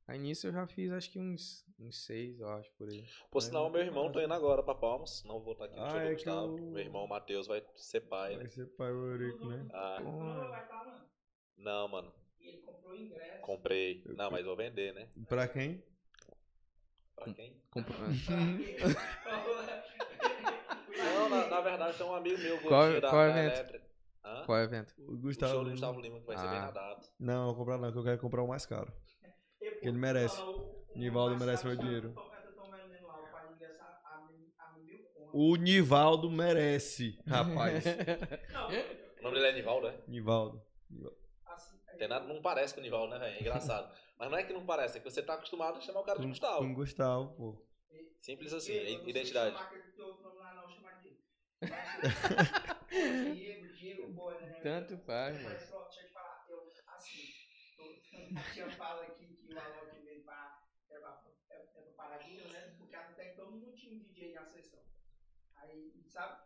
Aí nisso eu já fiz acho que uns, uns seis, eu acho, por aí. Por sinal, meu irmão tá indo agora pra Palmas. Não vou estar aqui no Ah, show do é que Gustavo. eu- Meu irmão Matheus vai ser pai, Vai né? ser pai o Eurico, né? Ah, Tu não vai estar, mano. não, mano. E ele comprou o ingresso. Comprei. Não, mas vou vender, né? Pra quem? Pra quem? Compro- Não, na, na verdade tem um amigo meu, Qual- gordinho da, qual da evento? Elétrica. Hã? Qual é o evento? O O Gustavo. show do Lima. Gustavo Lima, que vai ser bem Ah. na data. Não, não vou comprar não, que eu quero comprar o mais caro. Ele merece. fala, o- o Nivaldo merece meu dinheiro. o Nivaldo merece, rapaz. Não, O nome dele é Nivaldo, é? Nivaldo. assim, Tem nada, não parece com o Nivaldo, né, velho? É engraçado. Mas não é que não parece, é que você tá acostumado a chamar o cara de Gustavo. com Gustavo, pô. Simples assim, sei identidade. né? Tanto faz, mano. Deixa eu te falar, eu, assim, tô- a tia fala aqui que o Alok veio pra, é é, é pra Paraguia, né? Porque até então não tinha um DJ na sessão. Aí, sabe?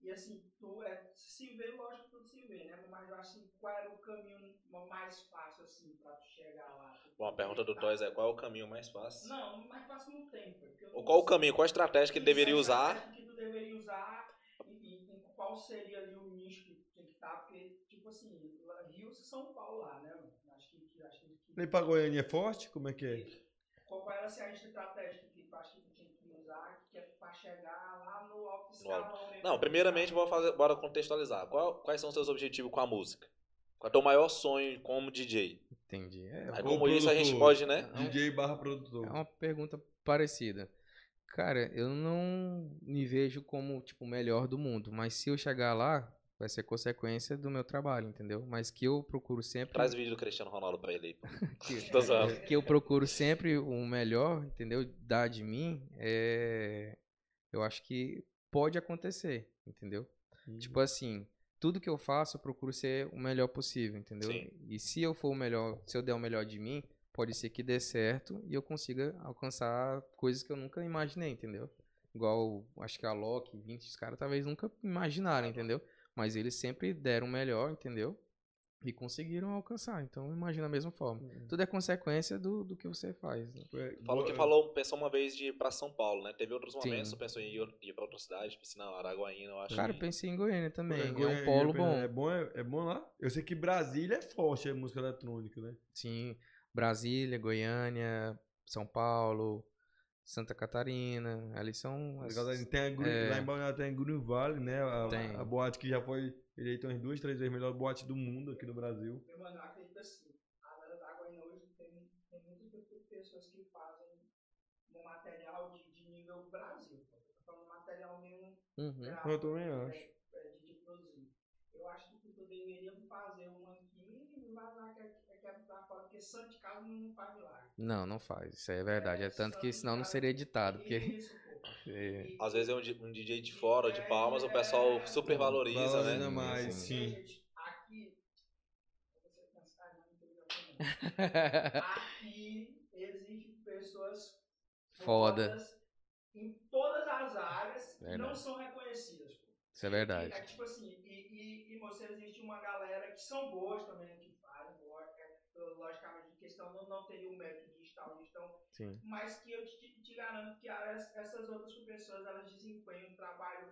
E assim, tu é, se vê, lógico que tudo se vê, né? Mas eu acho assim, qual era o caminho mais fácil, assim, pra tu chegar lá? Tu- Bom, a pergunta do Toys é qual é o caminho mais fácil? Não, mais fácil não tem, Ou qual o caminho, qual a estratégia que ele deveria usar? que tu deveria usar e, e- qual seria ali o nicho que tem que estar, porque, tipo assim, Rio e São Paulo lá, né? mano? Acho que, que, acho que, que Nem pra Goiânia é forte? Como é que é? qual, era assim, a estratégia que tu acha que tinha que usar, que é pra chegar lá no alto No alto. escalão mesmo? Não, primeiramente vou fazer, bora contextualizar. Qual- quais são os seus objetivos com a música? Qual é o teu maior sonho como DJ? Entendi. É, Aí como isso a gente pode, né? DJ barra produtor. É uma pergunta parecida. Cara, eu não me vejo como, tipo, o melhor do mundo. Mas se eu chegar lá, vai ser consequência do meu trabalho, entendeu? Mas que eu procuro sempre. Traz o vídeo do Cristiano Ronaldo pra ele aí. que, que eu procuro sempre o melhor, entendeu? Dar de mim, é... eu acho que pode acontecer, entendeu? Uhum. Tipo assim, tudo que eu faço, eu procuro ser o melhor possível, entendeu? Sim. E se eu for o melhor, se eu der o melhor de mim, pode ser que dê certo e eu consiga alcançar coisas que eu nunca imaginei, entendeu? Igual, acho que a Loki, 20, os caras talvez nunca imaginaram, entendeu? Mas eles sempre deram o melhor, entendeu? E conseguiram alcançar. Então, eu imagino da mesma forma. Tudo é consequência do, do que você faz. né? É, Falou que Go- falou, pensou uma vez de ir pra São Paulo, né? Teve outros Sim. momentos, pensou em ir, ir pra outra cidade, não, Araguaína, eu acho. Cara, eu que- pensei em Goiânia também. É, É, Goiânia, um polo é, bom. É bom, é, é bom lá? Eu sei que Brasília é forte a música eletrônica, né? Sim, Brasília, Goiânia, São Paulo, Santa Catarina, ali são as... Legal, Tem a Gru- é. Lá em Balneário tem a Green Valley, né? A, Tem. a boate que já foi eleita umas duas, três vezes a melhor boate do mundo aqui no Brasil. Meu mano, eu acredito assim, a banda da Água hoje tem, tem muitas pe- pessoas que fazem um material de, de nível Brasil. Eu falando material mesmo Uhum. gráfico, Eu também é, acho. é, de, de produzir. Eu acho que tu deveria fazer uma aqui e vazar que é, que é pra fora, porque santo de casa não faz milagre. Não, não faz, isso aí é verdade. É tanto que santo senão não seria editado, porque... Isso. É. Às vezes é um, um DJ de fora, de Palmas, o pessoal super valoriza, Valoriza né? mais, Sim, sim. Aqui. Aqui existem pessoas Foda. fodas em todas as áreas que não são reconhecidas. pô. Isso é verdade. E, é tipo assim, e, e, e você existe uma galera que são boas também no que fazem, lógico, é, logicamente, em questão não, não teria o mérito de estar onde estão, Sim. mas que eu te, te garanto que as- essas outras pessoas elas desempenham um trabalho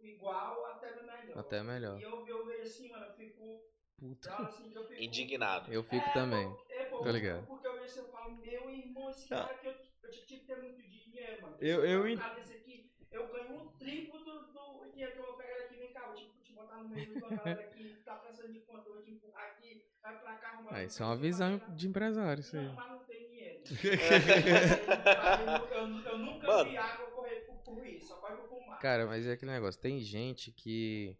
igual até melhor. Até melhor. E eu, eu vejo assim, mano, eu fico. Puta. eu, assim, eu fico Indignado. Eu fico é, também. é, pô, Tá ligado? Porque eu vejo assim, eu falo, meu irmão, esse Ah. cara que eu, eu tinha que ter muito dinheiro, mano. Eu- Esse eu aqui, eu ganho um triplo do, do dinheiro que eu vou pegar daqui, vem cá, te, te botar no meio uma galera aqui, tá precisando de vou te empurrar aqui, vai pra cá, arruma Ah, isso é uma visão de empresário, isso aí. Não, mas não tem dinheiro. eu, eu, eu nunca Mano. vi água correr por, por isso, só vai por mar. Cara, mas é aquele negócio. Tem gente que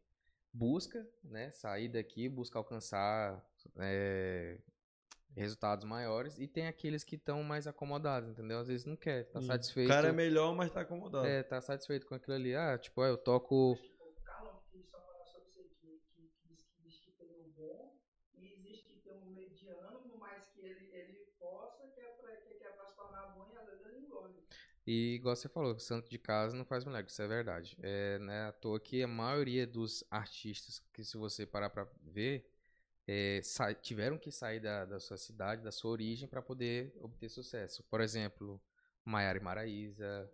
busca, né, sair daqui, busca alcançar é, resultados maiores, e tem aqueles que estão mais acomodados, entendeu? Às vezes não quer, tá Sim. satisfeito. O cara é melhor, mas tá acomodado. É, tá satisfeito com aquilo ali. Ah, tipo, ah, eu toco. Tipo, o Carlão, que só falar sobre isso aí, que, que, que diz que diz que tem um bom, e existe que tem um mediano, no mais que ele, ele possa, que é, pra, que, que é pra se tornar bom, e às vezes ele engole. E igual você falou, santo de casa não faz milagre, isso é verdade. É, né, à toa que a maioria dos artistas, que se você parar pra ver, é, tiveram que sair da, da sua cidade, da sua origem, para poder obter sucesso. Por exemplo, Maiara e Maraíza,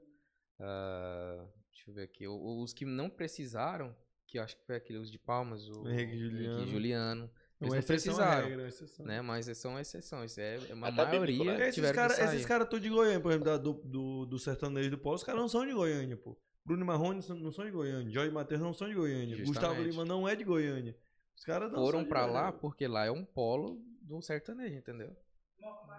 ah, deixa eu ver aqui, os que não precisaram, que eu acho que foi aqueles de Palmas, o Henrique Juliano. Juliano, eles Uma não à precisaram, regra, uma exceção. né? Mas são exceções, é é uma Até bíblico, maioria né? Porque esses caras esses cara tudo de Goiânia, por exemplo, da- do, do, do sertanejo do Polo, os caras não são de Goiânia, pô. Bruno Marrone não são de Goiânia, Jorge Matheus não são de Goiânia, Gustavo Justamente. Lima não é de Goiânia. Os caras não foram pra Goiânia. lá porque lá é um polo do sertanejo, entendeu?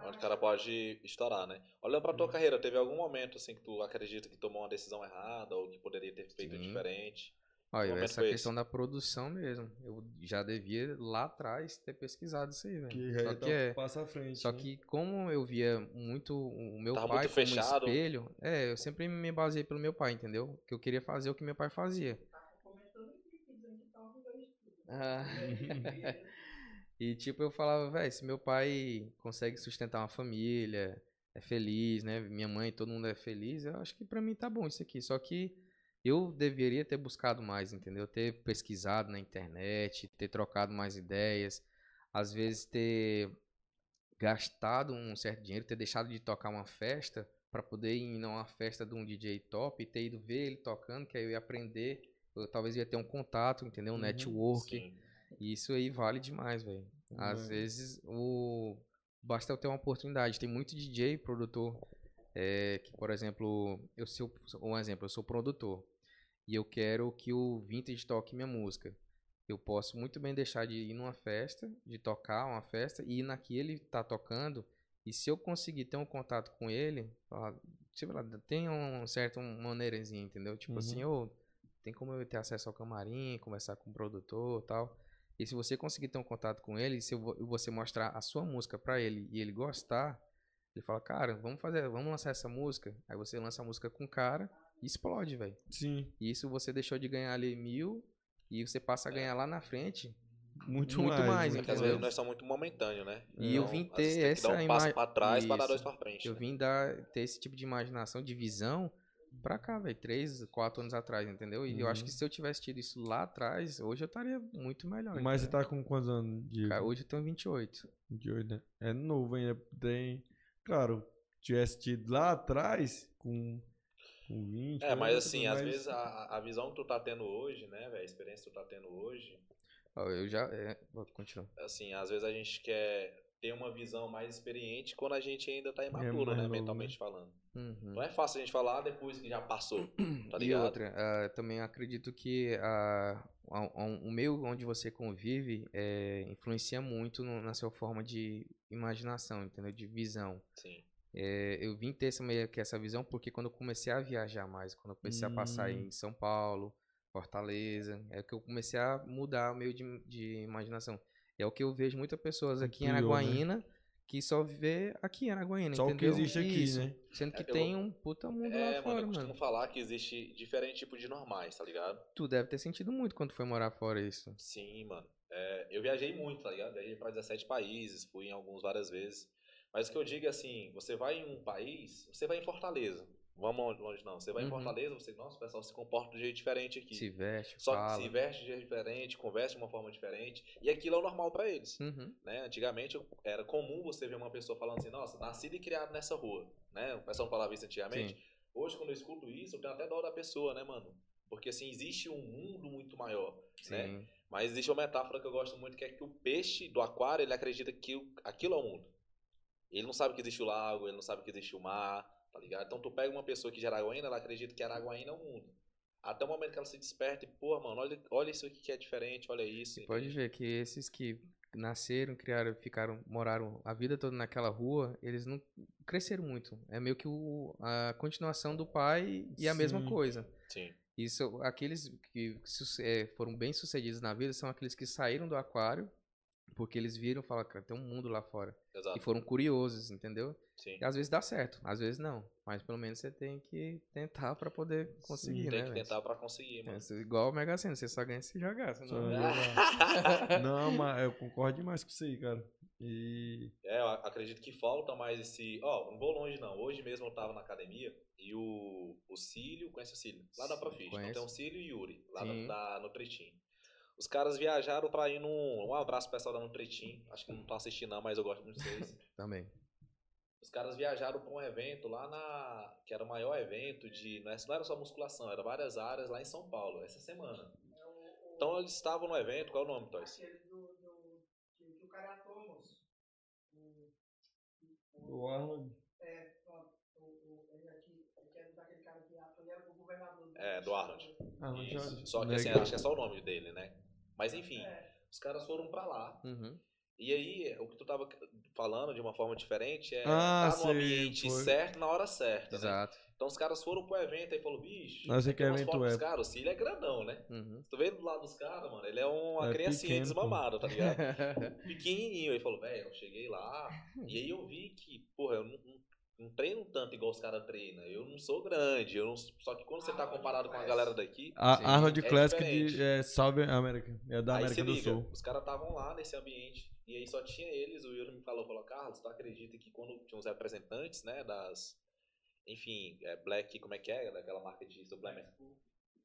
Onde o cara pode estourar, né? Olhando pra tua carreira, teve algum momento assim que tu acredita que tomou uma decisão errada ou que poderia ter feito Sim. diferente? Olha, momento essa questão da produção mesmo. Eu já devia lá atrás ter pesquisado isso aí, velho. Que Só que é. passa à frente. Só né? que como eu via muito o meu Tava pai muito como fechado. espelho, é, eu sempre me baseei pelo meu pai, entendeu? Que eu queria fazer o que meu pai fazia. Ah. E tipo, eu falava, velho, se meu pai consegue sustentar uma família, é feliz, né? Minha mãe, todo mundo é feliz, eu acho que pra mim tá bom isso aqui. Só que eu deveria ter buscado mais, entendeu? Ter pesquisado na internet, ter trocado mais ideias, às vezes ter gastado um certo dinheiro, ter deixado de tocar uma festa pra poder ir numa festa de um DJ top e ter ido ver ele tocando, que aí eu ia aprender, eu talvez ia ter um contato, entendeu? Um Uhum, network. Sim. E isso aí vale demais, velho. Às Uhum. vezes o basta eu ter uma oportunidade. Tem muito DJ, produtor, é, que, por exemplo, eu sou um exemplo, eu sou produtor e eu quero que o Vintage toque minha música. Eu posso muito bem deixar de ir numa festa, de tocar uma festa e ir na que ele tá tocando. E se eu conseguir ter um contato com ele, falar, tipo, lá, tem um certo maneirezinho, entendeu? Tipo Uhum. assim, ô, tem como eu ter acesso ao camarim, conversar com o produtor tal. E se você conseguir ter um contato com ele, se vo- você mostrar a sua música pra ele e ele gostar, ele fala, cara, vamos fazer, vamos lançar essa música. Aí você lança a música com o cara explode, velho. Sim, E isso você deixou de ganhar ali mil e você passa a ganhar lá na frente. muito, Muito mais. mais, É muito que às entendeu? vezes nós somos muito momentâneo, né? E eu Então, vim às vezes ter tem que dar essa um passo pra trás pra dar dois pra frente. Eu né? vim dar, ter esse tipo de imaginação, de visão pra cá, velho. Três, quatro anos atrás, entendeu? E eu acho Uhum. que se eu tivesse tido isso lá atrás, hoje eu estaria muito melhor. Mas você tá com quantos anos? De, Cara, hoje eu tenho 28. de oito, né? É novo ainda. Tem. Claro, tivesse tido lá atrás, com, com 20. É, mas né, assim, às mas- vezes a, a visão que tu tá tendo hoje, né, velho? A experiência que tu tá tendo hoje, Ó, Eu já. É, vou continuar. assim, às vezes a gente quer ter uma visão mais experiente quando a gente ainda tá imaturo, mais né? novo, Mentalmente falando. Uhum. Não é fácil a gente falar depois que já passou, tá E ligado? outra, ah, também acredito que ah, a- a- o meio onde você convive é, influencia muito no- na sua forma de imaginação, entendeu? De visão. Sim. É, eu vim ter essa, meio que essa visão porque quando eu comecei a viajar mais, quando eu comecei a passar Hum. em São Paulo, Fortaleza, é que eu comecei a mudar o meio de, de imaginação. É o que eu vejo muitas pessoas aqui em Ampliou, né? Araguaína que só vê aqui em Araguaína, Só o que entendeu? existe aqui, Isso. né? Sendo que É, eu- tem um puta mundo É, lá mano, fora, eu costumo mano. falar que existe diferente tipo de normais, tá ligado? Tu deve ter sentido muito quando foi morar fora isso. Sim, mano. É, eu viajei muito, tá ligado? Viajei pra 17 países, fui em alguns várias vezes. Mas o que eu digo é assim, você vai em um país, você vai em Fortaleza. vamos onde não. Você vai em Uhum. Fortaleza, você, nossa, o pessoal se comporta de jeito diferente aqui. Se veste, Só fala. que se veste de jeito diferente, conversa de uma forma diferente. E aquilo é o normal pra eles. Uhum. né? Antigamente era comum você ver uma pessoa falando assim, nossa, nascido e criado nessa rua, né? O pessoal falava isso antigamente. Hoje, quando eu escuto isso, eu tenho até dó da pessoa, né, mano? Porque, assim, existe um mundo muito maior, né? Sim. Mas existe uma metáfora que eu gosto muito, que é que o peixe do aquário, ele acredita que aquilo é o mundo. Ele não sabe que existe o lago, ele não sabe que existe o mar, tá ligado? Então, tu pega uma pessoa que de Araguaína, ela acredita que Araguaína é o mundo. Até o momento que ela se desperta e, pô, mano, olha, olha isso aqui que é diferente, olha isso. Você pode ver que esses que nasceram, criaram, ficaram, moraram a vida toda naquela rua, eles não cresceram muito. É meio que o, a continuação do pai e a mesma Sim. coisa. Sim, Isso, aqueles que é, foram bem sucedidos na vida são aqueles que saíram do aquário porque eles viram e falaram, cara, tem um mundo lá fora. exato. E foram curiosos, entendeu? Sim. E às vezes dá certo, às vezes não. Mas pelo menos você tem que tentar pra poder conseguir, Tem né? que velho? tentar pra conseguir, mano. É igual o Mega Sena, você só ganha se jogar. Só senão- jogar. Não, mas eu concordo demais com isso aí, cara. E. É, eu acredito que falta mais esse. Ó, não vou longe não. Hoje mesmo eu tava na academia e o, o Cílio, conhece o Cílio? Lá da Profit. Então tem o Cílio e o Yuri, lá Sim. da, da Nutretim. Os caras viajaram pra ir num. Um abraço pro pessoal da Nutretim. Acho que não estão assistindo, não, mas eu gosto muito de vocês. Também. Os caras viajaram pra um evento lá na. que era o maior evento de. Não é- não era só musculação, era várias áreas lá em São Paulo, essa semana. Então eles estavam no evento, qual é o nome, Toys? Aquele do, do, que, que o cara é moço. O, O Arnold. é. O, o, ele aqui, que é daquele cara que ele era o governador. É, do Arnold. Arnold Isso. Só que assim, acho que é só o nome dele, né? Mas enfim, É, os caras foram pra lá. Uhum. E aí, o que tu tava falando de uma forma diferente é Ah, tá no ambiente foi. certo na hora certa, né? Exato. Então os caras foram pro evento e falou, bicho, Não sei tem que umas evento é. dos caras, o Cílio é grandão, né? Uhum. Tu vê do lado dos caras, mano, ele é uma É criancinha pequeno, desmamada, tá ligado? Pequenininho. Aí falou, velho, eu cheguei lá, e aí eu vi que, porra, eu não, não- não treino tanto igual os caras treinam. Eu não sou grande, eu não, só que quando você tá comparado com a galera daqui, A Sim, Arnold é Classic diferente. de é, Salve América. É da aí América do liga, Sul. os caras estavam lá nesse ambiente, e aí só tinha eles, o Yuri me falou, falou, Carlos, tu acredita que quando tinha os representantes, né, das, enfim, é, Black, como é que é, daquela marca de suplementos?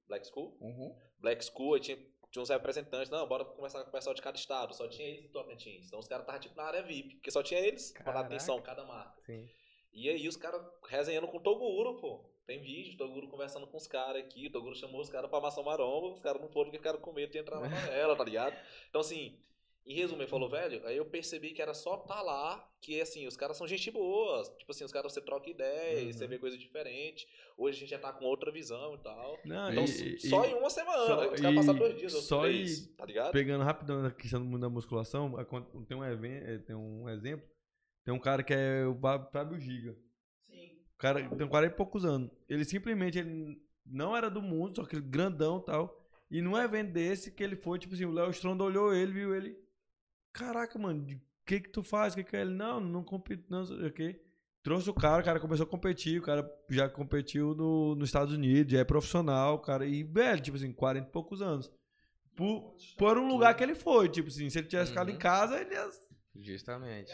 Black School? Uhum. Black School, aí tinha, tinha uns representantes, não, bora conversar com o pessoal de cada estado, só tinha eles do Tocantins, então os caras estavam tipo na área VIP, porque só tinha eles pra dar Caraca. atenção a cada marca. Sim. E aí os caras resenhando com o Toguro, pô. Tem vídeo, o Toguro conversando com os caras aqui, o Toguro chamou os caras pra maçã maromba, os caras não foram porque ficaram com medo de entrar na novela, tá ligado? Então assim, em resumo, ele falou, velho, aí eu percebi que era só tá lá, que assim, os caras são gente boa, tipo assim, os caras você troca ideia, Uhum. você vê coisa diferente, hoje a gente já tá com outra visão e tal. Não, Então, e- e- só em uma semana, só- os caras passaram e dois dias, só três, em- tá ligado? Pegando rapidão na questão da musculação, tem um evento, tem um exemplo. Tem um cara que é o Fábio Giga. sim. O cara tem 40 e poucos anos. Ele simplesmente ele não era do mundo, só que ele grandão e tal. E num evento desse que ele foi, tipo assim, o Léo Stronda olhou ele, viu ele. Caraca, mano, o que que tu faz? O que que é ele? Não, não compete, não sei o que. Trouxe o cara, o cara começou a competir, o cara já competiu no, nos Estados Unidos, já é profissional, o cara, e velho, tipo assim, 40 e poucos anos. Por, por um lugar que ele foi, tipo assim, se ele tivesse ficado em Uhum. casa, ele ia. Justamente.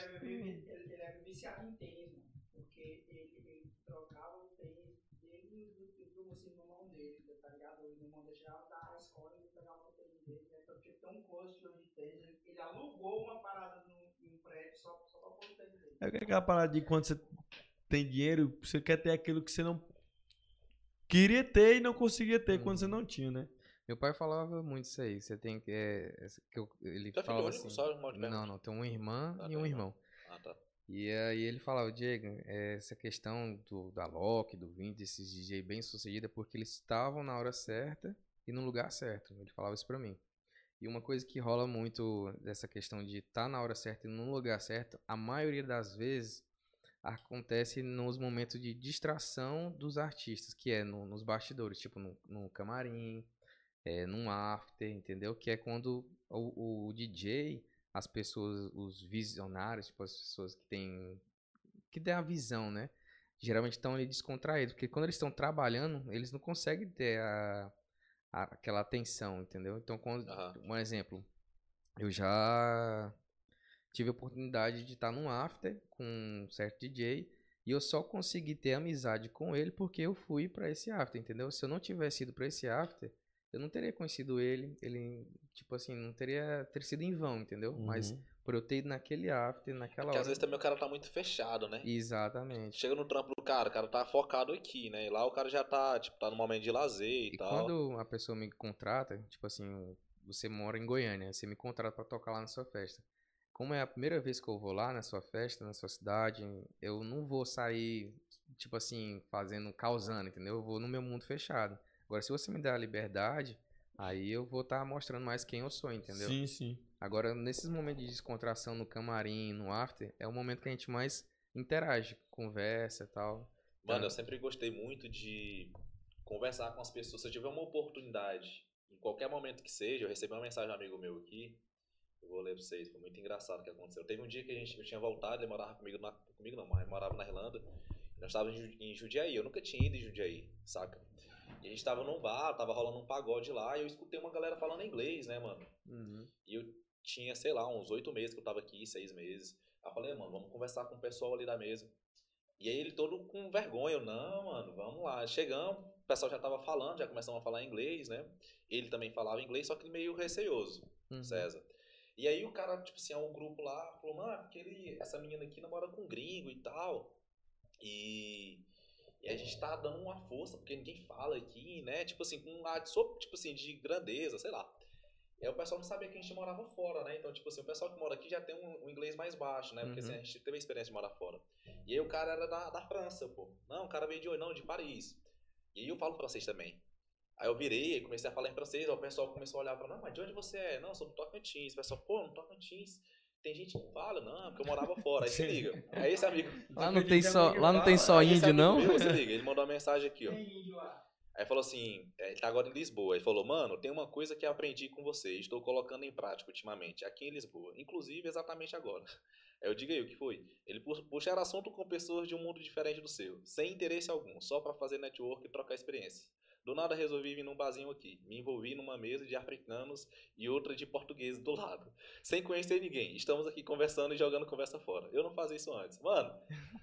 Viciado em tênis, mano. Porque ele, ele trocava o tênis dele e o do assim, no mão dele, tá ligado? O irmão deixava da escola e ele pegava o tênis dele. Né? Porque tão close de de tênis. Ele, ele alugou uma parada no, em um prédio só, só pra pôr o tênis dele. É aquela parada de quando você tem dinheiro, você quer ter aquilo que você não queria ter e não conseguia ter quando Uhum. você não tinha, né? Meu pai falava muito isso aí. Você tem que. É, essa- que eu- ele é filho falava único, assim. só irmão Não, não, tem uma irmã Ah, e tem um um irmão. Ah, tá. E aí ele falava, Diego, é, essa questão do, da Loki, do Vince, desses DJ bem sucedida, porque eles estavam na hora certa e no lugar certo. Ele falava isso pra mim. E uma coisa que rola muito dessa questão de estar na hora certa e no lugar certo, a maioria das vezes acontece nos momentos de distração dos artistas, que é no- nos bastidores, tipo no, no camarim, é, num after, entendeu? Que é quando o, o DJ, as pessoas, os visionários, tipo as pessoas que têm que têm a visão, né? Geralmente estão ali descontraídos, porque quando eles estão trabalhando, eles não conseguem ter a, a- aquela atenção, entendeu? Então, quando, Aham. um exemplo, eu já tive a oportunidade de estar num after com um certo DJ E eu só consegui ter amizade com ele porque eu fui pra esse after, entendeu? Se eu não tivesse ido pra esse after, eu não teria conhecido ele, ele, tipo assim, não teria ter sido em vão, entendeu? Mas Uhum. por eu ter ido naquele after, naquela Porque hora. às vezes também o cara tá muito fechado, né? Exatamente. Chega no trampo do cara, o cara tá focado aqui, né? E lá o cara já tá, tipo, tá no momento de lazer e, E tal. quando a pessoa me contrata, tipo assim, você mora em Goiânia, você me contrata pra tocar lá na sua festa. Como é a primeira vez que eu vou lá na sua festa, na sua cidade, eu não vou sair, tipo assim, fazendo, causando, entendeu? Eu vou no meu mundo fechado. Agora, se você me der a liberdade, aí eu vou estar mostrando mais quem eu sou, entendeu? Sim, sim. Agora, nesses momentos de descontração no camarim, no after, é o momento que a gente mais interage, conversa e tal. Mano, Tá. eu sempre gostei muito de conversar com as pessoas. Se eu tiver uma oportunidade, em qualquer momento que seja, eu recebi uma mensagem de um amigo meu aqui. Eu vou ler pra vocês, foi muito engraçado o que aconteceu. Teve um dia que a gente, eu tinha voltado, ele morava comigo, na, comigo não, mas morava na Irlanda. E nós estávamos em Ju- em Jundiaí, eu nunca tinha ido em Jundiaí, saca? E a gente tava num bar, tava rolando um pagode lá, e eu escutei uma galera falando inglês, né, mano? E eu tinha, sei lá, uns oito meses que eu tava aqui, seis meses. Aí eu falei, mano, vamos conversar com o pessoal ali da mesa. E aí ele todo com vergonha, eu, não, mano, vamos lá. Chegamos, o pessoal já tava falando, já começamos a falar inglês, né? Ele também falava inglês, só que meio receoso, Uhum. César. E aí o cara, tipo assim, um grupo lá, falou, mano, é porque ele, essa menina aqui namora com um gringo e tal. E, e a gente tá dando uma força, porque ninguém fala aqui, né? Tipo assim, com um ar de, so- tipo assim, de grandeza, sei lá. E aí o pessoal não sabia que a gente morava fora, né? Então, tipo assim, o pessoal que mora aqui já tem um, um inglês mais baixo, né? Porque assim, Uhum. a gente teve a experiência de morar fora. E aí o cara era da, da França, pô. Não, o cara veio de onde? Não, de Paris. E aí eu falo francês também. Aí eu virei, comecei a falar em francês, aí o pessoal começou a olhar pra mim, não, mas de onde você é? Não, eu sou do Tocantins. O pessoal, pô, no Tocantins tem gente que fala, não, porque eu morava fora. Aí se liga. Aí esse amigo. Lá não tem só, lá não tem só índio, não? meu, se liga, ele mandou uma mensagem aqui, ó. Aí falou assim, é, ele tá agora em Lisboa. Ele falou, mano, tem uma coisa que eu aprendi com você e estou colocando em prática ultimamente, aqui em Lisboa. Inclusive, exatamente agora. Aí eu digo aí, o que foi? Ele pu- puxar assunto com pessoas de um mundo diferente do seu, sem interesse algum, só pra fazer network e trocar experiência. Do nada resolvi vir num barzinho aqui. Me envolvi numa mesa de africanos e outra de portugueses do lado. Sem conhecer ninguém. Estamos aqui conversando e jogando conversa fora. Eu não fazia isso antes. Mano,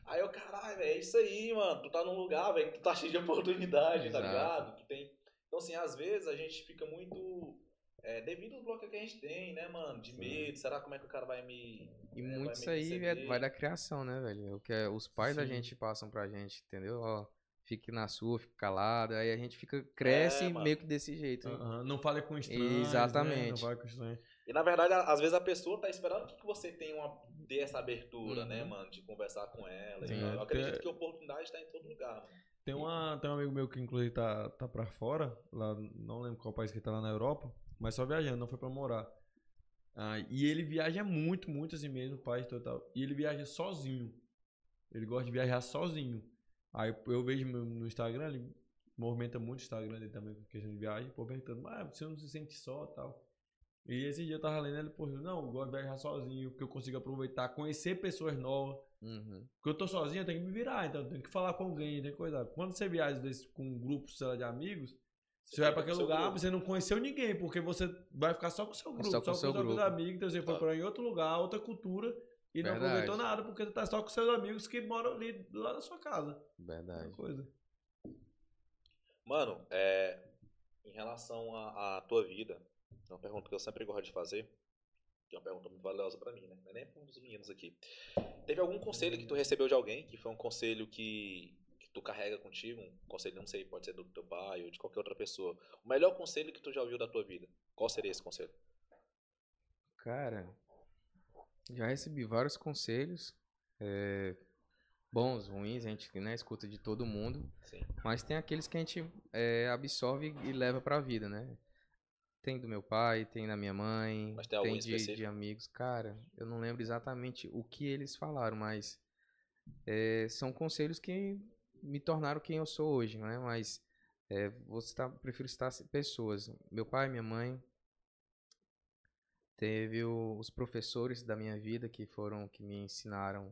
aí eu, caralho, velho, é isso aí, mano. Tu tá num lugar, velho, que tu tá cheio de oportunidade, tá Exato. ligado? Que tem... Então, assim, às vezes a gente fica muito... É, devido ao bloqueio que a gente tem, né, mano? De medo. Será como é que o cara vai me... E é, muito isso aí é- vai da criação, né, velho? O que é- os pais da Sim. gente passam pra gente, entendeu? Ó, fique na sua, fique calado. Aí a gente fica, cresce É, meio que desse jeito. hein? Aham, Não fale com estranhos. né? Exatamente. Não fale com estranhos. E na verdade, às vezes a pessoa tá esperando que você tenha uma, dê essa abertura, Uhum. né, mano? De conversar com ela. Sim. Eu acredito É. que a oportunidade tá em todo lugar, mano. Tem, uma, tem um amigo meu que inclusive tá, tá pra fora, lá, não lembro qual país que tá lá na Europa, mas só viajando, não foi pra morar. Ah, e ele viaja muito, muito assim mesmo, país total. E ele viaja sozinho. Ele gosta de viajar sozinho. Aí eu vejo no Instagram, ele movimenta muito o Instagram dele também com questão de viagem, pô, perguntando, mas você não se sente só tal. E esse dia eu tava lendo ele, pô, não, eu gosto de viajar sozinho, porque eu consigo aproveitar, conhecer pessoas novas. Uhum. Porque eu tô sozinho, eu tenho que me virar, então eu tenho que falar com alguém, tem que coisa. Quando você viaja desse, com um grupo, sei lá, de amigos, você, vai fica pra com aquele lugar, grupo. você não conheceu ninguém, porque você vai ficar só com o seu grupo, Só só com seu os seus grupo. amigos, então você foi em outro lugar, outra cultura, e não Verdade. aproveitou nada, porque você tá só com seus amigos que moram ali do lado da sua casa. Verdade. uma coisa. Mano, é, em relação à à tua vida, é uma pergunta que eu sempre gosto de fazer, que é uma pergunta muito valiosa pra mim, né? Não é nem pra um dos meninos aqui. Teve algum conselho que tu recebeu de alguém, que foi um conselho que, que tu carrega contigo? Um conselho, não sei, pode ser do teu pai ou de qualquer outra pessoa. O melhor conselho que tu já ouviu da tua vida? Qual seria esse conselho? Cara, já recebi vários conselhos, é, bons, ruins, a gente né, escuta de todo mundo, Sim. mas tem aqueles que a gente é, absorve e leva pra vida, né? Tem do meu pai, tem da minha mãe, tem tem de, de amigos. Cara, eu não lembro exatamente o que eles falaram, mas é, são conselhos que me tornaram quem eu sou hoje, né? Mas é, vou citar, prefiro citar pessoas. Meu pai, minha mãe, teve o- os professores da minha vida que foram que me ensinaram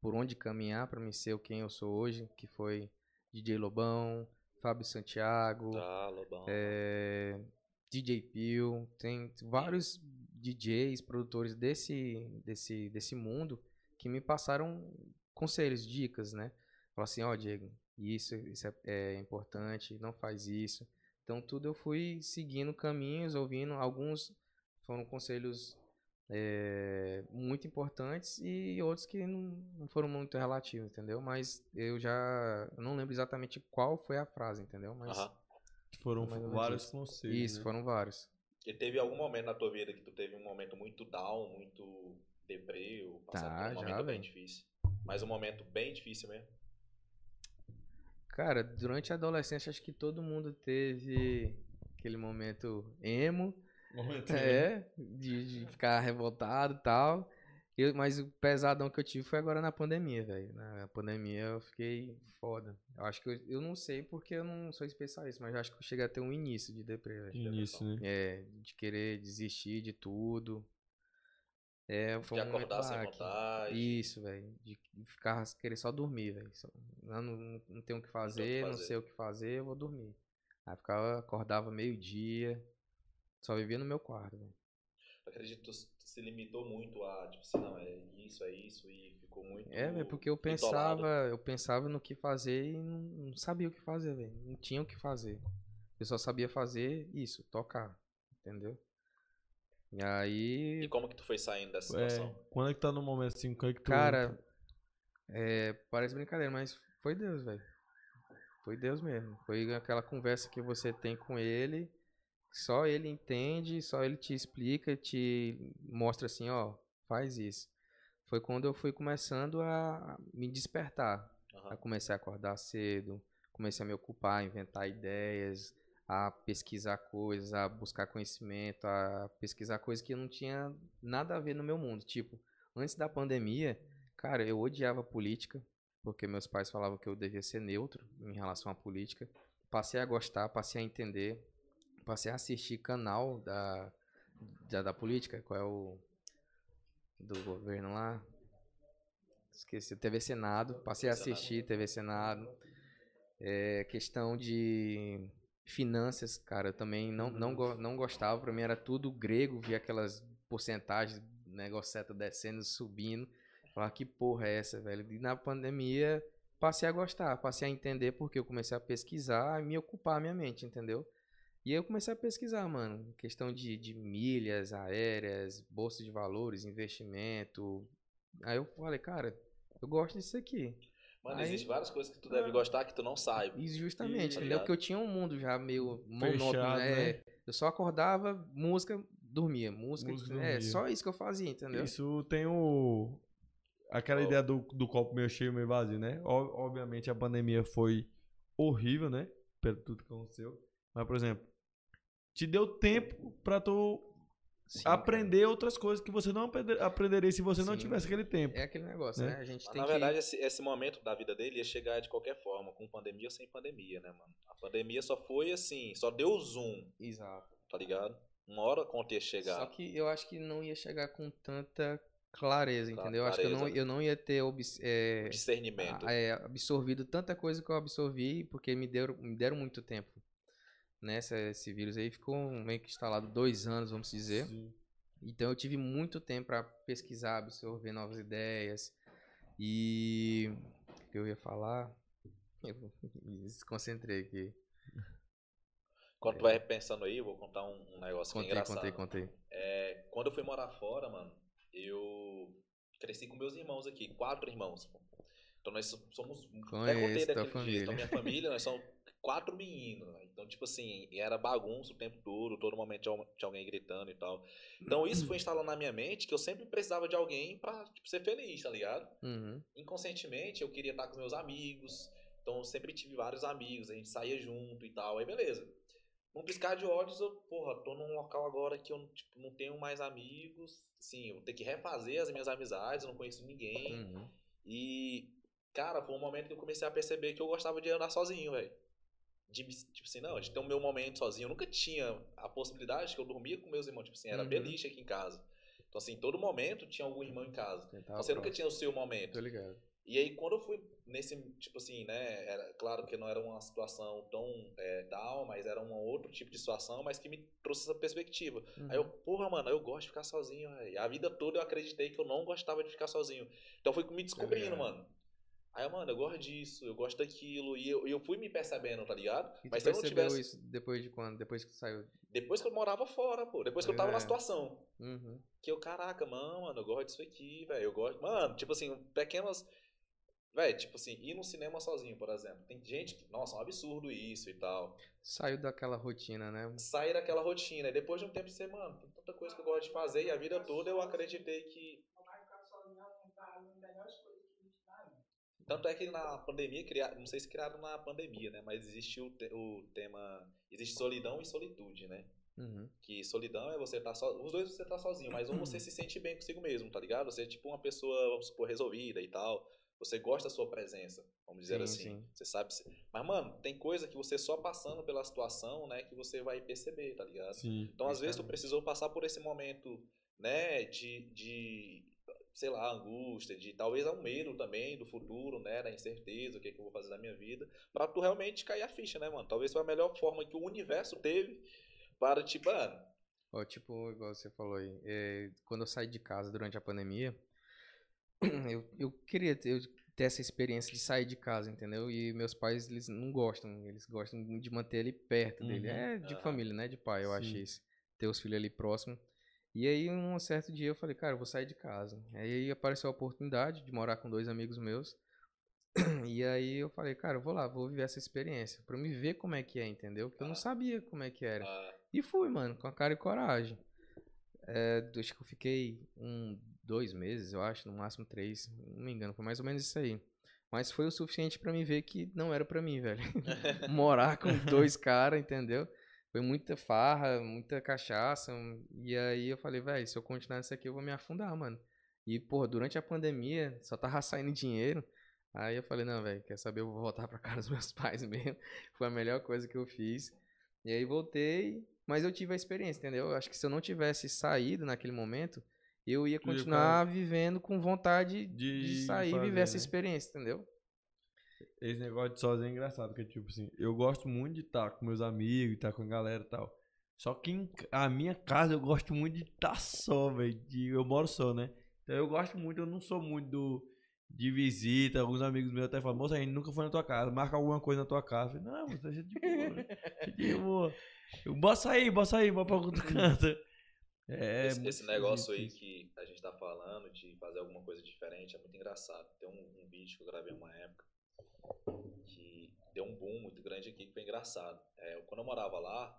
por onde caminhar para me ser o quem eu sou hoje, que foi DJ Lobão, Fábio Santiago, Tá, Lobão. é, DJ Pio, tem vários DJs, produtores desse, desse, desse mundo que me passaram conselhos, dicas, né? Falou assim, ó, Diego, isso, isso é, é importante, não faz isso. Então tudo eu fui seguindo caminhos, ouvindo. Alguns foram conselhos é, muito importantes e outros que não, não foram muito relativos, entendeu? Mas eu já eu não lembro exatamente qual foi a frase, entendeu? Mas. Foram Mais ou menos vários isso. conselhos. isso, né? foram vários. E teve algum momento na tua vida que tu teve um momento muito down, muito deprê, ou passando Tá, por um já, momento bem difícil? Mas um momento bem difícil mesmo. Cara, durante a adolescência acho que todo mundo teve aquele momento emo, Momento é, de, de ficar revoltado e tal. Eu, mas o pesadão que eu tive foi agora na pandemia, velho. Na pandemia eu fiquei foda. Eu acho que eu, eu não sei porque eu não sou especialista, mas eu acho que eu cheguei a ter um início de deprê, velho. Início, né? É, de querer desistir de tudo. É, foi de um acordar sem baque. vontade. Isso, velho. De ficar querer só dormir, velho. Só- Não, não, não tenho o que fazer, não fazer. sei o que fazer, eu vou dormir. Aí ficava, acordava meio-dia, só vivia no meu quarto, velho. Eu acredito que tu, se limitou muito a, tipo assim, não, é isso, é isso, e ficou muito. É, velho, porque eu bitolado. pensava, eu pensava no que fazer e não, não sabia o que fazer, velho. Não tinha o que fazer. Eu só sabia fazer isso, tocar, entendeu? E aí, E como que tu foi saindo dessa É, situação? quando é que tá no momento assim, quando é que tu... Cara, é, parece brincadeira, mas foi Deus, velho. Foi Deus mesmo. Foi aquela conversa que você tem com ele, só ele entende, só ele te explica, te mostra assim, ó, faz isso. Foi quando eu fui começando a me despertar. Aí comecei a acordar cedo, comecei a me ocupar, a inventar ideias, a pesquisar coisas, a buscar conhecimento, a pesquisar coisas que não tinha nada a ver no meu mundo. Tipo, antes da pandemia, cara, eu odiava política, porque meus pais falavam que eu devia ser neutro em relação à política. Passei a gostar, passei a entender, passei a assistir canal da, da, da política, qual é o do governo lá. Esqueci, TV Senado. Passei a assistir TV Senado. É, questão de finanças, cara, eu também não, não, go- não gostava. Pra mim era tudo grego, via aquelas porcentagens, negociata descendo, subindo. Falar que porra é essa, velho? E na pandemia passei a gostar, passei a entender porque eu comecei a pesquisar e me ocupar a minha mente, entendeu? E aí eu comecei a pesquisar, mano, questão de, de milhas aéreas, bolsa de valores, investimento. Aí eu falei, cara, eu gosto disso aqui. Mano, existem várias coisas que tu deve gostar que tu não sabe. E justamente, Tá entendeu? ligado? Porque eu tinha um mundo já meio monótono, Fechado, né? né? Eu só acordava, música, dormia. Música, Música, é dormia. só isso que eu fazia, entendeu? Isso tem o... Aquela Ó. ideia do, do copo meio cheio, meio vazio, né? Ob- Obviamente a pandemia foi horrível, né? Pelo tudo que aconteceu. Mas, por exemplo, te deu tempo pra tu Sim, cara. aprender outras coisas que você não aprender- aprenderia se você não Sim. tivesse aquele tempo. É aquele negócio, Né? né? A gente Mas, tem na que... verdade, esse, esse momento da vida dele ia chegar de qualquer forma, com pandemia ou sem pandemia, né, mano? A pandemia só foi assim, só deu zoom, Exato. tá ligado? Uma hora conta ia chegar. Só que eu acho que não ia chegar com tanta clareza, Cla- entendeu? Eu acho que eu não, clareza. eu não ia ter é, Discernimento. é, absorvido tanta coisa que eu absorvi, porque me deram, me deram muito tempo. Nessa, esse vírus aí ficou meio que instalado dois anos, vamos dizer. Sim. Então eu tive muito tempo para pesquisar, absorver novas ideias. E o que eu ia falar? Eu me desconcentrei aqui. Quando tu vai pensando aí, eu vou contar um, um negócio que é Contei, engraçado. contei, contei. É, quando eu fui morar fora, mano, eu cresci com meus irmãos aqui, quatro irmãos. Então nós so- somos. até contei Conheço tua daquele jeito. família. Então, minha família, nós somos quatro meninos. né? Então, tipo assim, era bagunça o tempo todo, todo momento tinha, alguém gritando e tal. Então isso foi instalando na minha mente que eu sempre precisava de alguém pra tipo, ser feliz, tá ligado? Uhum. inconscientemente eu queria estar com meus amigos. Então eu sempre tive vários amigos, a gente saía junto e tal. Aí beleza. Num piscar de olhos, eu, porra, tô num local agora que eu tipo, não tenho mais amigos. Sim, eu vou ter que refazer as minhas amizades, eu não conheço ninguém. Uhum. E, cara, foi um momento que eu comecei a perceber que eu gostava de andar sozinho, velho. De, tipo assim, não, de ter o meu momento sozinho. Eu nunca tinha a possibilidade que eu dormia com meus irmãos. Tipo assim, era Uhum. beliche aqui em casa. Então, assim, todo momento tinha algum irmão em casa. Então, você nunca tinha o seu momento. Tô ligado. E aí, quando eu fui nesse, tipo assim, né, era claro que não era uma situação tão é, down, mas era um outro tipo de situação, mas que me trouxe essa perspectiva. Aí eu, Uhum. porra, mano, eu gosto de ficar sozinho, véi. A vida toda eu acreditei que eu não gostava de ficar sozinho. Então eu fui me descobrindo, mano. Aí, mano, eu gosto disso, eu gosto daquilo. E eu, eu fui me percebendo, tá ligado? E Mas se eu não tivesse. isso depois de quando? Depois que tu saiu? Depois que eu morava fora, pô. Depois que eu tava É. na situação. Uhum. Que eu, caraca, mano, mano, eu gosto disso aqui, velho. Eu gosto. Mano, tipo assim, pequenas. Velho, tipo assim, ir no cinema sozinho, por exemplo. Tem gente que. Nossa, é um absurdo isso e tal. Saiu daquela rotina, né? Sair daquela rotina. E depois de um tempo você, mano, tem tanta coisa que eu gosto de fazer. E a vida toda eu acreditei que. Não vai ficar sozinho, não tá as melhores coisas que a gente dá, né? Tanto é que na pandemia, criaram, não sei se criaram na pandemia, né? Mas existiu o, te- o tema. Existe solidão e solitude, né? Uhum. Que solidão é você estar só. Os dois você tá sozinho, mas um você se sente bem consigo mesmo, tá ligado? Você é tipo uma pessoa, vamos supor, resolvida e tal. Você gosta da sua presença, vamos dizer Sim, assim. sim. Você sabe. Mas, mano, tem coisa que você só passando pela situação, né, que você vai perceber, tá ligado? Sim. Então, às vezes, tu precisou passar por esse momento, né, de, de sei lá, angústia, de talvez um medo também do futuro, né, da incerteza, o que, é que eu vou fazer da minha vida, pra tu realmente cair a ficha, né, mano? Talvez foi a melhor forma que o universo teve para, tipo, mano, Ó, tipo, igual você falou aí, é, quando eu saí de casa durante a pandemia, eu, eu queria ter, ter essa experiência de sair de casa, entendeu? E meus pais, eles não gostam, eles gostam de manter ele perto dele. Uhum. É de Aham. família, né? De pai, eu acho Sim. isso. Ter os filhos ali próximo. E aí, um certo dia, eu falei, cara, eu vou sair de casa. Aí apareceu a oportunidade de morar com dois amigos meus. E aí eu falei, cara, eu vou lá, vou viver essa experiência. Pra me ver como é que é, entendeu? Porque eu não Ah. sabia como é que era. ah, E fui, mano, com a cara e coragem. É, acho que eu fiquei um, dois meses, eu acho, no máximo três. Não me engano, foi mais ou menos isso aí. Mas foi o suficiente pra mim ver que não era pra mim, velho. Morar com dois caras, entendeu? Foi muita farra, muita cachaça. E aí eu falei, velho, se eu continuar nisso aqui, eu vou me afundar, mano. E, porra, durante a pandemia, só tava saindo dinheiro. Aí eu falei, não, velho, quer saber? Eu vou voltar pra casa dos meus pais mesmo. Foi a melhor coisa que eu fiz. E aí voltei, mas eu tive a experiência, entendeu? Eu acho que se eu não tivesse saído naquele momento, eu ia continuar vivendo com vontade de, De sair e viver essa né? experiência, entendeu? Esse negócio de sozinho é engraçado, porque, tipo assim, eu gosto muito de estar com meus amigos, estar com a galera e tal. Só que em a minha casa eu gosto muito de estar só, velho. Eu moro só, né? Então eu gosto muito, eu não sou muito do, de visita. Alguns amigos meus até falam, moça, a gente nunca foi na tua casa, marca alguma coisa na tua casa. Eu falei, não, você deixa de boa, né? deixa de boa. Eu, bora sair, bora sair, bora pra outro canto. É, esse, esse negócio aí difícil. que a gente tá falando de fazer alguma coisa diferente é muito engraçado. Tem um, um vídeo que eu gravei uma época que deu um boom muito grande aqui que foi engraçado. É, quando eu morava lá,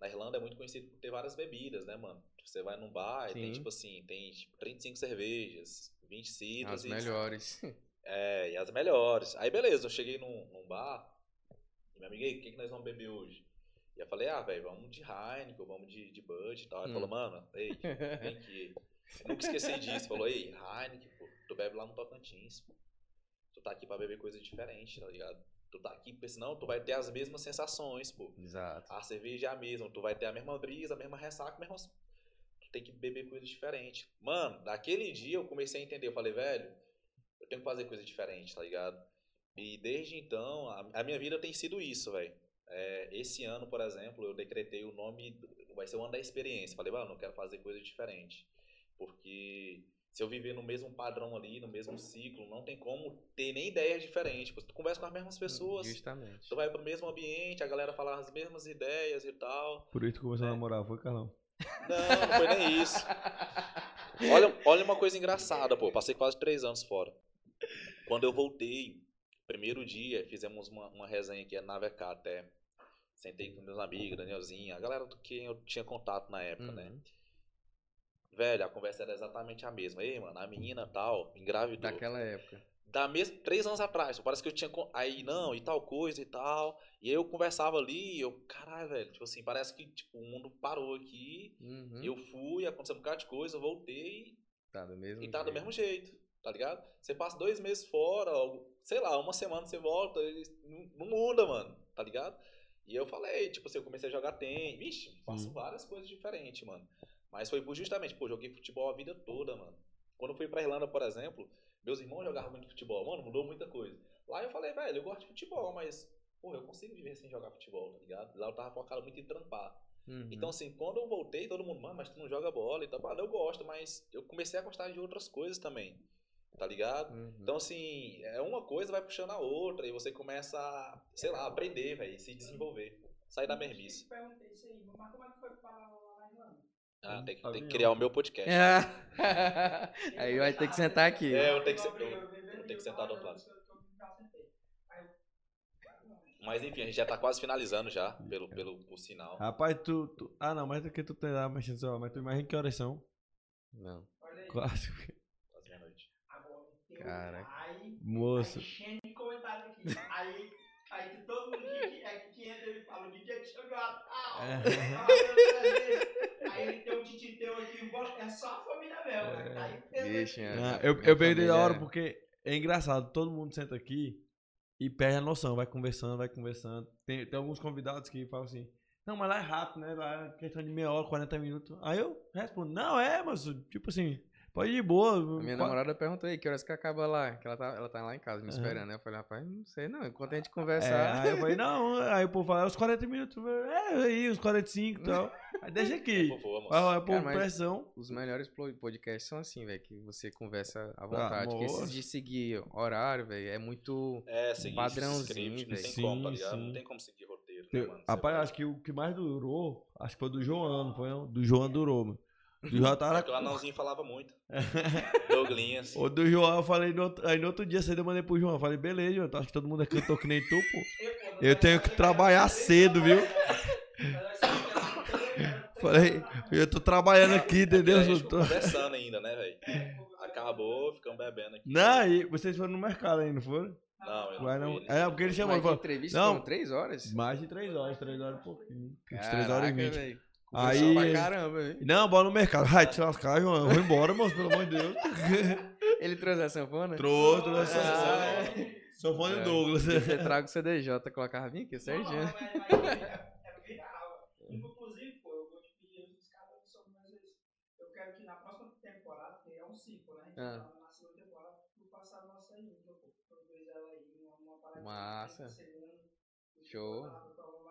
na Irlanda é muito conhecido por ter várias bebidas, né, mano? Você vai num bar e tem Sim. tipo assim, tem tipo 35 cervejas, 20 cidras As e melhores. É, e as melhores. Aí beleza, eu cheguei num, num bar e me amiga, "E aí, o que, que nós vamos beber hoje? E eu falei, ah, velho, vamos de Heineken, vamos de, de Bud e tal. Ele Hum. falou, mano, ei, vem aqui. Eu nunca esqueci disso. Falou, ei, Heineken, pô, tu bebe lá no Tocantins, pô. Tu tá aqui pra beber coisa diferente, tá ligado? Tu tá aqui, porque senão tu vai ter as mesmas sensações, pô. Exato. A cerveja é a mesma, tu vai ter a mesma brisa, a mesma ressaca, a mesma... Tu tem que beber coisa diferente. Mano, daquele dia eu comecei a entender. Eu falei, velho, eu tenho que fazer coisa diferente, tá ligado? E desde então, a, a minha vida tem sido isso, velho. É, esse ano, por exemplo, eu decretei o nome, do- vai ser o ano da experiência. Falei, mano, eu quero fazer coisa diferente. Porque se eu viver no mesmo padrão ali, no mesmo ciclo, não tem como ter nem ideias diferentes. Tu conversa com as mesmas pessoas, Justamente. tu vai pro mesmo ambiente, a galera fala as mesmas ideias e tal. Por isso que começou a É. namorar, foi, Carlão? Não, não foi nem isso. Olha, olha uma coisa engraçada, pô. Passei quase três anos fora. Quando eu voltei, primeiro dia, fizemos uma, uma resenha aqui na VK até. Sentei com meus amigos, Danielzinho, a galera do que eu tinha contato na época, né? Uhum. Velho, a conversa era exatamente a mesma. Ei, mano, a menina tal, engravidou. Daquela época. Da mesma, três anos atrás, parece que eu tinha. Aí, não, e tal coisa e tal. E aí eu conversava ali, e eu, caralho, velho, tipo assim, parece que tipo, o mundo parou aqui. Uhum. Eu fui, aconteceu um bocado de coisa, eu voltei Tá do mesmo e tá do mesmo jeito, tá ligado? Você passa dois meses fora, sei lá, uma semana você volta, não, muda, mano, tá ligado? E eu falei, tipo assim, eu comecei a jogar tênis, vixe, faço Sim. várias coisas diferentes, mano. Mas foi por justamente, pô, joguei futebol a vida toda, mano. Quando eu fui pra Irlanda, por exemplo, meus irmãos jogavam muito futebol, mano, mudou muita coisa. Lá eu falei, velho, eu gosto de futebol, mas, pô, eu consigo viver sem jogar futebol, tá ligado? Lá eu tava focado muito em trampar. Uhum. Então, assim, quando eu voltei, todo mundo, mano, mas tu não joga bola e tal. Mano, eu gosto, mas eu comecei a gostar de outras coisas também. tá ligado? Uhum. Então, assim, é uma coisa vai puxando a outra e você começa a, sei lá, aprender, velho, se desenvolver. Sair da mermice. Eu perguntei isso aí, mas como é que foi Irlanda? Ah, tem, que- tem que criar o meu podcast. É. Aí vai ter que sentar aqui. É, eu tenho que Eu eu- tenho que sentar do outro lado. Mas enfim, a gente já tá quase finalizando já, pelo, pelo por sinal. Rapaz, tu, tu- Ah, não, mas é que tu tem lá mexendo no celular, mas tu imagina que horas são? Não. Quase. Quase meia-noite. Caraca. Moço. Aí Aí, aí que todo mundo que, que, é, que entra ele fala, o DJ que chegou a tal. É. Aí tem um titi teu aqui, é só a família mesmo. É. Aí tem Vixe, aqui. é. Ah, eu eu da hora é- porque é engraçado, todo mundo senta aqui e perde a noção, vai conversando, vai conversando. Tem, tem alguns convidados que falam assim, não, mas lá é rápido, né? Lá é questão de meia hora, 40 minutos. Aí eu respondo, não, é, mas tipo assim, pode ir de boa. A minha namorada perguntou aí que horas que acaba lá, que ela tá, ela tá lá em casa me esperando, né? Eu falei, rapaz, não sei não, enquanto a gente É, conversar. aí eu falei, não, aí o povo fala, é uns 40 minutos. É, aí, uns 45 e tal. Aí deixa aqui. Por. Vai, vai pôr mas- pressão. Os melhores podcasts são assim, velho, que você conversa à vontade. Porque moço. esses de seguir horário, velho, é muito. É, seguir padrãozinho, script, não tem velho. como, tá Sim, ligado? Não sim. tem como seguir roteiro, né, mano? Rapaz, vai- acho que o que mais durou, acho que foi do João, não foi? não? Do João durou, mano. Do João É tava que o anãozinho falava muito. Douglinhas. O do João, eu falei, no outro, aí no outro dia cedo eu mandei pro João. Eu falei, beleza, João, tu acha que todo mundo é cantor que nem tu, pô? Eu, tenho que trabalhar cedo, viu? Falei, eu tô trabalhando aqui, entendeu? a gente Eu ficou tô- conversando ainda, né, velho? Acabou, ficamos bebendo aqui. Não, e vocês foram no mercado aí, não foram? Não, eu Vai não não. fui. É, porque ele chamou, falou, entrevista não. foram três horas? mais de três horas, três horas e pouquinho. Uns três horas e Caraca, vinte. Aí- pra caramba, velho. Não, bora no mercado. Ai, te lascar, João. Eu vou embora, moço, pelo amor de Deus. Ele trouxe a sanfona? Trouxe, trouxe. Ah, Sou fã É. do Douglas. Você traga o CDJ, colocava vinho aqui, certinho. É- é viral. Inclusive, pô, eu vou te pedir os caras mais vezes. Eu quero que na próxima temporada, que é um ciclo, né? A gente Ah. tá na segunda temporada, tu a nossa intro, pô. Produz ela aí, uma, parada Massa. Show.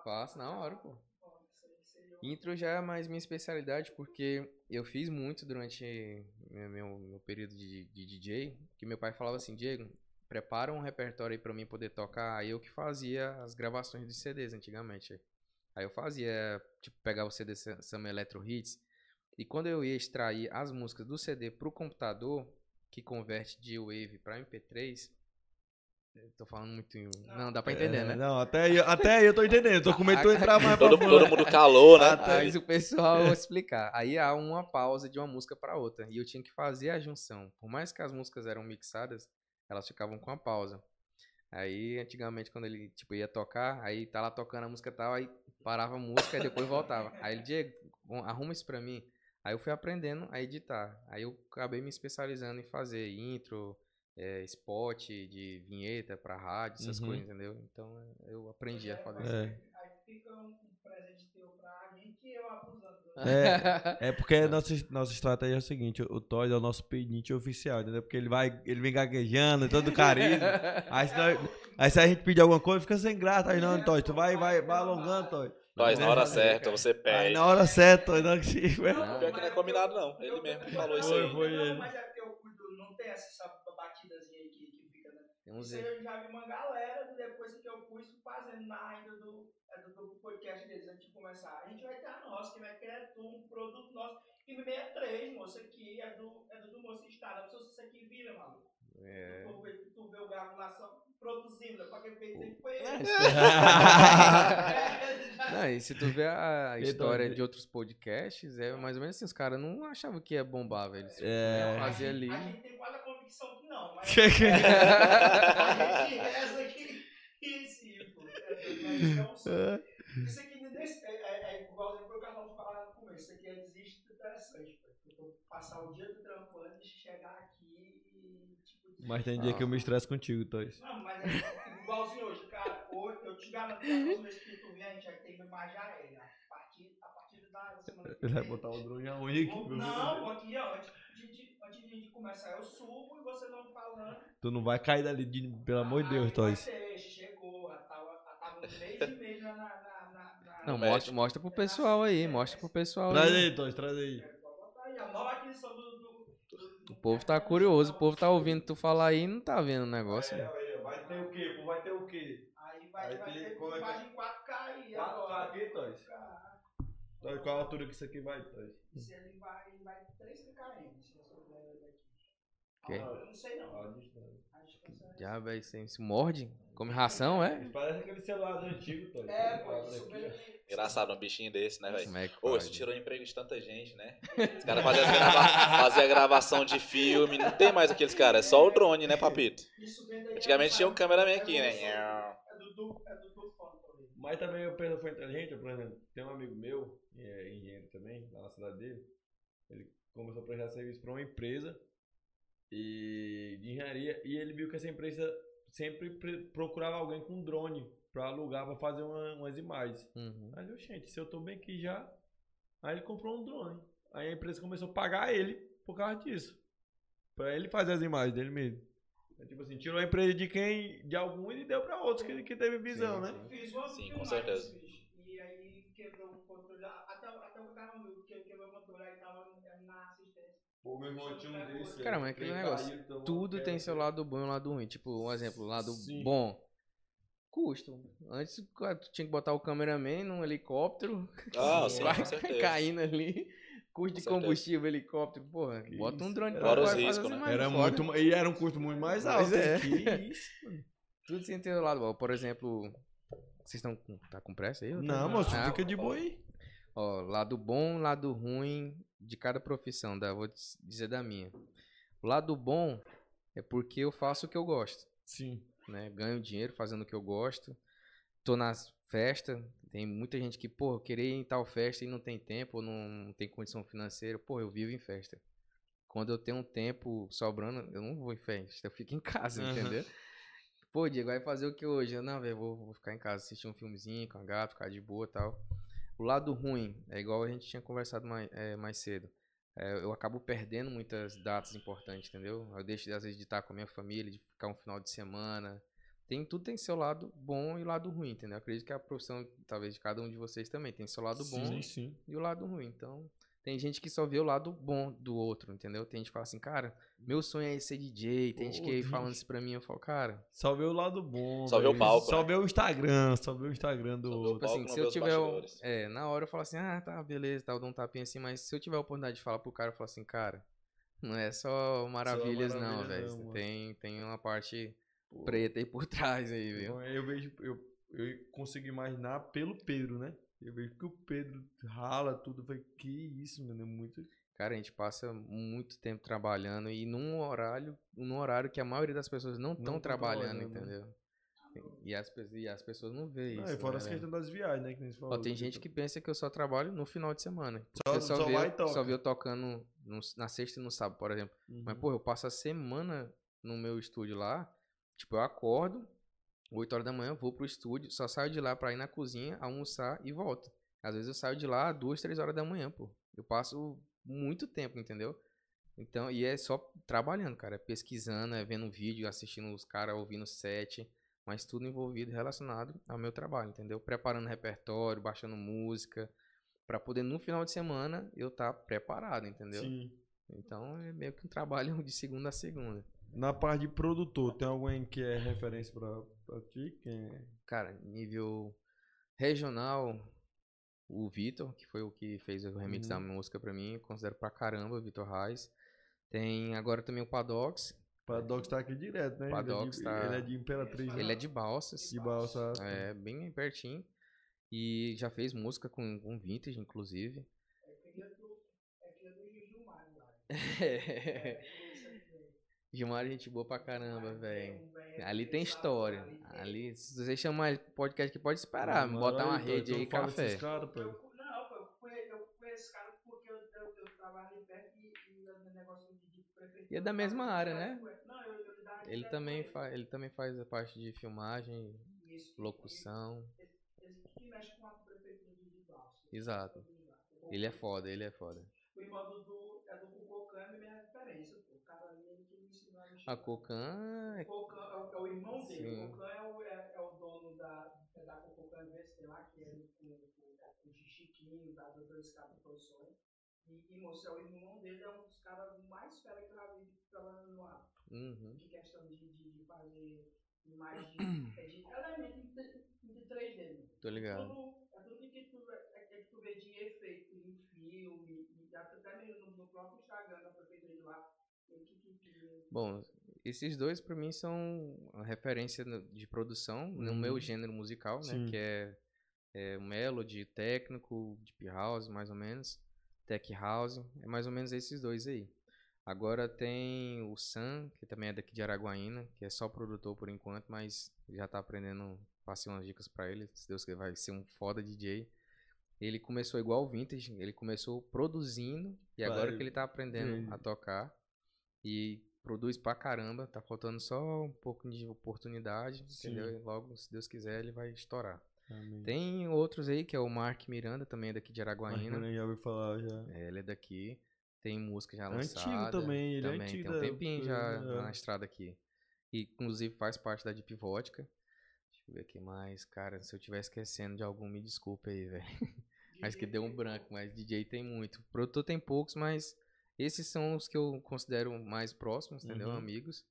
Faço na hora, pô. Bom, isso aí seria um- Intro já é mais minha especialidade, porque eu fiz muito durante meu, meu, meu período de, de DJ, que meu pai falava assim, Diego, prepara um repertório aí pra mim poder tocar. Aí eu que fazia as gravações dos CDs antigamente. Aí eu fazia, tipo, pegava o CD Sam Sam Electro Hits, e quando eu ia extrair as músicas do CD pro computador, que converte de Wave pra MP3, eu tô falando muito... em- Não, dá pra entender, É, né? Não, até aí, até aí eu tô entendendo. Tô com medo de tu entrar mais Todo, fora. todo mundo calou, né? Mas o pessoal vou explicar. Aí há uma pausa de uma música pra outra. E eu tinha que fazer a junção. Por mais que as músicas eram mixadas, elas ficavam com a pausa. Aí, antigamente, quando ele tipo, ia tocar, aí tá lá tocando a música e tal, aí parava a música e depois voltava. Aí ele, Diego, arruma isso pra mim. Aí eu fui aprendendo a editar. Aí eu acabei me especializando em fazer intro, é, spot de vinheta pra rádio, essas Uhum. coisas, entendeu? Então eu aprendi a fazer Mas isso. É. Aí fica um, presente teu pra gente e eu abusando. do- É, é porque a nossa, nossa estratégia é o seguinte, o Todd é o nosso pedinte oficial, entendeu? Porque ele vai, ele vem gaguejando, todo carisma. Aí se, nós- aí se a gente pedir alguma coisa, fica sem graça. Aí não, Todd, tu vai, vai, vai alongando, Todd. Nós, na hora certa, você Aí pede. na hora certa, Todd, na hora que chega, Não, Pior que não é combinado, não. Ele mesmo que falou isso Foi, aí. foi Não, ele. mas é porque eu cuido, não tem essa batidazinha aí que, que fica, né? Tem uns Isso aí eu já vi uma galera, depois que eu pus, fazendo na ainda do, é do, do podcast deles, antes de começar. A gente vai ter a nossa, que vai tu, um produto nosso. E 63, moço, aqui é do, é do, do moço Estado. Se isso aqui vira, maluco. É. Tu, tu vê o gravação produzindo, pra quem fez tem que foi É, ele. É, Não, e se tu vê a E história de outros podcasts, é mais ou menos assim, os caras não achavam que ia bombar, velho. Eles É. iam fazer ali. A gente tem quase a convicção que não, mas a gente reza que, sim, pô. É, isso é um. Isso aqui é, é, é igualzinho que o Carlão falava no começo. Isso aqui é desiste interessante. pô. Tipo, passar o dia do trampando e chegar aqui Mas tem dia que eu me estresso contigo, Todd. Não, mas é igualzinho hoje, cara. Hoje, eu te garanto que a próxima vez que tu vier, a gente vai ter uma imagem aérea. A partir, a partir da semana que Ele vai vem. botar o drone aonde aqui? Não, aqui, ó, antes de, de- antes de começar, eu subo e você não falando. Tu não vai cair dali, de- pelo amor de Deus, vai ter, Chegou, já tava, já tava um mês e meio na. na, na, na, Não, mostra, mostra pro pessoal aí, mostra pro pessoal Traz aí. aí, Todd, traz aí. É, pode botar aí, a nova aquisição do, O povo tá curioso, o povo tá ouvindo tu falar aí e não tá vendo o negócio. né? Vai ter o quê? Pô, Vai ter o quê? Aí vai, Aí vai tem- ter como é que- imagem 4K aí 4K agora. aqui, Toys? 4K. Toys, Qual a altura que isso aqui vai, Toys? Isso ele vai, ele vai 3 km, se eu souber daqui. Que? Ah, Eu não sei não. Ah, distante. A distância é- Já, velho, você se morde? Come ração, é? Parece aquele celular antigo, Toys. É, pô, Engraçado, um bichinho desse, né, velho? É Ô, isso tirou o emprego de tanta gente, né? Os caras faziam grava... fazia gravação de filme, não tem mais aqueles caras, é só o drone, né, papito? Vem daí, Antigamente é tinha um cameraman é aqui, né? É do Du, é do. Mas também o Pedro foi inteligente, por exemplo, tem um amigo meu, que é engenheiro também, lá na cidade dele. Ele começou a prestar serviço para uma empresa e, de engenharia e ele viu que essa empresa sempre pre- procurava alguém com drone para alugar para fazer uma- umas imagens. Uhum. Aí eu, gente, se eu tô bem aqui já. Aí ele comprou um drone. Aí a empresa começou a pagar ele por causa disso. Pra ele fazer as imagens dele mesmo. É tipo assim, tirou a empresa de quem, de alguns e deu pra outros que, que teve visão, Sim, né? Uma Sim, com certeza. desse bicho. E aí quebrou o controle. Até, até o carro meu que quebrou o controle, aí tava na assistência. Pô, meu irmão tinha um desse. Cara, mas aquele negócio, Tudo tem seu lado bom e um lado ruim. Tipo, um exemplo, lado Sim. bom. Custo. Antes cara, tu tinha que botar o cameraman num helicóptero, Ah, sim, certeza. caindo ali. Custo de combustível, helicóptero, porra. Que bota um isso. drone Fora os vai fazer riscos, as né? Era muito, e era um custo muito mais alto. É. Que isso, mano. Tudo sem ter o lado bom. Por exemplo, vocês estão com, tá com pressa aí? Tô- Não, moço, Ah, fica de boa aí. Ó, lado bom, lado ruim de cada profissão, da, vou dizer da minha. O lado bom é porque eu faço o que eu gosto, Sim. né? Ganho dinheiro fazendo o que eu gosto. Tô nas festas, tem muita gente que, pô, eu queria ir em tal festa e não tem tempo, ou não, tem condição financeira. Pô, eu vivo em festa. Quando eu tenho um tempo sobrando, eu não vou em festa, eu fico em casa, entendeu? Pô, Diego, vai fazer o que hoje? Eu, não, velho, vou, vou ficar em casa, assistir um filmezinho com a gata, ficar de boa e tal. O lado ruim, é igual a gente tinha conversado mais, é, mais cedo. É, eu acabo perdendo muitas datas importantes, entendeu? Eu deixo, às vezes, de estar com a minha família, de ficar um final de semana. Tem, tudo tem seu lado bom e lado ruim, entendeu? Eu acredito que a profissão, talvez, de cada um de vocês também tem seu lado bom Sim, sim. e o lado ruim. Então, tem gente que só vê o lado bom do outro, entendeu? Tem gente que fala assim, cara, meu sonho é ser DJ. Tem gente que Deus. falando isso pra mim, eu falo, cara, Só vê o lado bom. Só vê o velho. palco, Só né? vê o Instagram, só vê o Instagram do Só outro. Tipo assim, se eu tiver. o-. É, na hora eu falo assim, ah, tá, beleza, tal, dou um tapinha assim, mas se eu tiver a oportunidade de falar pro cara, eu falo assim, cara, não é só maravilhas, velho. não, mano. Tem, tem uma parte Pô. preta aí por trás aí, viu? Então, Eu vejo, eu, eu consigo imaginar pelo Pedro, né? Eu vejo que o Pedro rala tudo. Eu falei, que isso, mano, é muito. Cara, a gente passa muito tempo trabalhando e num horário, num horário que a maioria das pessoas não estão tão trabalhando, trabalhando, né? entendeu? E as, e as pessoas não veem isso. e fora né, as questões das viagens, né? Que nem você Ó, falou. tem gente que pensa que eu só trabalho no final de semana. Só- só, só vê, só vê eu tocando no- na sexta e no sábado, por exemplo. Uhum. Mas, pô, eu passo a semana no meu estúdio lá. Tipo, eu acordo, 8 horas da manhã, vou pro estúdio, só saio de lá pra ir na cozinha, almoçar e volto. Às vezes eu saio de lá 2, 3 horas da manhã, pô. Eu passo muito tempo, entendeu? Então, e é só trabalhando, cara. É pesquisando, é vendo vídeo, assistindo os caras, ouvindo set. Mas tudo envolvido, relacionado ao meu trabalho, entendeu? Preparando repertório, baixando música. Pra poder, no final de semana, eu estar preparado, entendeu? Sim. Então é meio que um trabalho de segunda a segunda. Na parte de produtor, tem alguém que é referência pra, ti? Quem é? Cara, nível regional, o Vitor, que foi o que fez o remix da Uhum. música pra mim, eu considero pra caramba o Vitor Reis. Tem agora também o Padox, Padox tá aqui direto, né? Padox ele, é de, tá- ele é de Imperatriz. né? ele é de Balsas, de balsa. é bem pertinho. E já fez música com, com Vintage, inclusive. É cria do, é cria do Gilmar, lá. É. aqui. Gilmar é gente boa pra caramba, velho. velho Ali tem história. ali se você chamar podcast que pode esperar, Mano, botar uma aí, rede então aí, café. desses caras, pô. Eu, não, pô, eu conheço, eu conheço esse cara porque eu, eu, eu trabalho ali perto e, e o meu negócio de, prefeitura. E é da mesma área, né? Não, eu, eu Ele também, com ele. fa ele também faz a parte de filmagem, Isso, locução. Exato. Ele é foda, ele é foda. O irmão do, do, é do Cucocã, é minha referência, pô. O cara ali, ele que a Cocan é O Cocan é, o, é o irmão dele. Sim. O Cocan é o, é, é o dono da, é da Cocan VST lá, que é com o Chiquinho, da Doutor Escapa Produções. E, e moço, é o irmão dele é um dos caras mais fera que eu já vi trabalhando no ar. Uhum. De questão de, de, de fazer imagem de, é de elemento em, tre- em 3D. né? Tô ligado. Tudo, é tudo que tu, é, é que tu vê de efeito em filme, e até mesmo no, no próprio Instagram da prefeitura de lá. Bom, esses dois pra mim são a referência no- de produção no Uhum. meu gênero musical, né? Que é, é o melody, técnico, deep house, mais ou menos, tech house, é mais ou menos esses dois aí. Agora tem o Sam, que também é daqui de Araguaína, que é só produtor por enquanto, mas já tá aprendendo, passei umas dicas pra ele, se Deus quiser vai ser um foda DJ. Ele começou igual o Vintage, ele começou produzindo e agora Vai. que ele tá aprendendo Entendi. a tocar e produz pra caramba, tá faltando só um pouco de oportunidade, Sim. entendeu? E logo, se Deus quiser, ele vai estourar. Amém. Tem outros aí, que é o Mark Miranda, também é daqui de Araguaína. eu já ouvi falar já. É, ele é daqui. Tem música já Antigo lançada. também, ele é também, antigo Tem um tempinho já é. na estrada aqui. E, inclusive, faz parte da Deep Vodka. Deixa eu ver aqui mais. Cara, se eu estiver esquecendo de algum, me desculpa aí, velho. Mas que deu um branco. Mas DJ tem muito. Produtor tem poucos, mas esses são os que eu considero mais próximos, entendeu? Uhum. Amigos.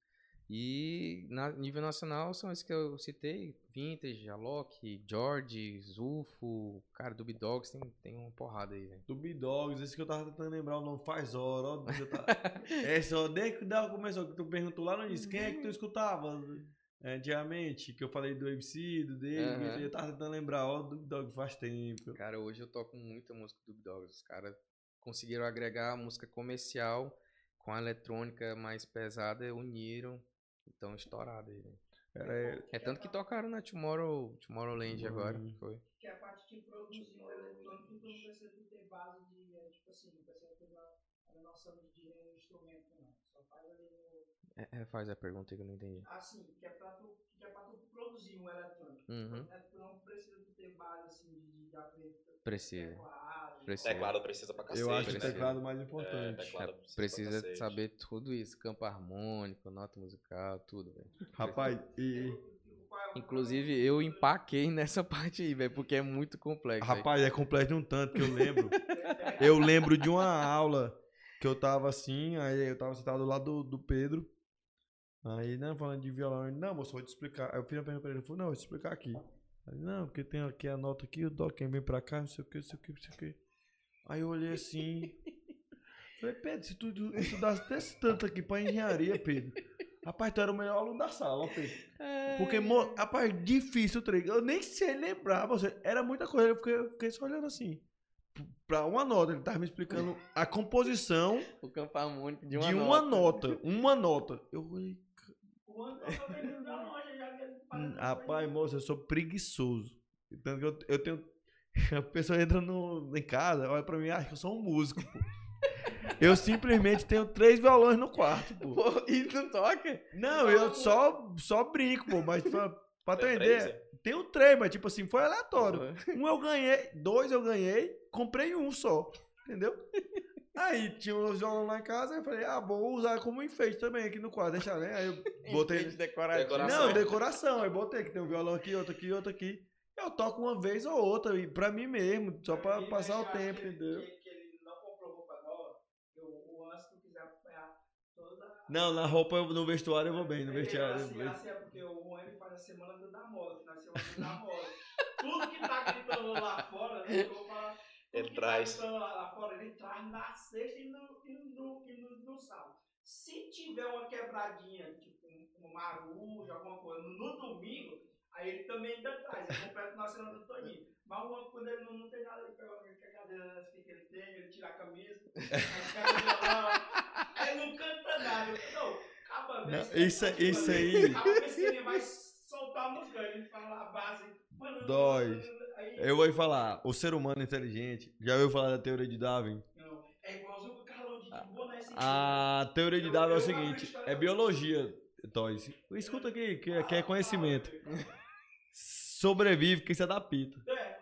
E na nível nacional são esses que eu citei: Vintage, Alok, George, Zulfo, cara, Dub Dogs, tem, tem uma porrada aí, velho. Do B-Dogs, esse que eu tava tentando lembrar o nome faz hora, ó. tava- Esse, ó, desde que dava- começou, que tu perguntou lá no início, quem é que tu escutava é, antigamente? Que eu falei do MC, do dele, Aham. eu tava tentando lembrar, ó, do B-Dog faz tempo. Cara, hoje eu toco muita música do Dub Dogs. Os caras conseguiram agregar a música comercial com a eletrônica mais pesada, uniram. Então, estourado aí, velho. Era, É tanto que tocaram na Tomorrow, Tomorrowland agora. Uhum. Foi. que é a parte de produzir um eletrônico, não precisa ter base de, é, tipo assim, não precisa ter uma, uma noção de nenhum instrumento, não. Só faz ali. É, é, faz a pergunta que eu não entendi. Assim, que é pra tu, que é pra tu produzir um eletrônico. Uhum. Né? Tu não precisa ter base assim de, de aprender Precisa. teclado. Precisa. Teclado precisa pra cacete. eu acho o né? teclado mais É, importante. teclado É, precisa, Precisa saber tudo isso. Campo harmônico, nota musical, tudo, velho. Rapaz, e. É o- Inclusive, eu empaquei nessa parte aí, velho, porque é muito complexo. Rapaz, é complexo de um tanto que eu lembro. eu lembro de uma aula que eu tava assim, aí eu tava sentado do lado do, do Pedro. Aí, né, falando de violão, ele, não, moço, vou te explicar. Aí eu fiz uma pergunta pra ele, ele falou, não, vou te explicar aqui. Aí, não, porque tem aqui a nota aqui, o dó, quem vem pra cá, não sei o que, não sei o que, não sei o que. Aí eu olhei assim. Falei, Pedro, se tu estudasse desse tanto aqui pra engenharia, Pedro. Rapaz, tu era o melhor aluno da sala, Pedro. Porque, mo- rapaz, difícil o trem. Eu nem sei lembrar, você. Era muita coisa, eu fiquei, eu fiquei só olhando assim. P- Pra uma nota, ele tava me explicando a composição O campo harmônico de uma de nota. uma nota. Uma nota. Eu falei, O Anderson vendendo da loja já que "Hum, rapaz, moço, eu sou preguiçoso. Tanto que eu, eu tenho. A pessoa entra no, em casa, olha pra mim, acha que eu sou um músico, pô. Eu simplesmente tenho três violões no quarto, pô. Pô, e não toca? Não, eu só, só brinco, pô, mas pra, pra tu Tem entender, é? tenho três, mas tipo assim, foi aleatório. Um eu ganhei, dois eu ganhei, comprei um só, entendeu? Aí tinha os violões lá em casa, eu falei, ah, vou usar como enfeite também aqui no quarto, deixa, né? Aí eu botei. Decorativo. Decoração. Não, decoração, aí botei que tem um violão aqui, outro aqui, outro aqui. Eu toco uma vez ou outra, e pra mim mesmo, só pra Ele passar o tempo, que- entendeu? Que, que ele não comprou roupa nova, que o, Anderson quiser acompanhar toda. Não, na roupa, eu- no vestuário eu vou bem, no Ele- vestuário. Assim, assim é porque o ele faz a semana da moda, final de semana da moda. Tudo que tá gritando lá fora? Eu vou falar. Ele traz. Lá, lá fora, ele traz na sexta e no, e no, e no, no sábado. Se tiver uma quebradinha, tipo um, um marujo, alguma coisa, no, domingo, aí ele também ainda traz. Ele completa na semana do Toninho. Mas uma, quando ele não, não tem nada, ele pega a cadeira assim que ele tem, ele tira a camisa, aí ele não canta nada. Eu, Não, acaba que isso- tá isso aí- Acaba vez que ele vai soltar a música, ele fala a base. mano, Dói. Eu vou falar, o ser humano inteligente, já ouviu falar da teoria de Darwin? não, é igualzinho o Carlão de boa nesse A teoria de Darwin é o seguinte, é biologia, Toys. Escuta aqui, que, é conhecimento. Sobrevive quem se adapta. É,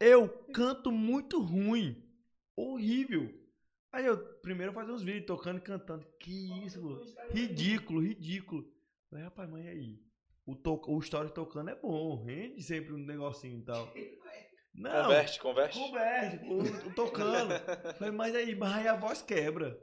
Eu canto muito ruim. Horrível. Aí eu primeiro fazer uns vídeos tocando e cantando. Que isso. Ridículo, ridículo. Falei, rapaz, mas e aí? O, to o story tocando é bom, rende sempre um negocinho e tal. Não, Converte, converte. converte, pô, tô tocando. Falei, mas aí, mas aí a voz quebra.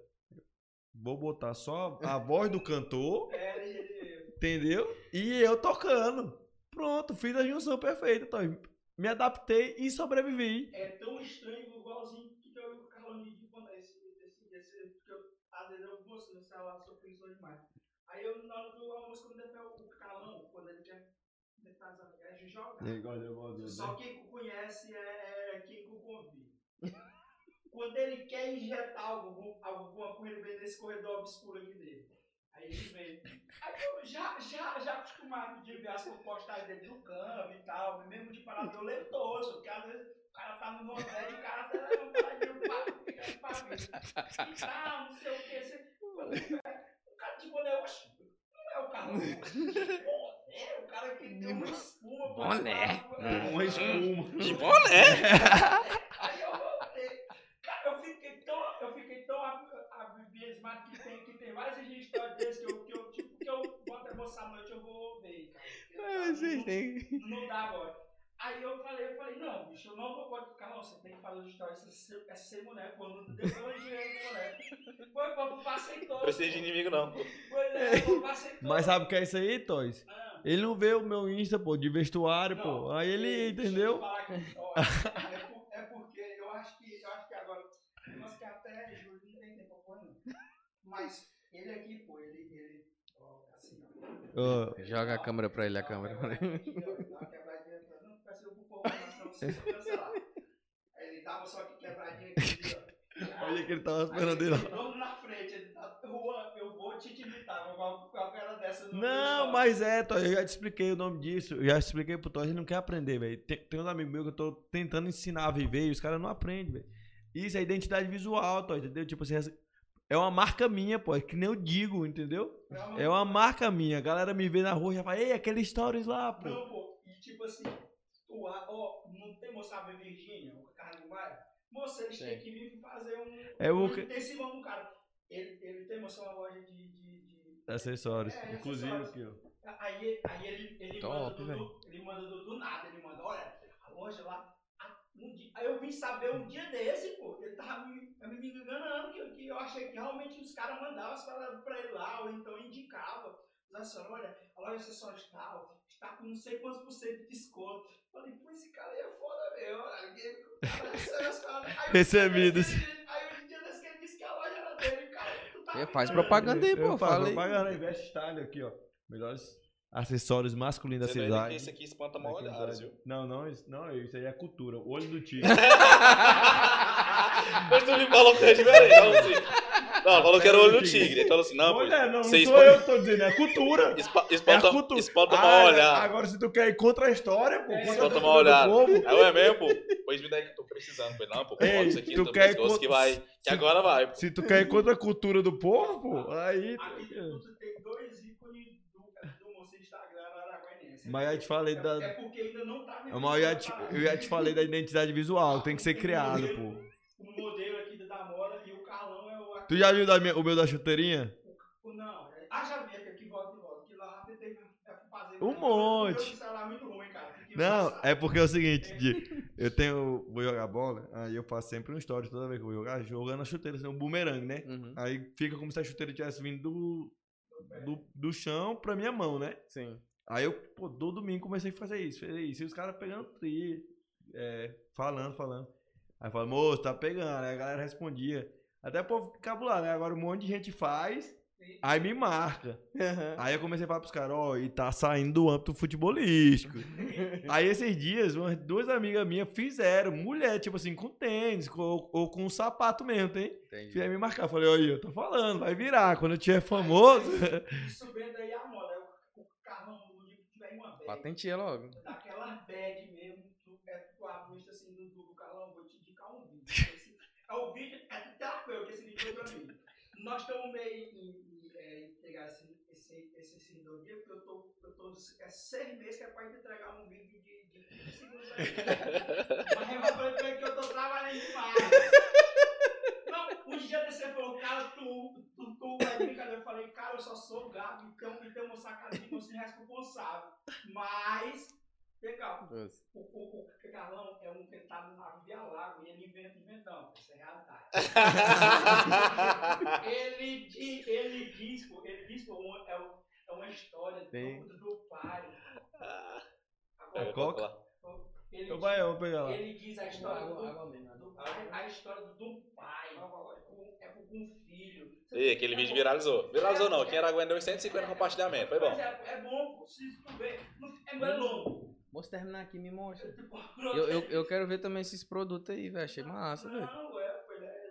Vou botar só a voz do cantor, É, entendeu? E eu tocando. Pronto, fiz a junção perfeita. Então, me adaptei e sobrevivi. é tão estranho, igualzinho que eu e o Carlão de esse, porque eu, às vezes eu moço no celular, sou preguiçoso demais. Aí eu, na hora do almoço, quando eu pego o Carlão, quando ele quer, ele tá, é jogar. Só quem conhece é, é quem convive. Quando ele quer injetar algo, alguma coisa, ele vem nesse corredor obscuro aqui dele. Aí ele vem. Aí eu já, já, já acostumado de ver as postagens dele no campo e tal, mesmo de parar violentoso, porque às vezes o cara tá no Nordeste e o cara tá levando paradinho pra fica pra vida. E tal, não sei o que. Você, o cara de boné, oxe, não é o cara. É o cara que tem uma espuma. pra- Boné. pra- Uma espuma. De boné. Aí eu voltei. Cara, eu fiquei tão, eu fiquei tão ab- abismado que tem, que tem várias histórias desses que eu, que eu, tipo, que eu boto essa noite eu vou ver, cara. Porque não, não dá agora. Aí eu falei, eu falei, não, bicho, eu não vou botar. Carlão, você tem que fazer as histórias, essa é sem mulher, pô, não deu pelo dinheiro do mulher. Foi, pô, passei todo. Precisa de inimigo, não. Pois é, pô, passei todo. Mas sabe o que é isso aí, Toys? Ah, Ele não vê o meu Insta, pô, de vestuário, não, pô. Aí ele, entendeu? aqui, ó, é, por- é porque eu acho que, eu acho que agora, nós que até Júlio não tem tempo pra pôr, não. Mas ele aqui, pô, ele, ele, ó, assim, ó. Ó, Joga a câmera pra ele, a câmera. uma quebradinha aqui, ó, dá uma quebradinha pra- Não, fica assim, eu vou pôr uma senão você só cancelar. Aí ele dava só que quebradinha aqui, ó. Olha que ele tava Aí esperando ele todo na frente, ele tá, Juan, eu vou te imitar, vou com qualquer dessa no Não, mas é, Toys, eu já te expliquei o nome disso. Eu já expliquei pro Toys, ele não quer aprender, velho. Tem, tem uns amigos meus que eu tô tentando ensinar a viver e os caras não aprendem, velho. Isso é identidade visual, Toys, entendeu? Tipo assim, é uma marca minha, pô. É que nem eu digo, entendeu? É uma marca minha. A galera me vê na rua e já fala, ei, aquele stories lá, pô. Não, pô, e tipo assim, tu, a- ó, não tem moça a Virgínia, o Carlos Maia? Moça, eles têm que vir fazer um, É o um no cara. Ele, ele tem uma loja de. de, de- Acessórios. É, Inclusive acessórios. aqui, ó. Aí, aí ele, ele Top, manda do, ele manda do, do nada, ele manda, olha, a loja lá. um dia- aí eu vim saber um dia desse, pô, ele tava me, me, me enganando, que, que eu achei que realmente os caras mandavam as paradas pra ele lá, ou então indicava. Os acessórios, olha, a loja de acessórios tal, está com não sei quantos por cento de desconto. Falei, pô, esse cara aí é foda mesmo, que cara. Aí, Recebidos. Aí um dia desse que ele disse que a loja era dele, cara, tá faz enganando. propaganda aí, Eu pô. Fala aí. propaganda, Invest Style aqui, ó. Melhores acessórios masculinos da Você que cidade. esse aqui espanta mal olhares, viu? Não, não, isso, não, isso aí é cultura. O olho do tigre. Mas tu me falou que é diferente, falou assim. Não, falou que era o olho do tigre. Ele falou assim, não, pô. Olha, não, não você sou espanta- eu que tô dizendo, é cultura. espa- É a Espanta, cultura. espanta Ah, mal olhar. Agora, se tu quer ir contra a história, pô, É, Espanta mal olhar. Aí eu é mesmo, pô. Pois me daí que eu tô precisando. Falei, não, pô, Ei, coloca isso aqui tu no quer pescoço contra- que vai. Que se- agora vai, pô. Se tu quer ir contra a cultura do povo, pô, aí... Aqui tu tem dois ícones do, do moço Instagram araguainense. Mas eu te falei é, da... é porque ainda não tá Mas eu já, te, eu já te falei da identidade visual, tem que ser criado, pô. O modelo aqui da moda e o Carlão é o. Tu já viu da minha- o meu da chuteirinha? Não, é- ah, já vi aqui, volta e volta. Que lá eu tentei fazer. Um monte. É tem que Não, é porque é o seguinte, Di, eu tenho, vou jogar bola, aí eu faço sempre um story toda vez que eu vou jogar, jogando a chuteira, assim, um boomerang, né? Uhum. Aí fica como se a chuteira tivesse vindo do, do, do chão pra minha mão, né? Sim. Aí eu, pô, do domingo comecei a fazer isso, fazer isso. E os caras pegando tri, é, falando, falando. Aí eu falo, moço, tá pegando. Aí a galera respondia. Até o povo cabular, né? Agora um monte de gente faz, aí me marca. Aí eu comecei a falar pros caras, ó, e tá saindo do âmbito futebolístico. aí esses dias, umas duas amigas minhas fizeram, mulher, tipo assim, com tênis, com, ou com um sapato mesmo, tem? Entendi. Fizeram me marcar. Falei, olha, eu tô falando, vai virar. Quando eu tiver famoso. Isso vendo aí a moda. Aí o, o Carlão, no dia que tiver em uma bag, Patenteia logo. daquela bad mesmo, tu, é, tu abre assim do, do, do Carlão, vou te indicar um vídeo. É o vídeo, é terapêutico esse vídeo foi pra mim. Nós estamos meio em, é, entregar esse, esse, esse seguidor dia, porque eu tô, eu tô, é seis meses que é gente entregar um vídeo de, de 30 segundos aí. Mas eu falei pra ele que eu tô trabalhando demais. Não, um dia desse ele falou, cara, tu, tu, tu é brincadeira. Eu falei, cara, eu só sou gato, então, então uma sacada de você responsável. Mas Legal. O, o, o Carlão é um no navio via lago e ele inventa, inventa, não, isso é realidade. Ele, di- ele diz, pô, ele diz, pô, é, é uma história Tem. do, do pai. É, Agora, Coca? ele, Eu vai, eu vou pegar lá. ele diz a história do, pai, a história do, pai com, é com um filho. Ih, aquele vídeo viralizou. Viralizou não, quem era aguentou uns 150 compartilhamentos, foi bom. É, é bom, tu ver, é, não é longo. Moço, terminar aqui, me mostra. Tipo, Eu, eu, eu quero ver também esses produtos aí, velho. Achei massa, velho. Não, é, é.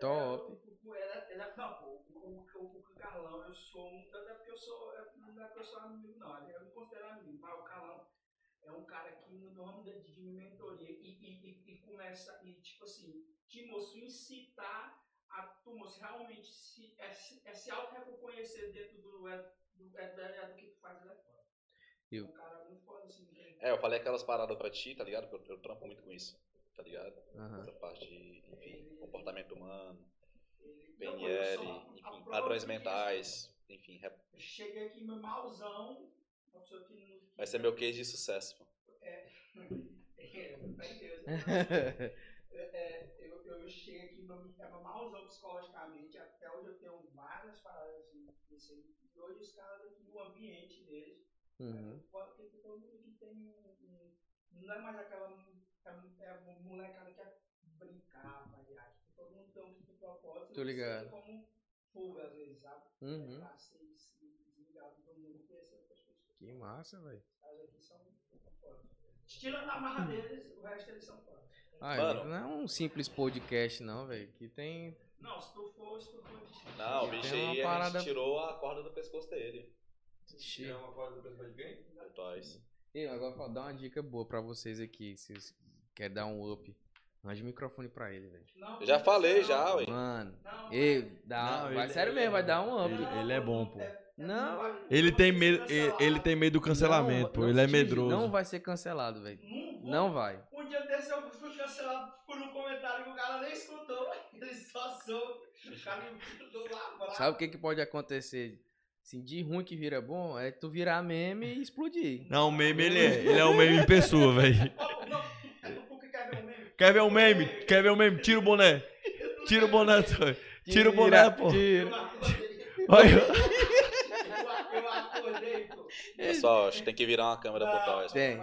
Top. É, ele é, é- não, pô, o, o, Carlão, eu sou um. Até porque eu sou. é, Não é que eu sou amigo, não. Eu me considero amigo, mas o Carlão é um cara que no ramo de, de mentoria e, e, e, e começa, e tipo assim, te moço, incitar a tu, moço, realmente se, é, se, é se auto-reconhecer dentro do, é, do, é, é, é do que tu faz, ele é foda. Eu- Um cara muito foda, assim, É, eu falei aquelas paradas pra ti, tá ligado? Porque eu, eu trampo muito com isso, tá ligado? Aham. Essa parte de, enfim, comportamento humano, PNL, enfim, padrões mentais, enfim, rep- Eu cheguei aqui meu malzão, uma pessoa que não. vai ser meu case de sucesso, pô. É, em Deus. né? É, eu, eu cheguei aqui meu, é meu malzão psicologicamente, até hoje eu tenho várias paradas assim, aí. E hoje os caras aqui, o ambiente deles, Uhum. Fora que todo mundo que tem um, um- Não é mais aquela. É, é molecada que é brincar, variar. Tipo, todo mundo tem um tipo de propósito. Tô ligado. como fuga, às vezes, sabe? Uhum. Pra ser se desligado de todo mundo e conhecer outras pessoas. Que massa, velho. Os caras aqui são foda. A marra deles, o resto eles são foda. Ah, Mano. não é um simples podcast, não, velho. Que tem. Não, se tu for, se tu for. Não, o bicho aí, a parada- gente tirou a corda do pescoço dele. Tirar uma foto do pessoal de quem? do Toys. E agora vou dar uma dica boa pra vocês aqui. Se querem dar um up, mande o microfone pra ele, velho. Eu já falei já, ué. Mano, Não, ei, dá, Não, vai ele- sério ele mesmo, vai dar um up. Ele- ele é bom, pô. Não, Ele tem medo, ele, ele tem medo do cancelamento, Não, pô. Ele é medroso. Não vai ser cancelado, velho. Não vai. Um dia desse eu fui cancelado por um comentário que o cara nem escutou, ele só soube. O cara me lá bravo. Sabe o que, que pode acontecer? Assim, de ruim que vira bom é tu virar meme e explodir. Não, o meme ele é. Ele é um meme em pessoa, velho. Ó, Não, é tu que quer ver um meme? Quer ver um meme? Quer ver um meme? Tira o boné. Tira o boné, Toy. Tira o boné, pô. Eu Tira. Olha. eu, eu acordei, pô. Pessoal, acho que tem que virar uma câmera pro Não, Toys. Tem.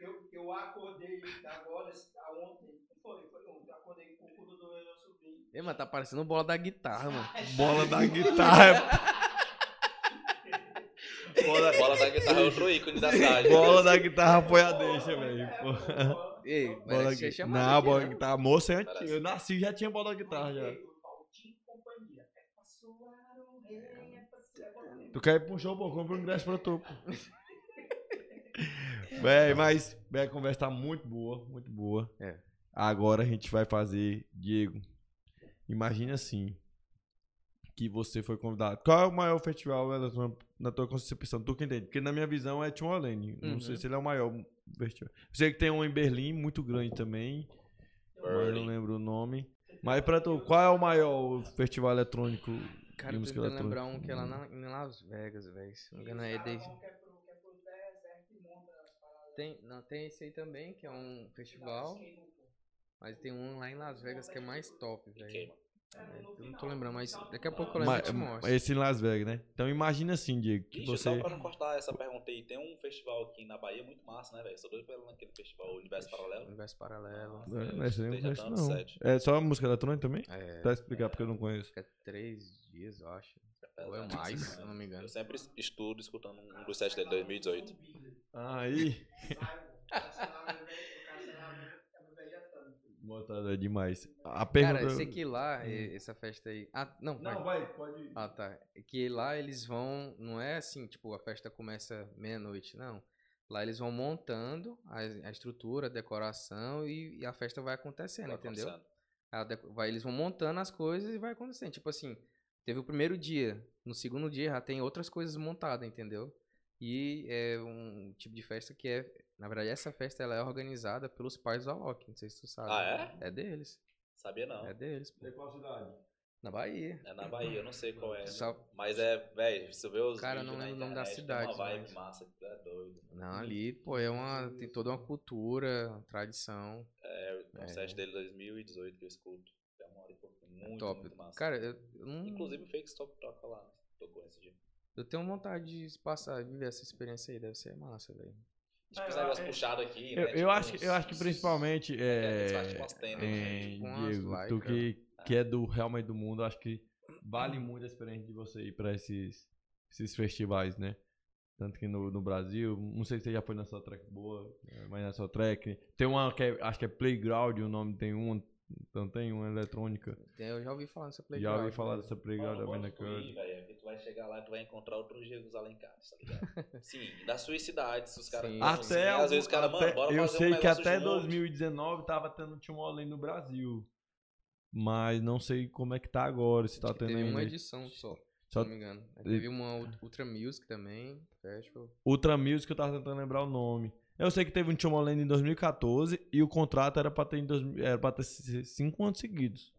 Eu, eu acordei agora, a ontem, foi, foi ontem, eu acordei com o cu do meu sobrinho. Ei, mano, tá parecendo bola da guitarra, mano. Bola da guitarra. Bola, Bola da guitarra é outro ícone da cidade. bola da guitarra foi a deixa, velho. É. Ei, Bola merece da ser guitarra. Não, bola né? da guitarra. Moça é antiga. Eu nasci já tinha bola guitarra já. É é o Tu quer ir pro show, pô? Compra um ingresso pra tu. Véi, mas véi, a conversa tá muito boa, muito boa. É. Agora a gente vai fazer, Diego. Imagina assim, que você foi convidado. Qual é o maior festival eletrônico na tua concepção? Tu que entende? Porque na minha visão é Tomorrowland. Não Uhum. sei se ele é o maior festival. Eu sei que tem um em Berlim, muito grande também. Mas eu não lembro o nome. Mas pra tu, qual é o maior festival eletrônico Cara, de eu eletrônica? lembrar um que é lá na, em Las Vegas, velho. Se não me engano, é Os de... caras vão que é é tem, não, tem esse aí também, que é um festival. Mas tem um lá em Las Vegas que é mais top, velho. Queima. É, eu não tô lembrando, mas daqui a pouco eu lembro te mostro. esse em Las Vegas, né? Então imagina assim, Diego, que Ixi, você. só pra não cortar essa pergunta aí, tem um festival aqui na Bahia muito massa, né, velho? Sou doido pra ir naquele festival Universo Paralelo. Universo Paralelo. Nossa, É, mas esse aí eu não conheço, não. É só música eletrônica também? É, Pra explicar porque eu não conheço. é três dias, eu acho. É Ou é mais, assim, se eu não me engano. Eu sempre estudo escutando um dos sets dele, 2018. Aí. é Botada demais. A pergunta. Cara, eu sei que lá, e- essa festa aí. Ah, não, vai. Não, vai, pode ir. Ah, tá. É Que lá eles vão. Não é assim, tipo, a festa começa meia-noite, não. Lá eles vão montando a, a estrutura, a decoração e, e a festa vai acontecendo, Vai entendeu? acontecendo. Vai, eles vão montando as coisas e vai acontecendo. Tipo assim, teve o primeiro dia, no segundo dia já tem outras coisas montadas, entendeu? E é um tipo de festa que é. Na verdade, essa festa ela é organizada pelos pais do Alok. Não sei se tu sabe. Ah, é? É deles. Sabia não. É deles. pô. De qual cidade? Na Bahia. É na Bahia, eu não sei qual é. Só- Mas é, velho, se eu ver os Cara, não lembro o nome da cidade, uma vibe mas- massa que tu é doido. Não, ali, pô, é uma. Tem toda uma cultura, tradição. É, o É. set dele 2018 que eu escuto. É uma hora e pouco. Muito, top. muito massa. Cara, eu, eu não. Inclusive o Fake Stop toca lá. Tocou esse dia. Eu tenho vontade de passar, viver essa experiência aí, deve ser massa, velho. Tipo, esse eu- negócio é- puxado aqui, Eu, né? eu tipo acho, que- uns- eu acho que principalmente É, é, fazem tipo é, Diego, tu que, que é do realmente do mundo, acho que vale muito a experiência de você ir pra esses, esses festivais, né? Tanto que no, no Brasil, não sei se você já foi na sua track boa, é, mas na sua track. Tem uma que é, acho que é Playground, o nome tem uma, então tem uma eletrônica. Eu já ouvi falar nessa já playground. ouvi falar né? dessa Playground da velho, é que tu vai chegar lá e tu vai encontrar outros Diegos Alencares, tá ligado? Sim, da sua cidade, se os caras... Sim, assim, sim. Até às vezes o cara, algum- mano, até- bora Eu fazer um sei que até junto. 2019 tava tendo Tomorrowland no Brasil. Mas não sei como é que tá agora, se tá tendo teve uma edição só, se não me engano. Teve uma Ult- Ultra Music também, Festival. Ultra Music, eu tava tentando lembrar o nome. Eu sei que teve um Tomorrowland em 2014 e o contrato era pra ter, em 2000 era pra ter cinco anos seguidos.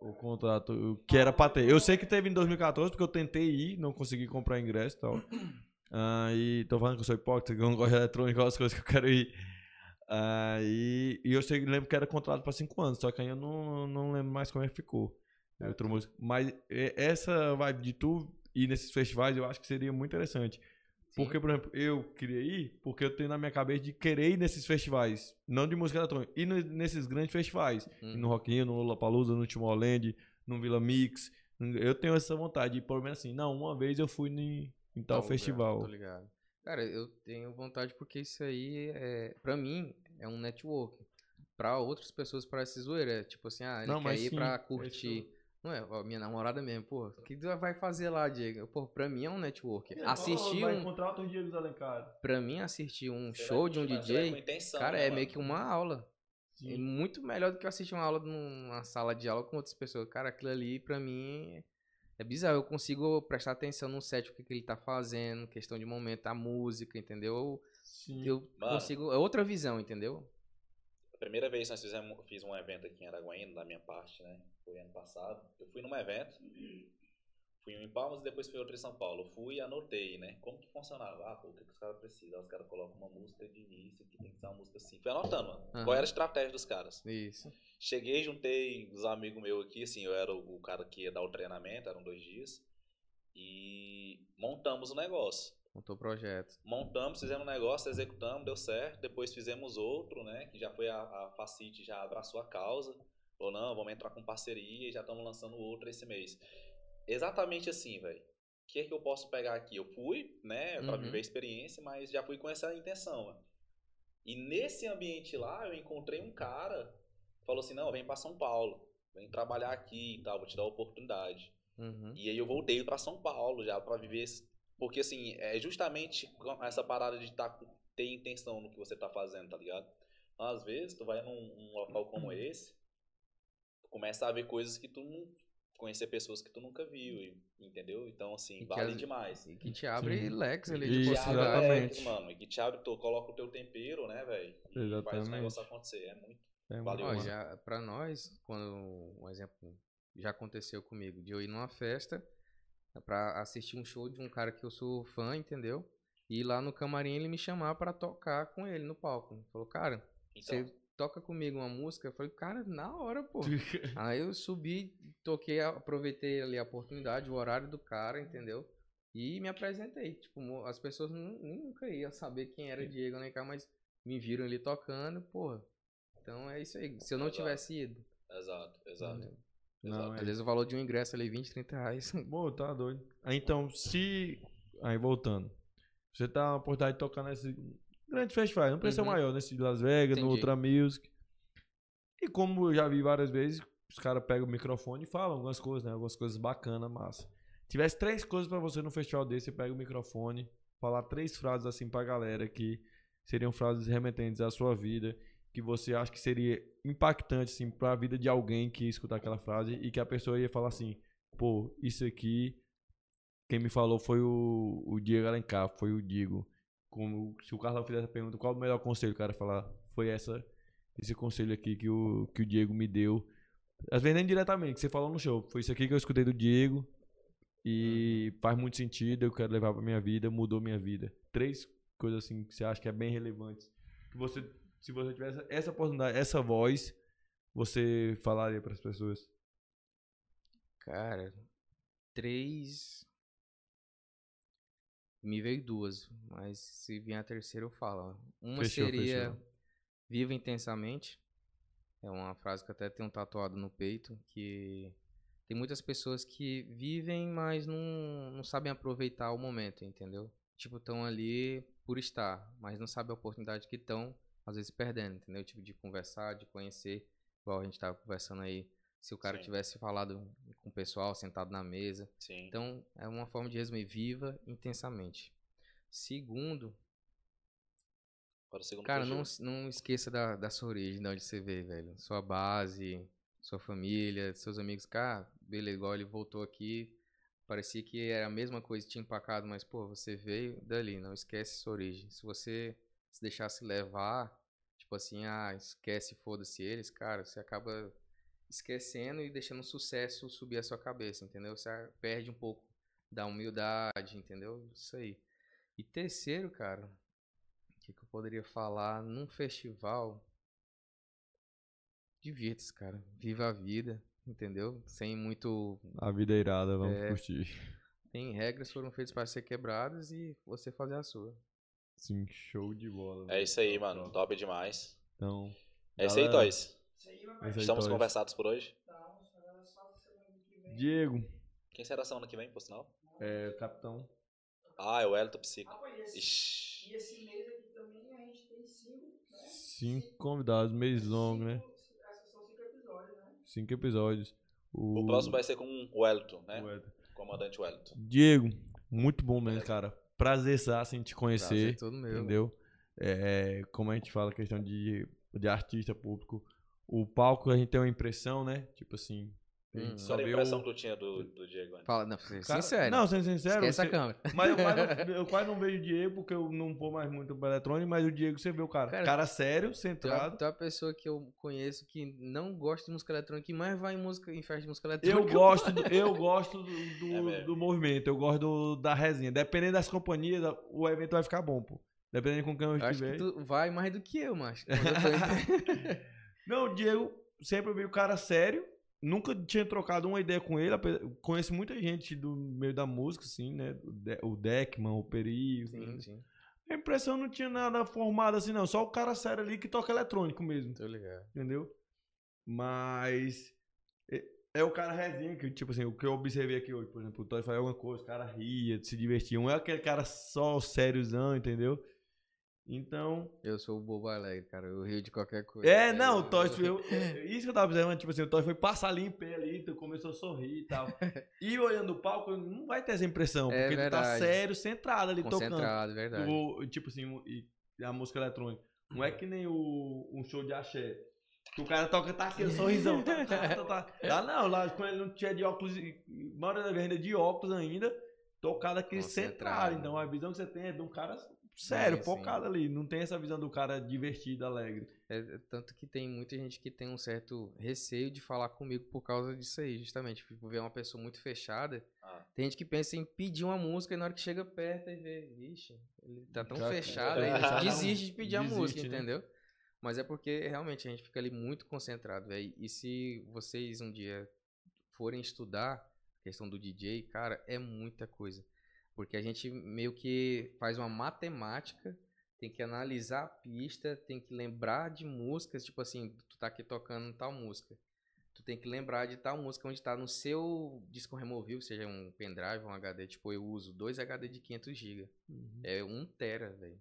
O contrato que era pra ter. Eu sei que teve em 2014 porque eu tentei ir, não consegui comprar ingresso e tal. Ah, e tô falando que eu sou hipócrita, que eu não gosto de eletrônica, as coisas que eu quero ir. Ah, e, e eu sei, lembro que era contrato pra cinco anos, só que aí eu não, não lembro mais como é que ficou. É outra música. Mas é, essa vibe de tu ir nesses festivais eu acho que seria muito interessante. Sim. Porque, por exemplo, eu queria ir porque eu tenho na minha cabeça de querer ir nesses festivais, não de música eletrônica, ir nesses grandes festivais. Hum. No Rock in no Lollapalooza, no Tomorrowland, no Vila Mix. Eu tenho essa vontade de, pelo menos assim, não, uma vez eu fui em, em tal Tal lugar, festival. Tô ligado. Cara, eu tenho vontade porque isso aí, é, pra mim, é um network. Pra outras pessoas parece zoeira. É tipo assim, ah, ele Não, quer ir sim, pra é curtir. Não é, ó, minha namorada mesmo, pô. O que tu vai fazer lá, Diego? Pô, pra mim é um network. Assistir Vai um. encontrar outros Diegos Alencar. Pra mim, assistir um Você show vai- de um DJ, intenção, cara, né, é mano? meio que uma aula. É Sim. muito melhor do que eu assistir uma aula numa sala de aula com outras pessoas. Cara, aquilo ali, pra mim, é bizarro. Eu consigo prestar atenção no set, o que, que ele tá fazendo, questão de momento, a música, entendeu? Sim. Eu Mano. consigo. É outra visão, entendeu? Primeira vez que nós fizemos, fiz um evento aqui em Araguaína, da minha parte, né? Foi ano passado. Eu fui num evento, fui em Palmas e depois fui outro em São Paulo. Fui e anotei, né? Como que funcionava? Ah, pô, o que, que os caras precisam? Os caras colocam uma música de início, que tem que ser uma música assim. Fui anotando, mano. Aham. Qual era a estratégia dos caras? Isso. Cheguei, juntei os amigos meus aqui, assim, eu era o cara que ia dar o treinamento, eram dois dias. E montamos o negócio. Montou o projeto. Montamos, fizemos um negócio, executamos, deu certo. Depois fizemos outro, né? Que já foi a, a Facite, já abraçou a causa. Ou não, vamos entrar com parceria e já estamos lançando outro esse mês. Exatamente assim, velho. O que é que eu posso pegar aqui? Eu fui, né, pra Uhum. viver a experiência, mas já fui com essa intenção, mano. E nesse ambiente lá, eu encontrei um cara que falou assim: não, vem pra São Paulo, vem trabalhar aqui e tal, vou te dar a oportunidade. Uhum. E aí eu voltei pra São Paulo já pra viver esse... porque assim, é justamente com essa parada de tá, ter intenção no que você tá fazendo, tá ligado? Então, às vezes tu vai num, num local como esse, tu começa a ver coisas que tu não conhecer pessoas que tu nunca viu, e- entendeu? Então assim, E vale as- demais. E que te abre Sim. leques ali de exatamente. leques, mano, e que te abre, tu coloca o teu tempero, né, velho? E faz o negócio acontecer, é muito. É, Valeu, Ó, já, pra nós, quando um exemplo já aconteceu comigo, de eu ir numa festa pra assistir um show de um cara que eu sou fã, entendeu? E lá no camarim ele me chamar pra tocar com ele no palco. Falou, cara, Então, você toca comigo uma música? Eu falei, cara, na hora, pô. Aí eu subi, toquei, aproveitei ali a oportunidade, o horário do cara, entendeu? E me apresentei. Tipo, as pessoas nu- nunca iam saber quem era Diego Alencar, mas me viram ali tocando, porra. Então é isso aí. Se eu não Exato. tivesse ido, exato, exato. entendeu? Não, é. às vezes o valor de um ingresso ali, 20, 30 reais. Pô, tá doido. Aí, então, se. Aí voltando. Você tá na oportunidade de tocar nesse grande festival, não precisa ser Uhum. maior, nesse de Las Vegas, no Entendi. Ultra Music. E como eu já vi várias vezes, os caras pegam o microfone e falam algumas coisas, né? Algumas coisas bacanas, massa. Tivesse três coisas pra você no festival desse, você pega o microfone, falar três frases assim pra galera que seriam frases remetentes à sua vida, que você acha que seria impactante assim pra vida de alguém que escutar aquela frase e que a pessoa ia falar assim: "Pô, isso aqui quem me falou foi o, o Diego Alencar, foi o Diego. Como, se o Carlão fizesse a pergunta, qual o melhor conselho, o cara falar, foi essa, esse conselho aqui que o, que o Diego me deu Às vezes nem diretamente, que você falou no show. Foi isso aqui que eu escutei do Diego. E faz muito sentido, eu quero levar pra minha vida, mudou minha vida. Três coisas assim que você acha que é bem relevantes. Que você, se você tivesse essa oportunidade, essa voz, você falaria pras pessoas. Cara, três. Me veio duas, mas se vier a terceira eu falo. Uma Fechou, seria fechou. Viva intensamente. É uma frase que eu até tenho tatuado no peito, que tem muitas pessoas que vivem, mas não, não sabem aproveitar o momento, entendeu? Tipo, estão ali por estar, mas não sabem a oportunidade que estão, às vezes, perdendo, entendeu? Tipo, de conversar, de conhecer, igual a gente tava conversando aí. Se o cara Sim. tivesse falado com o pessoal, sentado na mesa, Sim. então, é uma forma de resumir. Viva intensamente. Segundo, Para o segundo cara, não, não esqueça da, da sua origem, de onde você veio, velho. Sua base, sua família, seus amigos. Cara, beleza, igual ele voltou aqui. Parecia que era a mesma coisa, tinha empacado, mas, pô, você veio dali, não esquece sua origem. Se você se deixasse levar, tipo assim, ah, esquece, foda-se eles, cara, você acaba esquecendo e deixando o sucesso subir a sua cabeça, entendeu? Você perde um pouco da humildade, entendeu? Isso aí. E terceiro, cara, o que, que eu poderia falar num festival? Divirta-se, cara. Viva a vida, entendeu? Sem muito. A vida é irada, vamos É. curtir. Tem regras foram feitas para ser quebradas e você fazer a sua. Sim, show de bola. É isso aí, mano. top. Top demais. Então, É isso aí. Toys. Aí, É Estamos conversados por hoje. Diego, Quem será semana que vem, por sinal? é, capitão. Ah, é o Elton Psico. Ah, e esse, Ixi. e esse mês aqui também a gente tem cinco, né? Cinco convidados, mês longo, né? São cinco episódios, né? Cinco episódios. O próximo vai ser com o Elton, né? o Elton. Comandante Wellington. Diego, muito bom mesmo, cara. Prazer em te Prazer conhecer. todo meu. entendeu? É, como a gente fala, questão de, de artista público. O palco a gente tem uma impressão, né? Tipo assim. Hum. só a impressão o. que tu tinha do, do Diego antes? Fala, não, Cara- sincero. Não, sendo sincero. Esquece câmera. Mas eu quase, não, eu quase não vejo o Diego porque eu não vou mais muito pra eletrônica, mas o Diego você vê o cara. Cara, Cara, sério, é, centrado. tu é a pessoa que eu conheço que não gosta de música eletrônica e mais vai em, música, em festa de música Eu eletrônica. gosto, do, eu gosto do, do, É do movimento, eu gosto do- da resenha. Dependendo das companhias, o evento vai ficar bom, pô. Dependendo com quem eu Eu acho estiver. que tu vai mais do que eu, macho. Eu tô Não, o Diego sempre vi o cara sério. Nunca tinha trocado uma ideia com ele. Conheço muita gente do meio da música, assim, né? O De- O Deckman, o Peri. sim, sim. A impressão não tinha nada formado assim, não. Só o cara sério ali que toca eletrônico mesmo, Tô ligado. entendeu? Mas. é- É o cara resenha, que, tipo assim, o que eu observei aqui hoje, por exemplo, o Toy faz alguma coisa, o cara ria, se divertia. Não é aquele cara só sériozão, entendeu? Então, Eu sou o bobo alegre, cara. Eu rio de qualquer coisa. É, cara. não, o Toys foi. eu- é, Isso que eu tava observando, tipo assim, o Toys foi passar ali em pé ali, então começou a sorrir e tal. E olhando o palco, não vai ter essa impressão, É porque ele tá verdade. sério, centrado ali tocando. Concentrado, verdade. O, tipo assim, e a música eletrônica. Não é que nem o, um show de axé. Que o cara toca, tá aqui, o sorrisão. Tá, tá, tá, tá. Lá não, lá quando ele não tinha de óculos, a maioria da vez ainda de óculos ainda, tocado aqui Concentrado. centrado. Então a visão que você tem é de um cara sério, Sim, focado ali. Não tem essa visão do cara divertido, alegre. É, é tanto que tem muita gente que tem um certo receio de falar comigo por causa disso aí, justamente. Tipo, ver uma pessoa muito fechada. Ah. Tem gente que pensa em pedir uma música e na hora que chega perto e vê, vixe, ele tá tão Já- fechado é, não- desiste de pedir a desiste, música, né? entendeu? Mas é porque realmente a gente fica ali muito concentrado, velho. E se vocês um dia forem estudar a questão do DJ, cara, é muita coisa. Porque a gente meio que faz uma matemática, tem que analisar a pista, tem que lembrar de músicas, tipo assim, tu tá aqui tocando tal música. Tu tem que lembrar de tal música onde tá no seu disco removível, seja um pendrive, um HD, tipo, eu uso dois HD de 500 GB. É um tera, velho.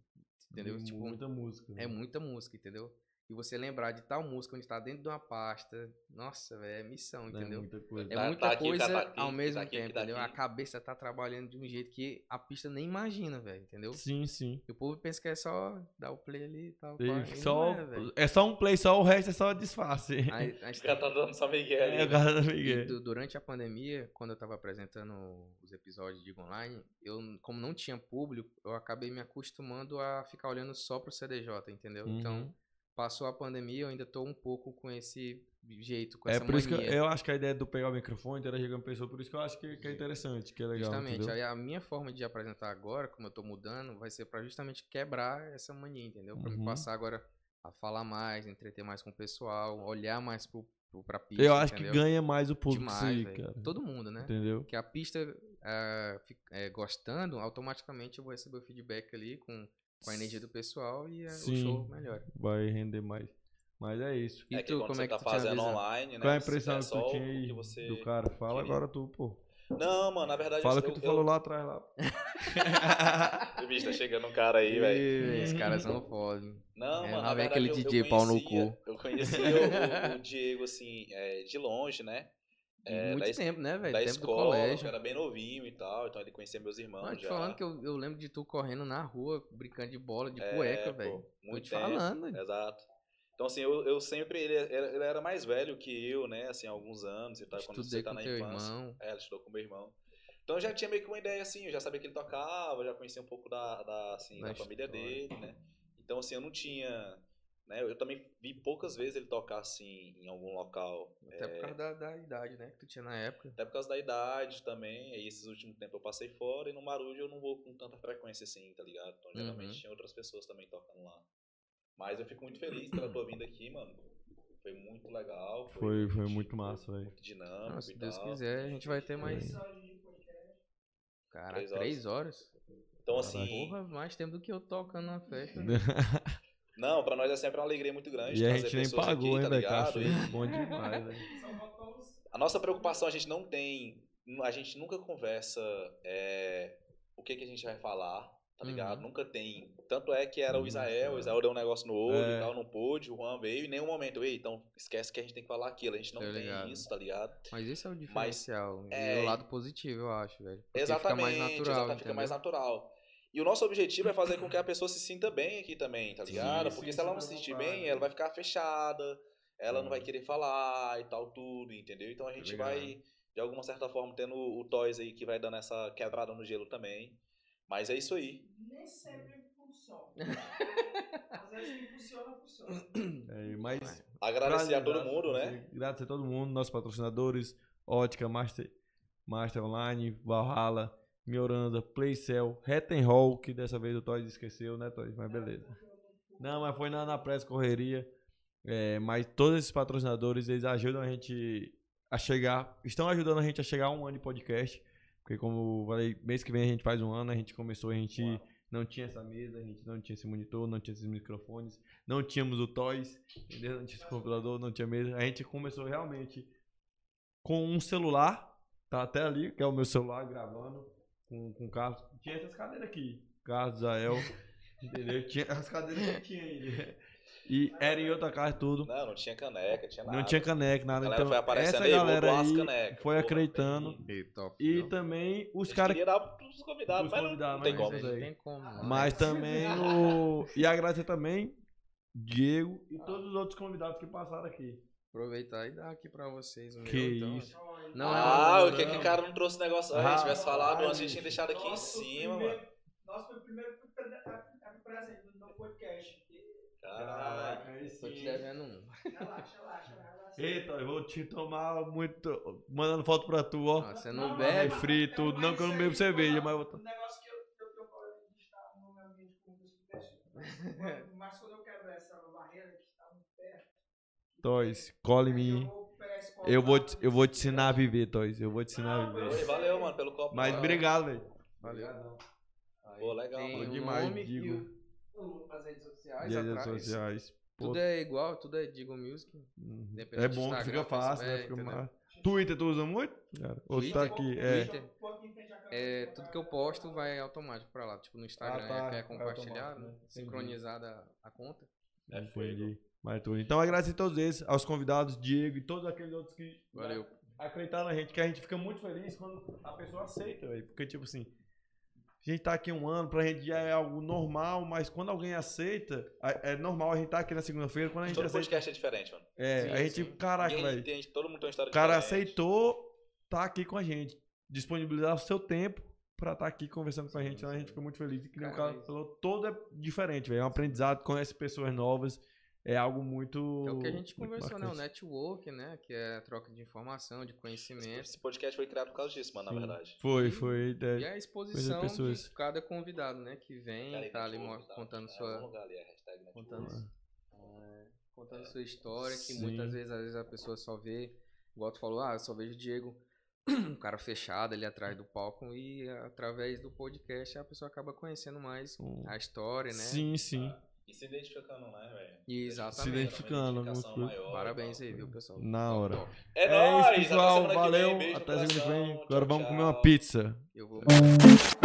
Entendeu? Uhum. De Tipo, muita música. né? é muita música, entendeu? E você lembrar de tal música onde tá dentro de uma pasta, nossa, velho, é missão, É entendeu? muita coisa. É Tá- muita tá aqui, coisa tá aqui, ao tá mesmo aqui, tempo, tá entendeu? aqui. A cabeça tá trabalhando de um jeito que a pista nem imagina, velho, entendeu? Sim, sim. E o povo pensa que é só dar o play ali e tal. pá, E não só, é, é só um play, só o resto é só disfarce. Aí- a gente Os caras tá dando só Miguel ali. É, o cara E Miguel. du- durante a pandemia, quando eu tava apresentando os episódios de Online, eu, como não tinha público, eu acabei me acostumando a ficar olhando só pro CDJ, entendeu? Então, Uhum. Passou a pandemia, eu ainda tô um pouco com esse jeito, com É essa por isso que eu, mania. eu acho que a ideia do pegar o microfone, interagir com a pessoa, por isso que eu acho que, que é interessante, que é legal. Justamente. entendeu? Aí a minha forma de apresentar agora, como eu tô mudando, vai ser pra justamente quebrar essa mania, entendeu? Pra Uhum. me passar agora a falar mais, entreter mais com o pessoal, olhar mais pro, pro, pra pista. Eu acho entendeu? que ganha mais o público demais, velho. cara. Todo mundo, né? Entendeu? Porque a pista é, gostando, automaticamente eu vou receber o feedback ali com, com a energia do pessoal e é, o Sim. show melhor. Vai render mais. Mas é isso. E é que tu, como você é que tá tu a fazendo online, né? Qual é a impressão que tu o tinha aí que você do cara? Fala queria. agora tu, pô. Não, mano, na verdade Fala eu, que tu eu, falou lá atrás lá. Bicho, tá chegando um cara aí, velho. Esses caras são foda. Não, É, mano, na vem verdade, aquele eu, DJ eu pau no conhecia- cu. Eu conhecia o, o Diego, assim, é, de longe, né? É, Muito da tempo, né, velho? da Tempo escola, do colégio. eu era bem novinho e tal, então ele conhecia meus irmãos Não, te já. falando que eu, eu lembro de tu correndo na rua, brincando de bola, de É, cueca, velho. Muito te tempo, falando. Exato. Então, assim, eu, eu sempre. Ele, era- ele era mais velho que eu, né? Assim, há alguns anos e tal, quando Estudei você tá com na teu infância. irmão. É, ele estudou com meu irmão. Então eu já tinha meio que uma ideia assim, eu já sabia que ele tocava, já conhecia um pouco da, da, assim, Da da família dele, né? Então, assim, eu não tinha. Né? Eu também vi poucas vezes ele tocar assim em algum local. Até por causa da, da idade, né? Que tu tinha na época. Até por causa da idade também. E esses últimos tempos eu passei fora e no Marujo eu não vou com tanta frequência assim, tá ligado? Então geralmente Uhum. tinha outras pessoas também tocando lá. Mas eu fico muito feliz pela tua vinda aqui, mano. Foi muito legal. Foi, foi divertido, muito massa, velho. Muito dinâmico. Não, se Deus tal. quiser, a gente vai ter mais. De podcast. Caraca, Três horas. três horas? Então, assim. Porra, mais tempo do que eu tocando na festa. Não, pra nós é sempre uma alegria muito grande. E a trazer gente nem pessoas pagou, aqui, hein, tá ligado? E Bom demais, os A nossa preocupação a gente não tem. A gente nunca conversa é, o que, que a gente vai falar, tá Uhum. ligado? Nunca tem. Tanto é que era o Israel, é. o Israel deu um negócio no olho É. e tal, não pôde, o Juan veio, e em nenhum momento, ei, então esquece que a gente tem que falar aquilo, a gente não tem ligado. isso, tá ligado? Mas esse é o diferencial. é- E o lado positivo, eu acho, velho. Porque Exatamente, Fica mais natural, exatamente, fica mais natural. E o nosso objetivo é fazer com que a pessoa se sinta bem aqui também, tá Sim, ligado? sim, Porque se ela não sim, se sentir bem, ela vai ficar fechada, ela não vai Sim. querer falar e tal, tudo, entendeu? Então a gente ligado. vai, de alguma certa forma, tendo o Toys aí que vai dando essa quebrada no gelo também. Mas é isso aí. Nem sempre funciona. Às vezes que funciona, funciona. É, mas Agradecer a todo mundo, né? Agradecer a todo mundo, nossos patrocinadores, Ótica, Master, Master Online, Valhalla, Mioranda, Playcell, Hatten Hall, que dessa vez o Toys esqueceu, né, Toys? Mas beleza. Não, mas foi na, na pressa correria. É, mas todos esses patrocinadores, eles ajudam a gente a chegar, estão ajudando a gente a chegar a um ano de podcast. Porque como eu falei, mês que vem a gente faz um ano, a gente começou, a gente ano. não tinha essa mesa, a gente não tinha esse monitor, não tinha esses microfones, não tínhamos o Toys, entendeu? Não tinha esse computador, não tinha mesa. A gente começou realmente com um celular, tá até ali, que é o meu celular gravando, com, com o Carlos. Tinha essas cadeiras aqui, Carlos, Zael, entendeu? Tinha as cadeiras que tinha aí. E era em outra casa tudo. Não, não tinha caneca, tinha nada. Não tinha caneca, A nada. galera Então, foi aparecendo essa aí, galera aí canecas. foi acreditando. E top. E também os A caras queria dar pros convidados, Pros mas não- convidados, não tem mas como. Não tem como. Mas também o. E agradecer também Diego e todos os outros convidados que passaram aqui. Aproveitar e dar aqui pra vocês o meu, Que então. isso. Não, ah, não, o que que o cara não trouxe o negócio? Ah, tivesse falado vai, antes, a gente tinha deixado aqui em cima, primeiro- mano. Foi o primeiro pre- é presente no podcast. Caralho. aí Tô te devendo um. Relaxa, relaxa, relaxa. Eita, eu vou te tomar muito. Mandando foto pra tu, ó. Ah, você não Não, bebe? Refri e tudo. Não que eu não bebo cerveja, mas eu vou. Um negócio que eu, que eu tenho problema de estar no meu ambiente com pessoas. Mas quando eu quebro essa barreira que está muito perto, Toys, cole em aí eu mim. vou te, eu vou te ensinar a viver, Toys. Eu vou te ensinar a viver. Oi, valeu, mano, pelo copo. Mas mano. obrigado, velho. Valeu. Pô, legal, Tem mano. demais, digo. o, as redes sociais as redes sociais. Pô, Tudo é igual, tudo é Digo Music. uhum. É bom que fica fácil, né? Fica mais... Twitter tu usa muito? Cara? Ou tu tá Twitter? aqui? É. Twitter. É, tudo que eu posto vai automático pra lá. Tipo, no Instagram Ah, tá. é, é compartilhado, automático, né? né? Sincronizada a conta. É Entendi. Mas tudo. Então agradecer a todos esses, aos convidados, Diego e todos aqueles outros que Valeu. acreditaram na gente, que a gente fica muito feliz quando a pessoa aceita, velho. Porque, tipo assim, a gente tá aqui um ano, pra gente já é algo normal, mas quando alguém aceita, é normal a gente tá aqui na segunda-feira, quando a gente Todo aceita. podcast é diferente, mano. É, Sim, a gente, sim. caraca, velho. todo mundo tem uma história O cara diferente. aceitou tá aqui com a gente. Disponibilizar o seu tempo pra estar aqui conversando com a gente. Então a gente fica muito feliz. E que o Cara, cara falou, todo é diferente, velho. É um aprendizado, conhece pessoas novas. É algo muito. É o que a gente conversou, né? O network, né? Que é a troca de informação, de conhecimento. Esse podcast foi criado por causa disso, mano, na Sim. verdade. Foi, foi. E é, a exposição de cada convidado, né? Que vem, Cara, tá ali contando sua. ali, a hashtag network. Contando, é, contando sua história, que Sim. muitas vezes, às vezes a pessoa só vê, igual tu falou, ah, eu só vejo o Diego, um cara fechado ali atrás do palco, e através do podcast a pessoa acaba conhecendo mais a história, né? Sim, sim. E se identificando, né, velho? Exatamente. Se identificando, maior, Parabéns aí, viu, pessoal? Na hora. top. É, É nóis! isso, Até pessoal. semana que vem, Valeu. beijo no Até semana que vem. Agora Tchau, vamos comer uma pizza. Eu vou.